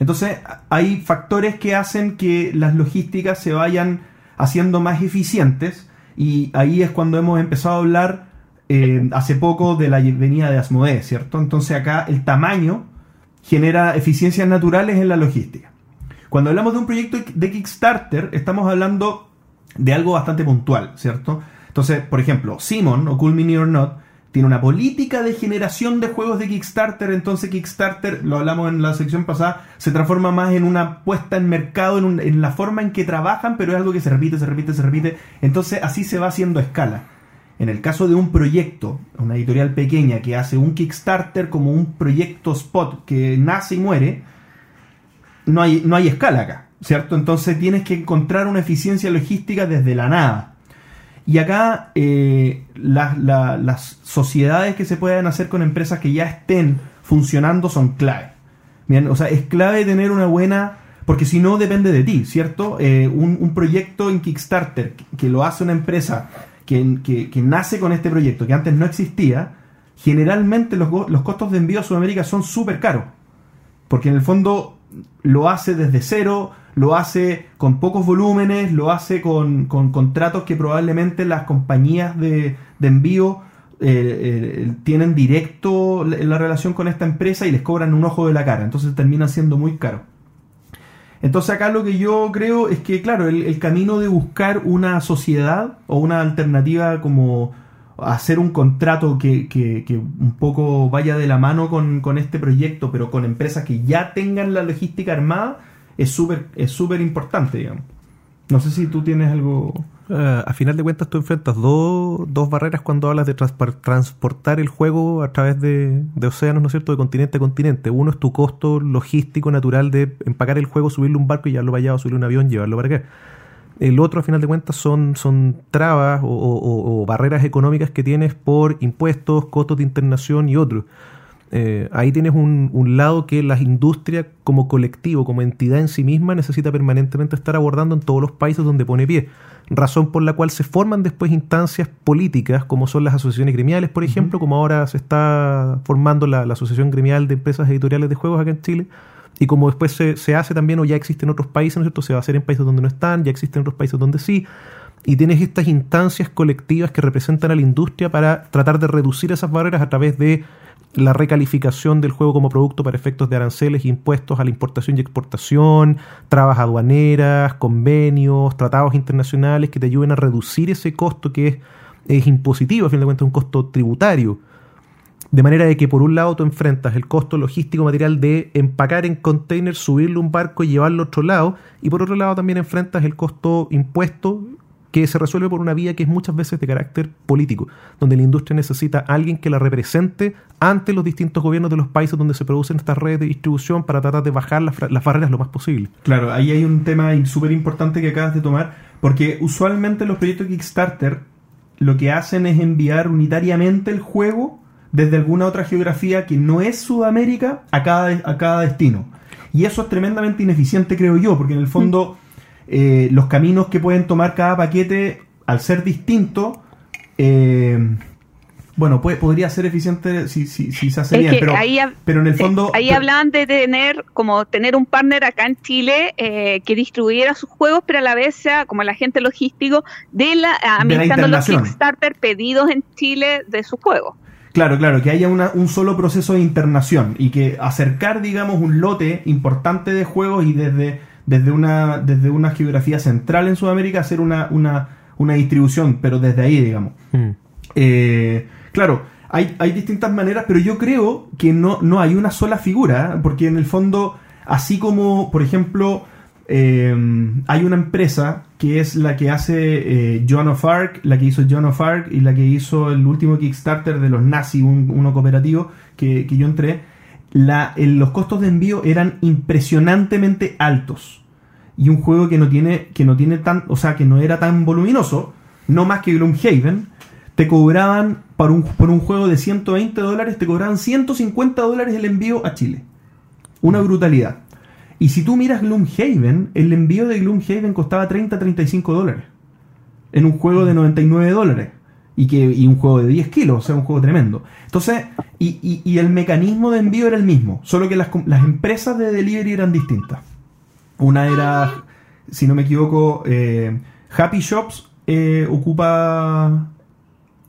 Entonces hay factores que hacen que las logísticas se vayan haciendo más eficientes y ahí es cuando hemos empezado a hablar eh, hace poco de la venida de Asmodee, ¿cierto? Entonces acá el tamaño genera eficiencias naturales en la logística. Cuando hablamos de un proyecto de Kickstarter, estamos hablando de algo bastante puntual, ¿cierto? Entonces, por ejemplo, Simon o Cool Mini or Not tiene una política de generación de juegos de Kickstarter, entonces Kickstarter, lo hablamos en la sección pasada, se transforma más en una puesta en mercado, en, en la forma en que trabajan, pero es algo que se repite, se repite, se repite, entonces así se va haciendo escala. En el caso de un proyecto, una editorial pequeña que hace un Kickstarter como un proyecto spot que nace y muere, no hay, no hay escala acá, ¿cierto? Entonces tienes que encontrar una eficiencia logística desde la nada. Y acá eh, las, la- las sociedades que se puedan hacer con empresas que ya estén funcionando son clave. Bien, o sea, es clave tener una buena... Porque si no, depende de ti, ¿cierto? Eh, un, proyecto en Kickstarter que lo hace una empresa que, nace con este proyecto, que antes no existía, generalmente los, los costos de envío a Sudamérica son súper caros. Porque en el fondo lo hace desde cero, lo hace con pocos volúmenes, lo hace con, con contratos que probablemente las compañías de, de envío eh, eh, tienen directo la, la relación con esta empresa y les cobran un ojo de la cara. Entonces termina siendo muy caro. Entonces acá lo que yo creo es que, claro, el, camino de buscar una sociedad o una alternativa como hacer un contrato que, que- que un poco vaya de la mano con, con este proyecto, pero con empresas que ya tengan la logística armada, es súper es súper importante, digamos. No sé si tú tienes algo... Eh, a final de cuentas tú enfrentas dos, barreras cuando hablas de transportar el juego a través de, océanos, ¿no es cierto?, de continente a continente. Uno es tu costo logístico natural de empacar el juego, subirle un barco y llevarlo para allá, o subirle un avión, llevarlo para acá. El otro, a final de cuentas, son, son trabas o barreras económicas que tienes por impuestos, costos de internación y otros. Eh, ahí tienes un, un lado que la industria como colectivo, como entidad en sí misma, necesita permanentemente estar abordando en todos los países donde pone pie. Razón por la cual se forman después instancias políticas, como son las asociaciones gremiales, por ejemplo, como ahora se está formando la, la Asociación Gremial de Empresas Editoriales de Juegos acá en Chile, y como después se, se hace también, o ya existe en otros países, ¿no es cierto? Se va a hacer en países donde no están, ya existen en otros países donde sí, y tienes estas instancias colectivas que representan a la industria para tratar de reducir esas barreras a través de la recalificación del juego como producto para efectos de aranceles impuestos a la importación y exportación, trabas aduaneras, convenios, tratados internacionales que te ayuden a reducir ese costo que es, es impositivo, a fin de cuentas, un costo tributario. De manera de que por un lado tú enfrentas el costo logístico material de empacar en container, subirlo a un barco y llevarlo a otro lado, y por otro lado también enfrentas el costo impuesto que se resuelve por una vía que es muchas veces de carácter político, donde la industria necesita a alguien que la represente ante los distintos gobiernos de los países donde se producen estas redes de distribución para tratar de bajar las, las barreras lo más posible. Claro, ahí hay un tema súper importante que acabas de tomar, porque usualmente los proyectos Kickstarter lo que hacen es enviar unitariamente el juego desde alguna otra geografía que no es Sudamérica a cada, a cada destino. Y eso es tremendamente ineficiente, creo yo, porque en el fondo eh, los caminos que pueden tomar cada paquete, al ser distinto, eh, bueno, puede- podría ser eficiente si, si, si se hace Es bien, pero, ahí, pero en el eh, fondo... ahí pero- hablaban de tener como tener un partner acá en Chile eh, que distribuyera sus juegos, pero a la vez sea como el agente logístico de la administrando los. Kickstarter pedidos en Chile de sus juegos. Claro, claro, que haya una- un solo proceso de internación y que acercar, digamos, un lote importante de juegos y desde, desde, una, desde una geografía central en Sudamérica hacer una, una, una distribución, pero desde ahí, digamos. Eh, claro, hay, hay distintas maneras, pero yo creo que no, no hay una sola figura, ¿eh? porque en el fondo, así como, por ejemplo, eh, hay una empresa que es la que hace eh, Joan of Arc, la que hizo Joan of Arc y la que hizo el último Kickstarter de los Nazi, un- uno cooperativo que, que yo entré, los costos de envío eran impresionantemente altos. Y un juego que no tiene, que no tiene tan, o sea, que no era tan voluminoso, no más que Gloomhaven, te cobraban por un, por un juego de 120 dólares, te cobraban 150 dólares el envío a Chile. Una brutalidad. Y si tú miras Gloomhaven, el envío de Gloomhaven costaba 30-35 dólares. En un juego de 99 dólares. Y, que, y un juego de 10 kilos, o sea, un juego tremendo. Entonces, y, y- el mecanismo de envío era el mismo, solo que las, las empresas de delivery eran distintas. Una era, si no me equivoco, eh, Happy Shops eh, ocupa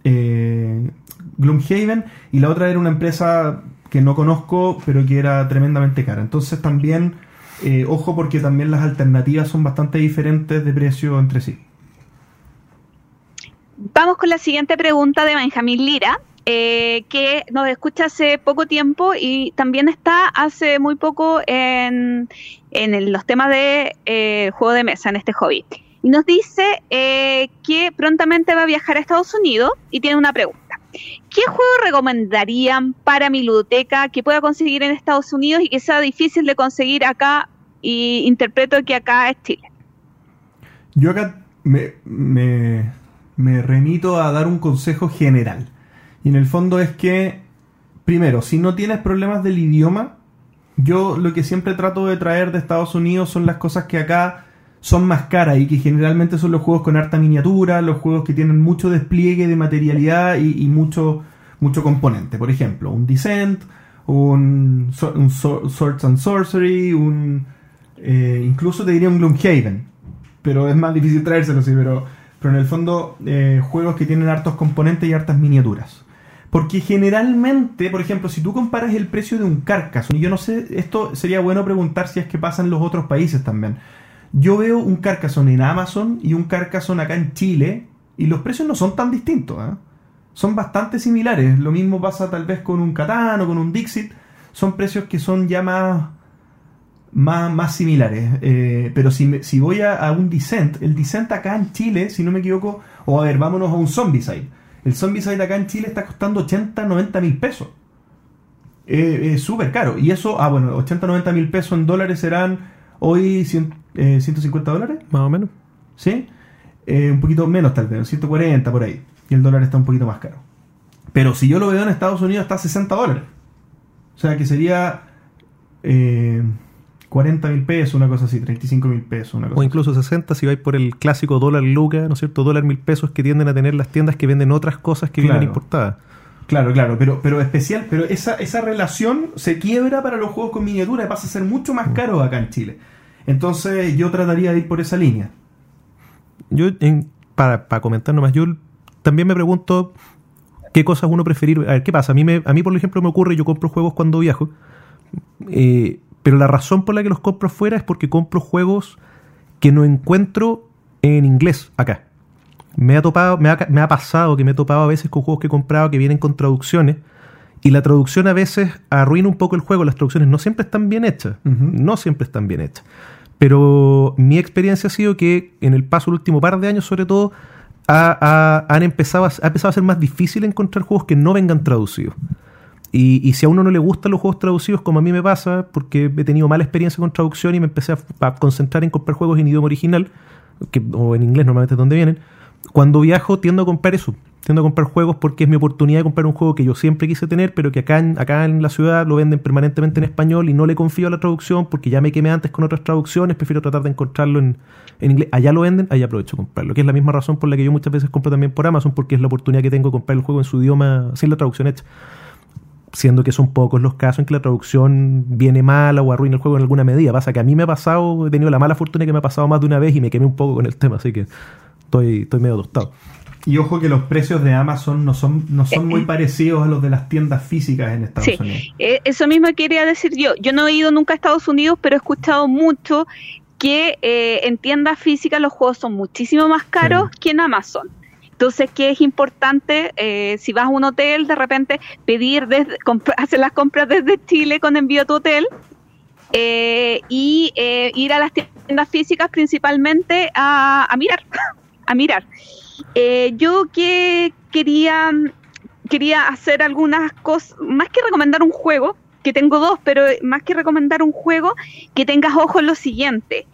eh, Gloomhaven y la otra era una empresa que no conozco pero que era tremendamente cara. Entonces también, ojo porque también las alternativas son bastante diferentes de precio entre sí. Vamos con la siguiente pregunta de Benjamín Lira, eh, que nos escucha hace poco tiempo y también está hace muy poco en, en los temas de eh, juego de mesa, en este hobby. Y nos dice eh, que prontamente va a viajar a Estados Unidos y tiene una pregunta. ¿Qué juego recomendarían para mi ludoteca que pueda conseguir en Estados Unidos y que sea difícil de conseguir acá? Y interpreto que acá es Chile. Yo acá me, me, me remito a dar un consejo general. Y en el fondo es que, primero, si no tienes problemas del idioma, yo lo que siempre trato de traer de Estados Unidos son las cosas que acá son más caras y que generalmente son los juegos con harta miniatura, los juegos que tienen mucho despliegue de materialidad y, mucho, mucho componente. Por ejemplo, un Descent, un, un Swords and Sorcery, un... eh, incluso te diría un Gloomhaven pero es más difícil traérselo, sí, pero, pero en el fondo eh, juegos que tienen hartos componentes y hartas miniaturas. Porque generalmente, por ejemplo, si tú comparas el precio de un Carcassonne, y yo no sé, esto sería bueno preguntar si es que pasa en los otros países también. Yo veo un Carcassonne en Amazon y un Carcassonne acá en Chile, y los precios no son tan distintos, ¿eh? son bastante similares. Lo mismo pasa tal vez con un Catán o con un Dixit, son precios que son ya más, más, más similares. Eh, pero si, me- si voy a, a un Descent, el Descent acá en Chile, si no me equivoco, o a ver, vámonos a un Zombicide. El Zombicide acá en Chile está costando 80, 90 mil pesos. Eh, es súper caro. Y eso, ah, bueno, 80, 90 mil pesos en dólares serán hoy 100, eh, 150 dólares. Más o menos. ¿Sí? Eh, un poquito menos tal vez, 140 por ahí. Y el dólar está un poquito más caro. Pero si yo lo veo en Estados Unidos está a 60 dólares. O sea que sería eh, 40 mil pesos, una cosa así, 35 mil pesos, una cosa O incluso 60 si vais por el clásico dólar luca, ¿no es cierto? Dólar mil pesos que tienden a tener las tiendas que venden otras cosas que vienen Claro. importadas. así. Claro, claro, pero, pero especial, pero esa, esa relación se quiebra para los juegos con miniatura y pasa a ser mucho más caro acá en Chile. Entonces yo trataría de ir por esa línea. Yo, en- para, para comentar nomás, yo también me pregunto qué cosas uno preferir. A ver, ¿qué pasa? A mí, me, a mí por ejemplo, me ocurre, yo compro juegos cuando viajo, eh, pero la razón por la que los compro afuera es porque compro juegos que no encuentro en inglés acá. Me ha, topado, me, ha, me ha pasado que me he topado a veces con juegos que he comprado que vienen con traducciones y la traducción a veces arruina un poco el juego. Las traducciones no siempre están bien hechas. No siempre están bien hechas. Pero mi experiencia ha sido que en el paso del último par de años, sobre todo, ha, ha- han empezado a, ha empezado a ser más difícil encontrar juegos que no vengan traducidos. Y, si a uno no le gustan los juegos traducidos, como a mí me pasa, porque he tenido mala experiencia con traducción y me empecé a, concentrar en comprar juegos en idioma original, que, o en inglés normalmente es donde vienen, cuando viajo tiendo a comprar eso. Tiendo a comprar juegos porque es mi oportunidad de comprar un juego que yo siempre quise tener, pero que acá en, la ciudad lo venden permanentemente en español y no le confío a la traducción porque ya me quemé antes con otras traducciones, prefiero tratar de encontrarlo en, en inglés. Allá lo venden, allá aprovecho a comprarlo, que es la misma razón por la que yo muchas veces compro también por Amazon, porque es la oportunidad que tengo de comprar el juego en su idioma sin la traducción hecha siendo que son pocos los casos en que la traducción viene mala o arruina el juego en alguna medida. Pasa que a mí me ha pasado, he tenido la mala fortuna que me ha pasado más de una vez y me quemé un poco con el tema, así que estoy, estoy medio tostado. Y ojo que los precios de Amazon no son, no son muy parecidos a los de las tiendas físicas en Estados Sí, Unidos. eh, eso mismo quería decir yo. Yo no he ido nunca a Estados Unidos, pero he escuchado mucho que eh, en tiendas físicas los juegos son muchísimo más caros que en Amazon. Entonces, que es importante, eh, si vas a un hotel, de repente pedir, desde, hacer las compras desde Chile con envío a tu hotel eh, y eh, ir a las tiendas físicas principalmente a, a mirar, a mirar. Eh, yo que quería quería hacer algunas cosas, más que recomendar un juego, que tengo dos, pero más que recomendar un juego, que tengas ojo en lo siguiente,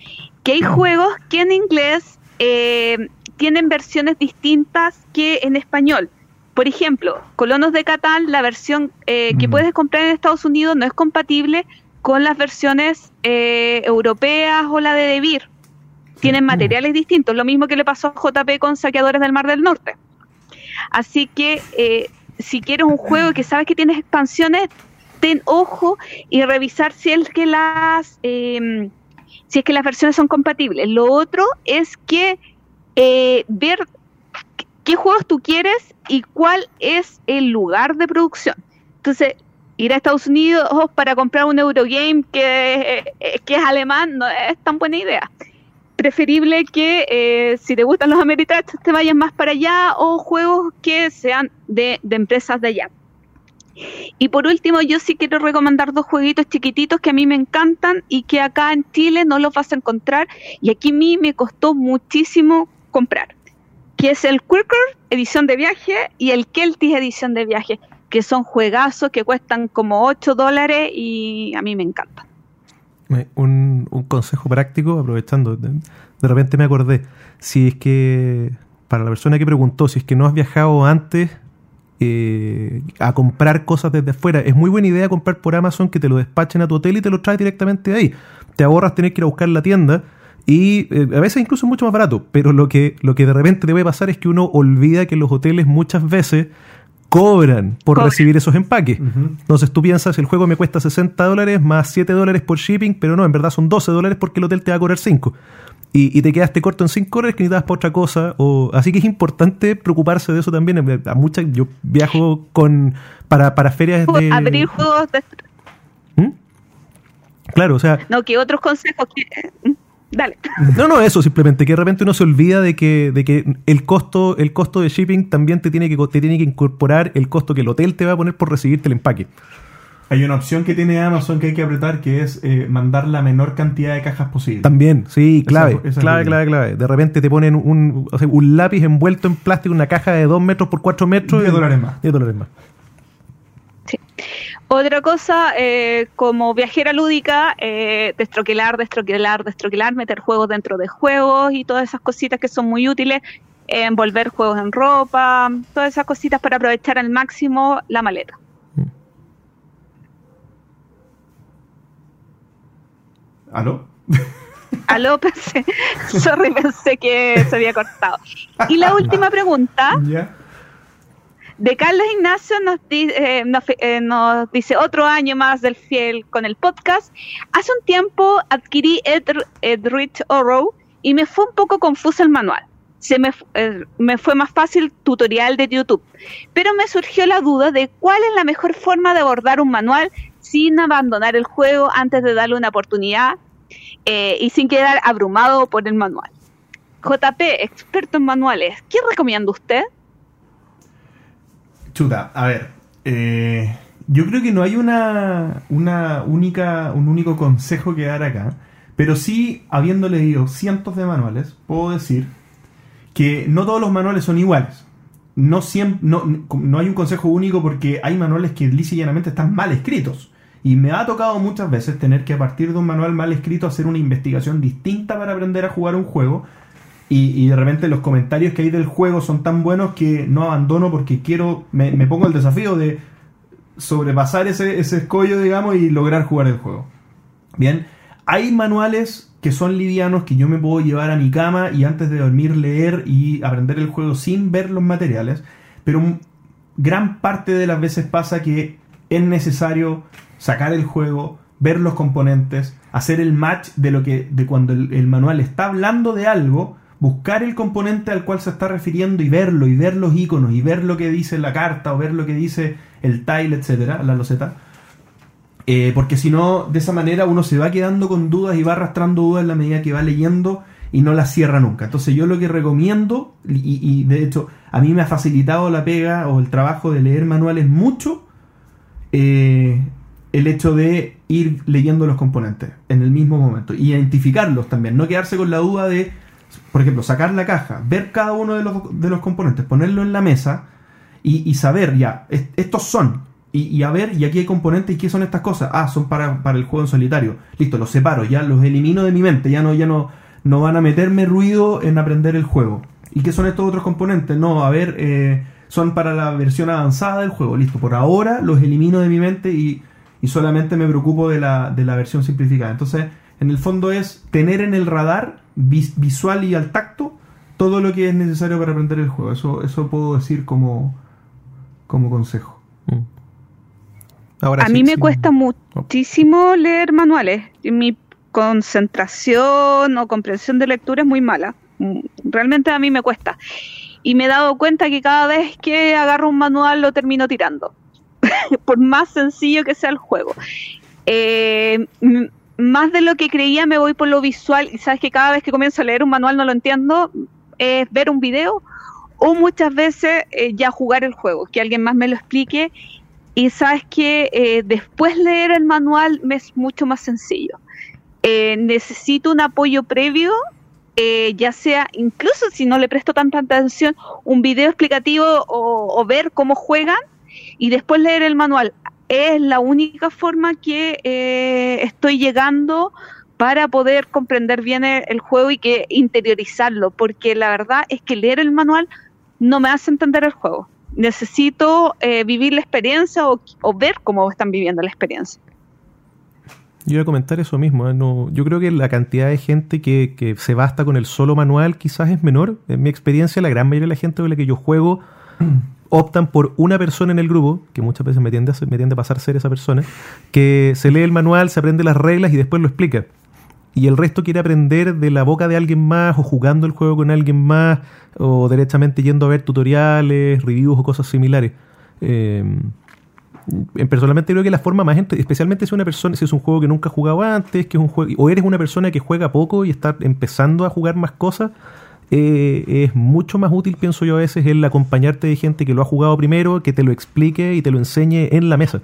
que hay juegos que en inglés eh, tienen versiones distintas que en español. Por ejemplo, Colonos de Catán, la versión eh, que Mm. puedes comprar en Estados Unidos no es compatible con las versiones eh, europeas o la de Devir. Tienen materiales distintos, lo mismo que le pasó a JP con Saqueadores del Mar del Norte. Así que eh, si quieres un juego que sabes que tienes expansiones, ten ojo y revisar si es que las em, si es que las versiones son compatibles. Lo otro es que eh, ver qué juegos tú quieres y cuál es el lugar de producción. Entonces, ir a Estados Unidos para comprar un Eurogame que, eh, que es alemán no es tan buena idea. Preferible que eh, si te gustan los americanos te vayan más para allá o juegos que sean de, de empresas de allá. Y por último, yo sí quiero recomendar dos jueguitos chiquititos que a mí me encantan y que acá en Chile no los vas a encontrar y aquí a mí me costó muchísimo comprar, que es el Quirker edición de viaje y el Keltis edición de viaje, que son juegazos que cuestan como 8 dólares y a mí me encantan. Un, un consejo práctico, aprovechando, de, repente me acordé, si es que, para la persona que preguntó, si es que no has viajado antes eh, a comprar cosas desde afuera. Es muy buena idea comprar por Amazon que te lo despachen a tu hotel y te lo traes directamente de ahí. Te ahorras tener que ir a buscar la tienda y eh, a veces incluso es mucho más barato. Pero lo que, lo que de repente te puede pasar es que uno olvida que los hoteles muchas veces cobran por recibir esos empaques. Entonces tú piensas, el juego me cuesta 60 dólares más 7 dólares por shipping, pero no, en verdad son 12 dólares porque el hotel te va a cobrar 5. Y, y te quedaste corto en 5 dólares que necesitabas para otra cosa. O, así que es importante preocuparse de eso también. A muchas, yo viajo con para, para ferias de... Abrir juegos de... ¿Mm? Claro, o sea, No, que otros consejos que... Dale. no, no, eso, simplemente que de repente uno se olvida de que, de que el costo, el costo de shipping también te tiene que te tiene que incorporar el costo que el hotel te va a poner por recibirte el empaque. Hay una opción que tiene Amazon que hay que apretar que es eh, mandar la menor cantidad de cajas posible. También, sí, clave, Esa- esa es clave, la clave, clave. De repente te ponen un, o sea, un lápiz envuelto en plástico, una caja de 2 metros por 4 metros. 10 y- dólares más. 10 dólares más. Otra cosa, eh, como viajera lúdica, eh, destroquelar, destroquelar, destroquelar, meter juegos dentro de juegos y todas esas cositas que son muy útiles, eh, envolver juegos en ropa, todas esas cositas para aprovechar al máximo la maleta. ¿Aló? Aló, pensé, sorry, pensé que se había cortado. Y la última pregunta ¿Ya? De Carlos Ignacio nos, di- eh, eh, nos dice otro año más del fiel con el podcast. Hace un tiempo adquirí Ed- Edrich Oro y me fue un poco confuso el manual. Se me, eh, me fue más fácil tutorial de YouTube, pero me surgió la duda de cuál es la mejor forma de abordar un manual sin abandonar el juego antes de darle una oportunidad eh, y sin quedar abrumado por el manual. JP, experto en manuales, ¿qué recomienda usted? Chuta, a ver. eh, yo creo que no hay una, una única, un único consejo que dar acá. Pero sí, habiendo leído cientos de manuales, puedo decir que no todos los manuales son iguales. No, siem- no, no hay un consejo único porque hay manuales que lisa y llanamente están mal escritos. Y me ha tocado muchas veces tener que a partir de un manual mal escrito hacer una investigación distinta para aprender a jugar un juego. Y, de repente los comentarios que hay del juego son tan buenos que no abandono porque quiero, me, pongo el desafío de sobrepasar ese, ese escollo, digamos, y lograr jugar el juego. Bien, hay manuales que son livianos que yo me puedo llevar a mi cama y antes de dormir leer y aprender el juego sin ver los materiales, pero gran parte de las veces pasa que es necesario sacar el juego, ver los componentes, hacer el match de lo que de cuando el manual está hablando de algo, buscar el componente al cual se está refiriendo y verlo y ver los iconos y ver lo que dice la carta o ver lo que dice el tile, etcétera, la loseta. Eh, porque si no, de esa manera uno se va quedando con dudas y va arrastrando dudas en la medida que va leyendo y no las cierra nunca. Entonces yo lo que recomiendo, y, de hecho a mí me ha facilitado la pega o el trabajo de leer manuales mucho, eh, el hecho de ir leyendo los componentes en el mismo momento. Y identificarlos también, no quedarse con la duda de, por ejemplo, sacar la caja, ver cada uno de los, de los componentes, ponerlo en la mesa y, saber ya, es- estos son. Y, y a ver, y aquí hay componentes y qué son estas cosas. Ah, son para, para el juego en solitario. Listo, los separo, ya los elimino de mi mente, ya no, ya no, no van a meterme ruido en aprender el juego. ¿Y qué son estos otros componentes? No, a ver, eh, son para la versión avanzada del juego. Listo, por ahora los elimino de mi mente y, y solamente me preocupo de la, de la versión simplificada. Entonces, en el fondo es tener en el radar visual y al tacto todo lo que es necesario para aprender el juego. Eso, eso puedo decir como, como consejo. Mm. Ahora, a mí me cuesta muchísimo leer manuales. Mi concentración o comprensión de lectura es muy mala. Mm, realmente a mí me cuesta. Y me he dado cuenta que cada vez que agarro un manual lo termino tirando. Por más sencillo que sea el juego. Eh, más de lo que creía me voy por lo visual. Y sabes que cada vez que comienzo a leer un manual no lo entiendo, es ver un video o muchas veces eh, ya jugar el juego, que alguien más me lo explique. Y sabes que eh, después leer el manual me es mucho más sencillo. Eh, necesito un apoyo previo, ya sea incluso si no le presto tanta atención, un video explicativo o ver cómo juegan y después leer el manual es la única forma que eh, estoy llegando para poder comprender bien el, juego y que interiorizarlo, porque la verdad es que leer el manual no me hace entender el juego. Necesito eh, vivir la experiencia o, ver cómo están viviendo la experiencia. Yo iba a comentar eso mismo. ¿eh? Yo creo que la cantidad de gente que, que, se basta con el solo manual quizás es menor. En mi experiencia, la gran mayoría de la gente con la que yo juego optan por una persona en el grupo, que muchas veces me tiende, a, pasar ser esa persona, que se lee el manual, se aprende las reglas y después lo explica. Y el resto quiere aprender de la boca de alguien más, o jugando el juego con alguien más, o derechamente yendo a ver tutoriales, reviews o cosas similares. Eh, personalmente creo que la forma más especialmente si una persona si es un juego que nunca ha jugado antes que es un juego o eres una persona que juega poco y está empezando a jugar más cosas eh, es mucho más útil, pienso yo a veces, el acompañarte de gente que lo ha jugado primero, que te lo explique y te lo enseñe en la mesa.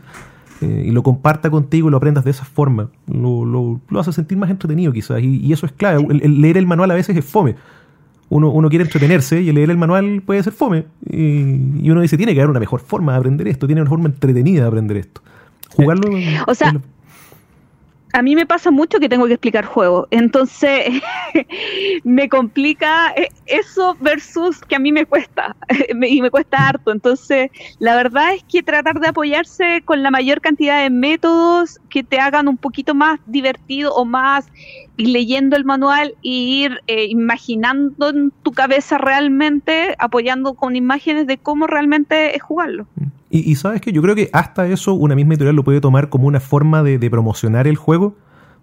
Eh, y lo comparta contigo y lo aprendas de esa forma. Lo, lo, lo hace sentir más entretenido quizás. Y, eso es clave. El, leer el manual a veces es fome. Uno, uno quiere entretenerse y el leer el manual puede ser fome. Y, y, uno dice, tiene que haber una mejor forma de aprender esto, tiene una forma entretenida de aprender esto. Jugarlo... O sea, a mí me pasa mucho que tengo que explicar juegos, entonces me complica eh, eso versus que a mí me cuesta y me cuesta harto. Entonces, la verdad es que tratar de apoyarse con la mayor cantidad de métodos que te hagan un poquito más divertido o más ir leyendo el manual e ir eh, imaginando en tu cabeza realmente, apoyando con imágenes de cómo realmente es jugarlo. Y, sabes que yo creo que hasta eso una misma editorial lo puede tomar como una forma de, promocionar el juego.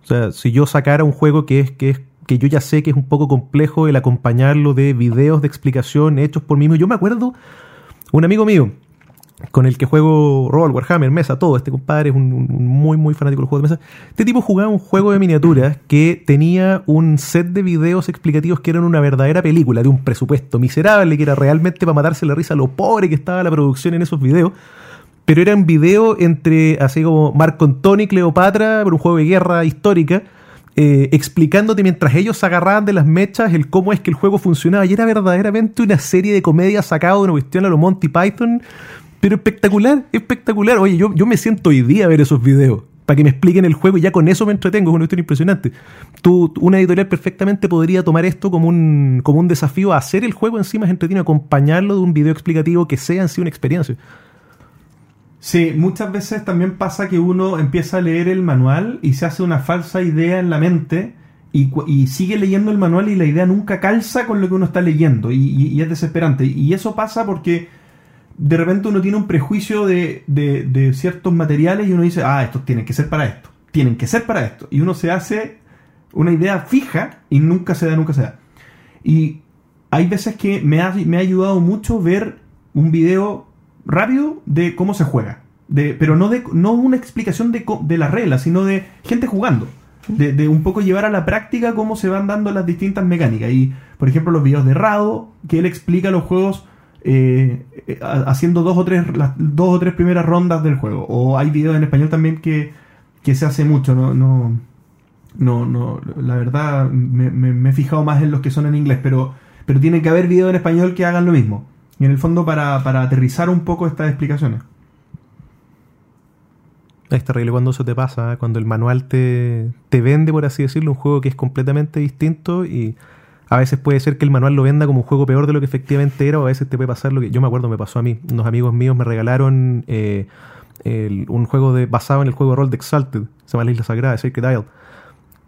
O sea, si yo sacara un juego que es, que es que yo ya sé que es un poco complejo el acompañarlo de videos de explicación hechos por mí mismo. Yo me acuerdo, un amigo mío, con el que juego Roll, Warhammer, Mesa, todo. Este compadre es un, muy, muy fanático del juego de mesa. Este tipo jugaba un juego de miniaturas que tenía un set de videos explicativos que eran una verdadera película de un presupuesto miserable, que era realmente para matarse la risa lo pobre que estaba la producción en esos videos. Pero eran videos entre, así como Marco Antonio y Cleopatra, por un juego de guerra histórica, eh, explicándote mientras ellos agarraban de las mechas el cómo es que el juego funcionaba. Y era verdaderamente una serie de comedia sacada de una cuestión a lo Monty Python pero espectacular, espectacular. Oye, yo, yo me siento hoy día a ver esos videos para que me expliquen el juego y ya con eso me entretengo, es una cuestión impresionante. Tú, una editorial perfectamente podría tomar esto como un, como un desafío a hacer el juego encima es entretenido, acompañarlo de un video explicativo que sea en sí una experiencia. Sí, muchas veces también pasa que uno empieza a leer el manual y se hace una falsa idea en la mente y, y sigue leyendo el manual y la idea nunca calza con lo que uno está leyendo y, y es desesperante. Y eso pasa porque de repente uno tiene un prejuicio de, de, ciertos materiales y uno dice, ah, estos tienen que ser para esto, tienen que ser para esto. Y uno se hace una idea fija y nunca se da, nunca se da. Y hay veces que me ha, me ha ayudado mucho ver un video rápido de cómo se juega. De, pero no, de, no una explicación de, de las reglas, sino de gente jugando. De, de, un poco llevar a la práctica cómo se van dando las distintas mecánicas. Y, por ejemplo, los videos de Rado, que él explica los juegos eh, eh, haciendo dos o tres dos o tres primeras rondas del juego. O hay videos en español también que, se hace mucho, no, no, no, no la verdad me, he fijado más en los que son en inglés, pero, pero tiene que haber videos en español que hagan lo mismo. Y en el fondo para, para aterrizar un poco estas explicaciones. Es terrible cuando eso te pasa, ¿eh? cuando el manual te, te vende, por así decirlo, un juego que es completamente distinto y A veces puede ser que el manual lo venda como un juego peor de lo que efectivamente era, o a veces te puede pasar lo que yo me acuerdo me pasó a mí. Unos amigos míos me regalaron eh, un juego de, basado en el juego de rol de Exalted, se llama La Isla Sagrada, Sacred Isle,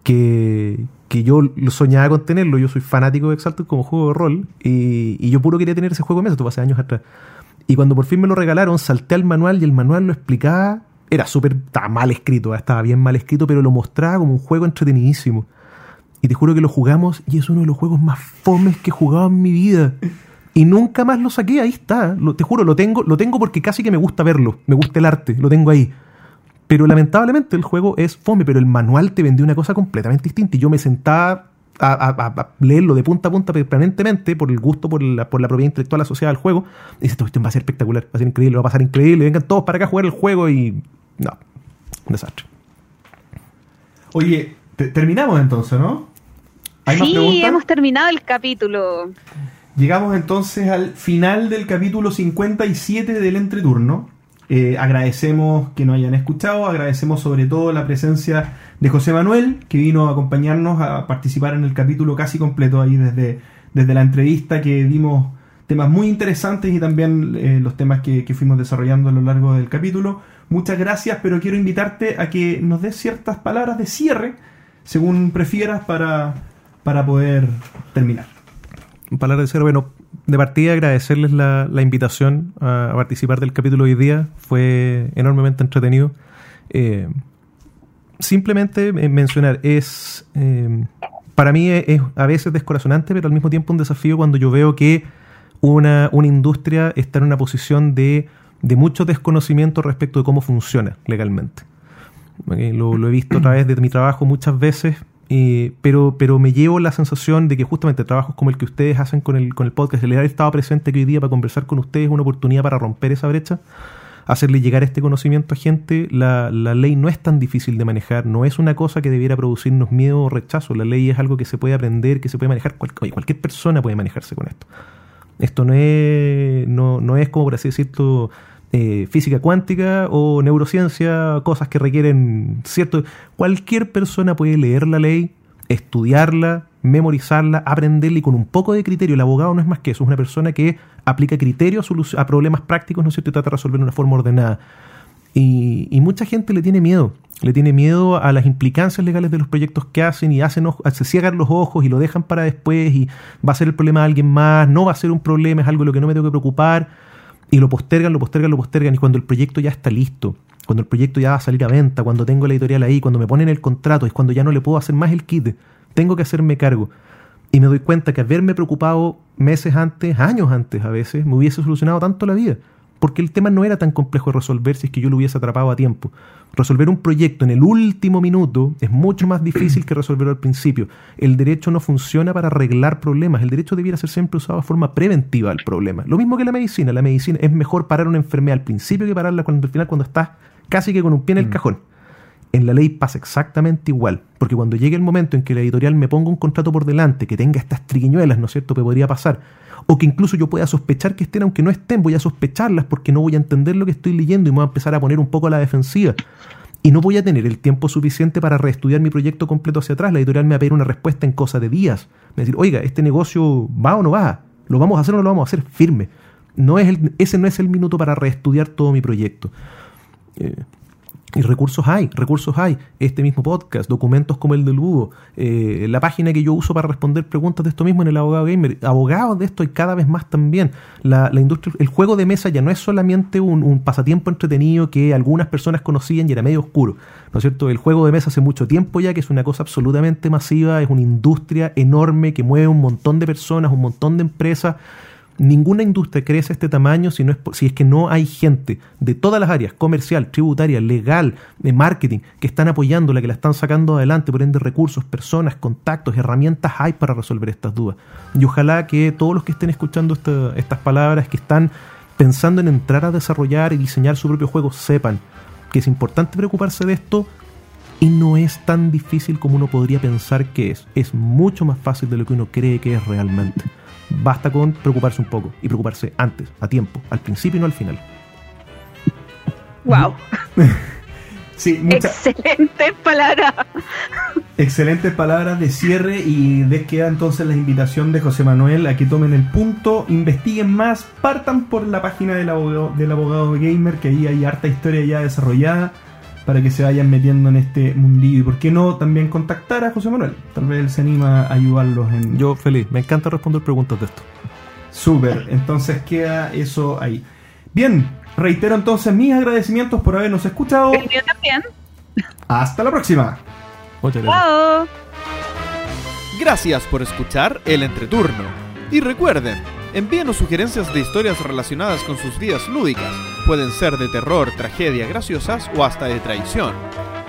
que, que yo soñaba con tenerlo. Yo soy fanático de Exalted como juego de rol, y, y yo puro quería tener ese juego en mesa, esto hace años atrás. Y cuando por fin me lo regalaron, salté al manual y el manual lo explicaba. Era súper, estaba mal escrito, ¿eh? estaba bien mal escrito, pero lo mostraba como un juego entretenidísimo. Y te juro que lo jugamos y es uno de los juegos más fomes que he jugado en mi vida. Y nunca más lo saqué, ahí está. Te juro, lo tengo, lo tengo porque casi que me gusta verlo. Me gusta el arte, lo tengo ahí. Pero lamentablemente el juego es fome, pero el manual te vendió una cosa completamente distinta. Y yo me sentaba a, leerlo de punta a punta permanentemente por el gusto, por la, por la propiedad intelectual asociada al juego. Y dice, esta cuestión va a ser espectacular, va a ser increíble, va a pasar increíble. Vengan todos para acá a jugar el juego y... No, un desastre. Oye, te- terminamos entonces, ¿no? ¿Hay más Sí, preguntas? hemos terminado el capítulo. Llegamos entonces al final del capítulo 57 del entreturno. Eh, agradecemos que nos hayan escuchado, agradecemos sobre todo la presencia de José Manuel, que vino a acompañarnos a participar en el capítulo casi completo ahí desde, desde la entrevista que dimos temas muy interesantes y también eh, los temas que, que fuimos desarrollando a lo largo del capítulo. Muchas gracias, pero quiero invitarte a que nos des ciertas palabras de cierre, según prefieras, para, para poder terminar. palabra de cierre, bueno, de partida agradecerles la, la invitación a, participar del capítulo de hoy día. Fue enormemente entretenido. Eh, simplemente eh, mencionar, es eh, para mí es, a veces descorazonante, pero al mismo tiempo un desafío cuando yo veo que una, una industria está en una posición de, de mucho desconocimiento respecto de cómo funciona legalmente. Lo he visto a través de mi trabajo muchas veces, eh, pero, pero me llevo la sensación de que justamente trabajos como el que ustedes hacen con el, con el podcast, el haber estado presente aquí hoy día para conversar con ustedes es una oportunidad para romper esa brecha, hacerle llegar este conocimiento a gente. La, la ley no es tan difícil de manejar, no es una cosa que debiera producirnos miedo o rechazo. La ley es algo que se puede aprender, que se puede manejar. Cual- oye, cualquier persona puede manejarse con esto. Esto no es, no, no es como por así decirlo, eh, física cuántica o neurociencia, cosas que requieren cierto... Cualquier persona puede leer la ley, estudiarla, memorizarla, aprenderla y con un poco de criterio. El abogado no es más que eso, es una persona que aplica criterio a, problemas prácticos, ¿no es cierto? Y trata de resolver de una forma ordenada. Y, y mucha gente le tiene miedo. Le tiene miedo a las implicancias legales de los proyectos que hacen y hacen se cierran los ojos y lo dejan para después y va a ser el problema de alguien más, no va a ser un problema, es algo de lo que no me tengo que preocupar. Y lo postergan, lo postergan, lo postergan. Y cuando el proyecto ya está listo, cuando el proyecto ya va a salir a venta, cuando tengo la editorial ahí, cuando me ponen el contrato, es cuando ya no le puedo hacer más el kit. Tengo que hacerme cargo. Y me doy cuenta que haberme preocupado meses antes, años antes a veces, me hubiese solucionado tanto la vida. Porque el tema no era tan complejo de resolver si es que yo lo hubiese atrapado a tiempo. Resolver un proyecto en el último minuto es mucho más difícil que resolverlo al principio. El derecho no funciona para arreglar problemas. El derecho debiera ser siempre usado de forma preventiva al problema. Lo mismo que la medicina. La medicina es mejor parar una enfermedad al principio que pararla cuando, al final cuando estás casi que con un pie en el cajón. En la ley pasa exactamente igual, porque cuando llegue el momento en que la editorial me ponga un contrato por delante que tenga estas triquiñuelas, ¿no es cierto?, que podría pasar, o que incluso yo pueda sospechar que estén, aunque no estén, voy a sospecharlas porque no voy a entender lo que estoy leyendo y me voy a empezar a poner un poco a la defensiva. Y no voy a tener el tiempo suficiente para reestudiar mi proyecto completo hacia atrás. La editorial me va a pedir una respuesta en cosa de días. Me va a decir, oiga, ¿este negocio va o no va? ¿Lo vamos a hacer o no lo vamos a hacer? Firme. No es el- ese no es el minuto para reestudiar todo mi proyecto. Eh, y recursos hay, recursos hay. Este mismo podcast, documentos como el del Búho, eh, la página que yo uso para responder preguntas de esto mismo en el Abogado Gamer. Abogados de esto y cada vez más también. La, la industria, el juego de mesa ya no es solamente un, un pasatiempo entretenido que algunas personas conocían y era medio oscuro. ¿No es cierto? El juego de mesa hace mucho tiempo ya que es una cosa absolutamente masiva, es una industria enorme que mueve un montón de personas, un montón de empresas. Ninguna industria crece a este tamaño si, no es, si es que no hay gente de todas las áreas, comercial, tributaria, legal, de marketing, que están apoyándola, que la están sacando adelante, por ende recursos, personas, contactos, herramientas hay para resolver estas dudas. Y ojalá que todos los que estén escuchando esta- estas palabras, que están pensando en entrar a desarrollar y diseñar su propio juego, sepan que es importante preocuparse de esto y no es tan difícil como uno podría pensar que es. Es mucho más fácil de lo que uno cree que es realmente. Basta con preocuparse un poco y preocuparse antes, a tiempo, al principio y no al final. Wow. Sí, mucha- Excelente palabra. Excelentes palabras de cierre y de queda entonces la invitación de José Manuel a que tomen el punto, investiguen más, partan por la página del abogado, del abogado gamer, que ahí hay harta historia ya desarrollada para que se vayan metiendo en este mundillo. Y por qué no también contactar a José Manuel, tal vez él se anima a ayudarlos en... Yo feliz, me encanta responder preguntas de esto. Súper, entonces queda eso ahí. Bien, reitero entonces mis agradecimientos por habernos escuchado. El mío también. Hasta la próxima. Muchas gracias. Chao. Gracias por escuchar el entreturno. Y recuerden, envíenos sugerencias de historias relacionadas con sus vidas lúdicas. Pueden ser de terror, tragedia, graciosas o hasta de traición.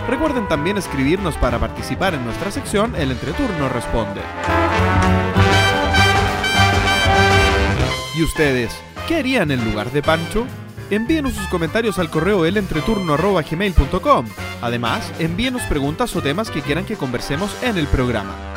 Recuerden también escribirnos para participar en nuestra sección El Entreturno Responde. ¿Y ustedes qué harían en lugar de Pancho? Envíenos sus comentarios al correo elentreturno.gmail.com. Además, envíenos preguntas o temas que quieran que conversemos en el programa.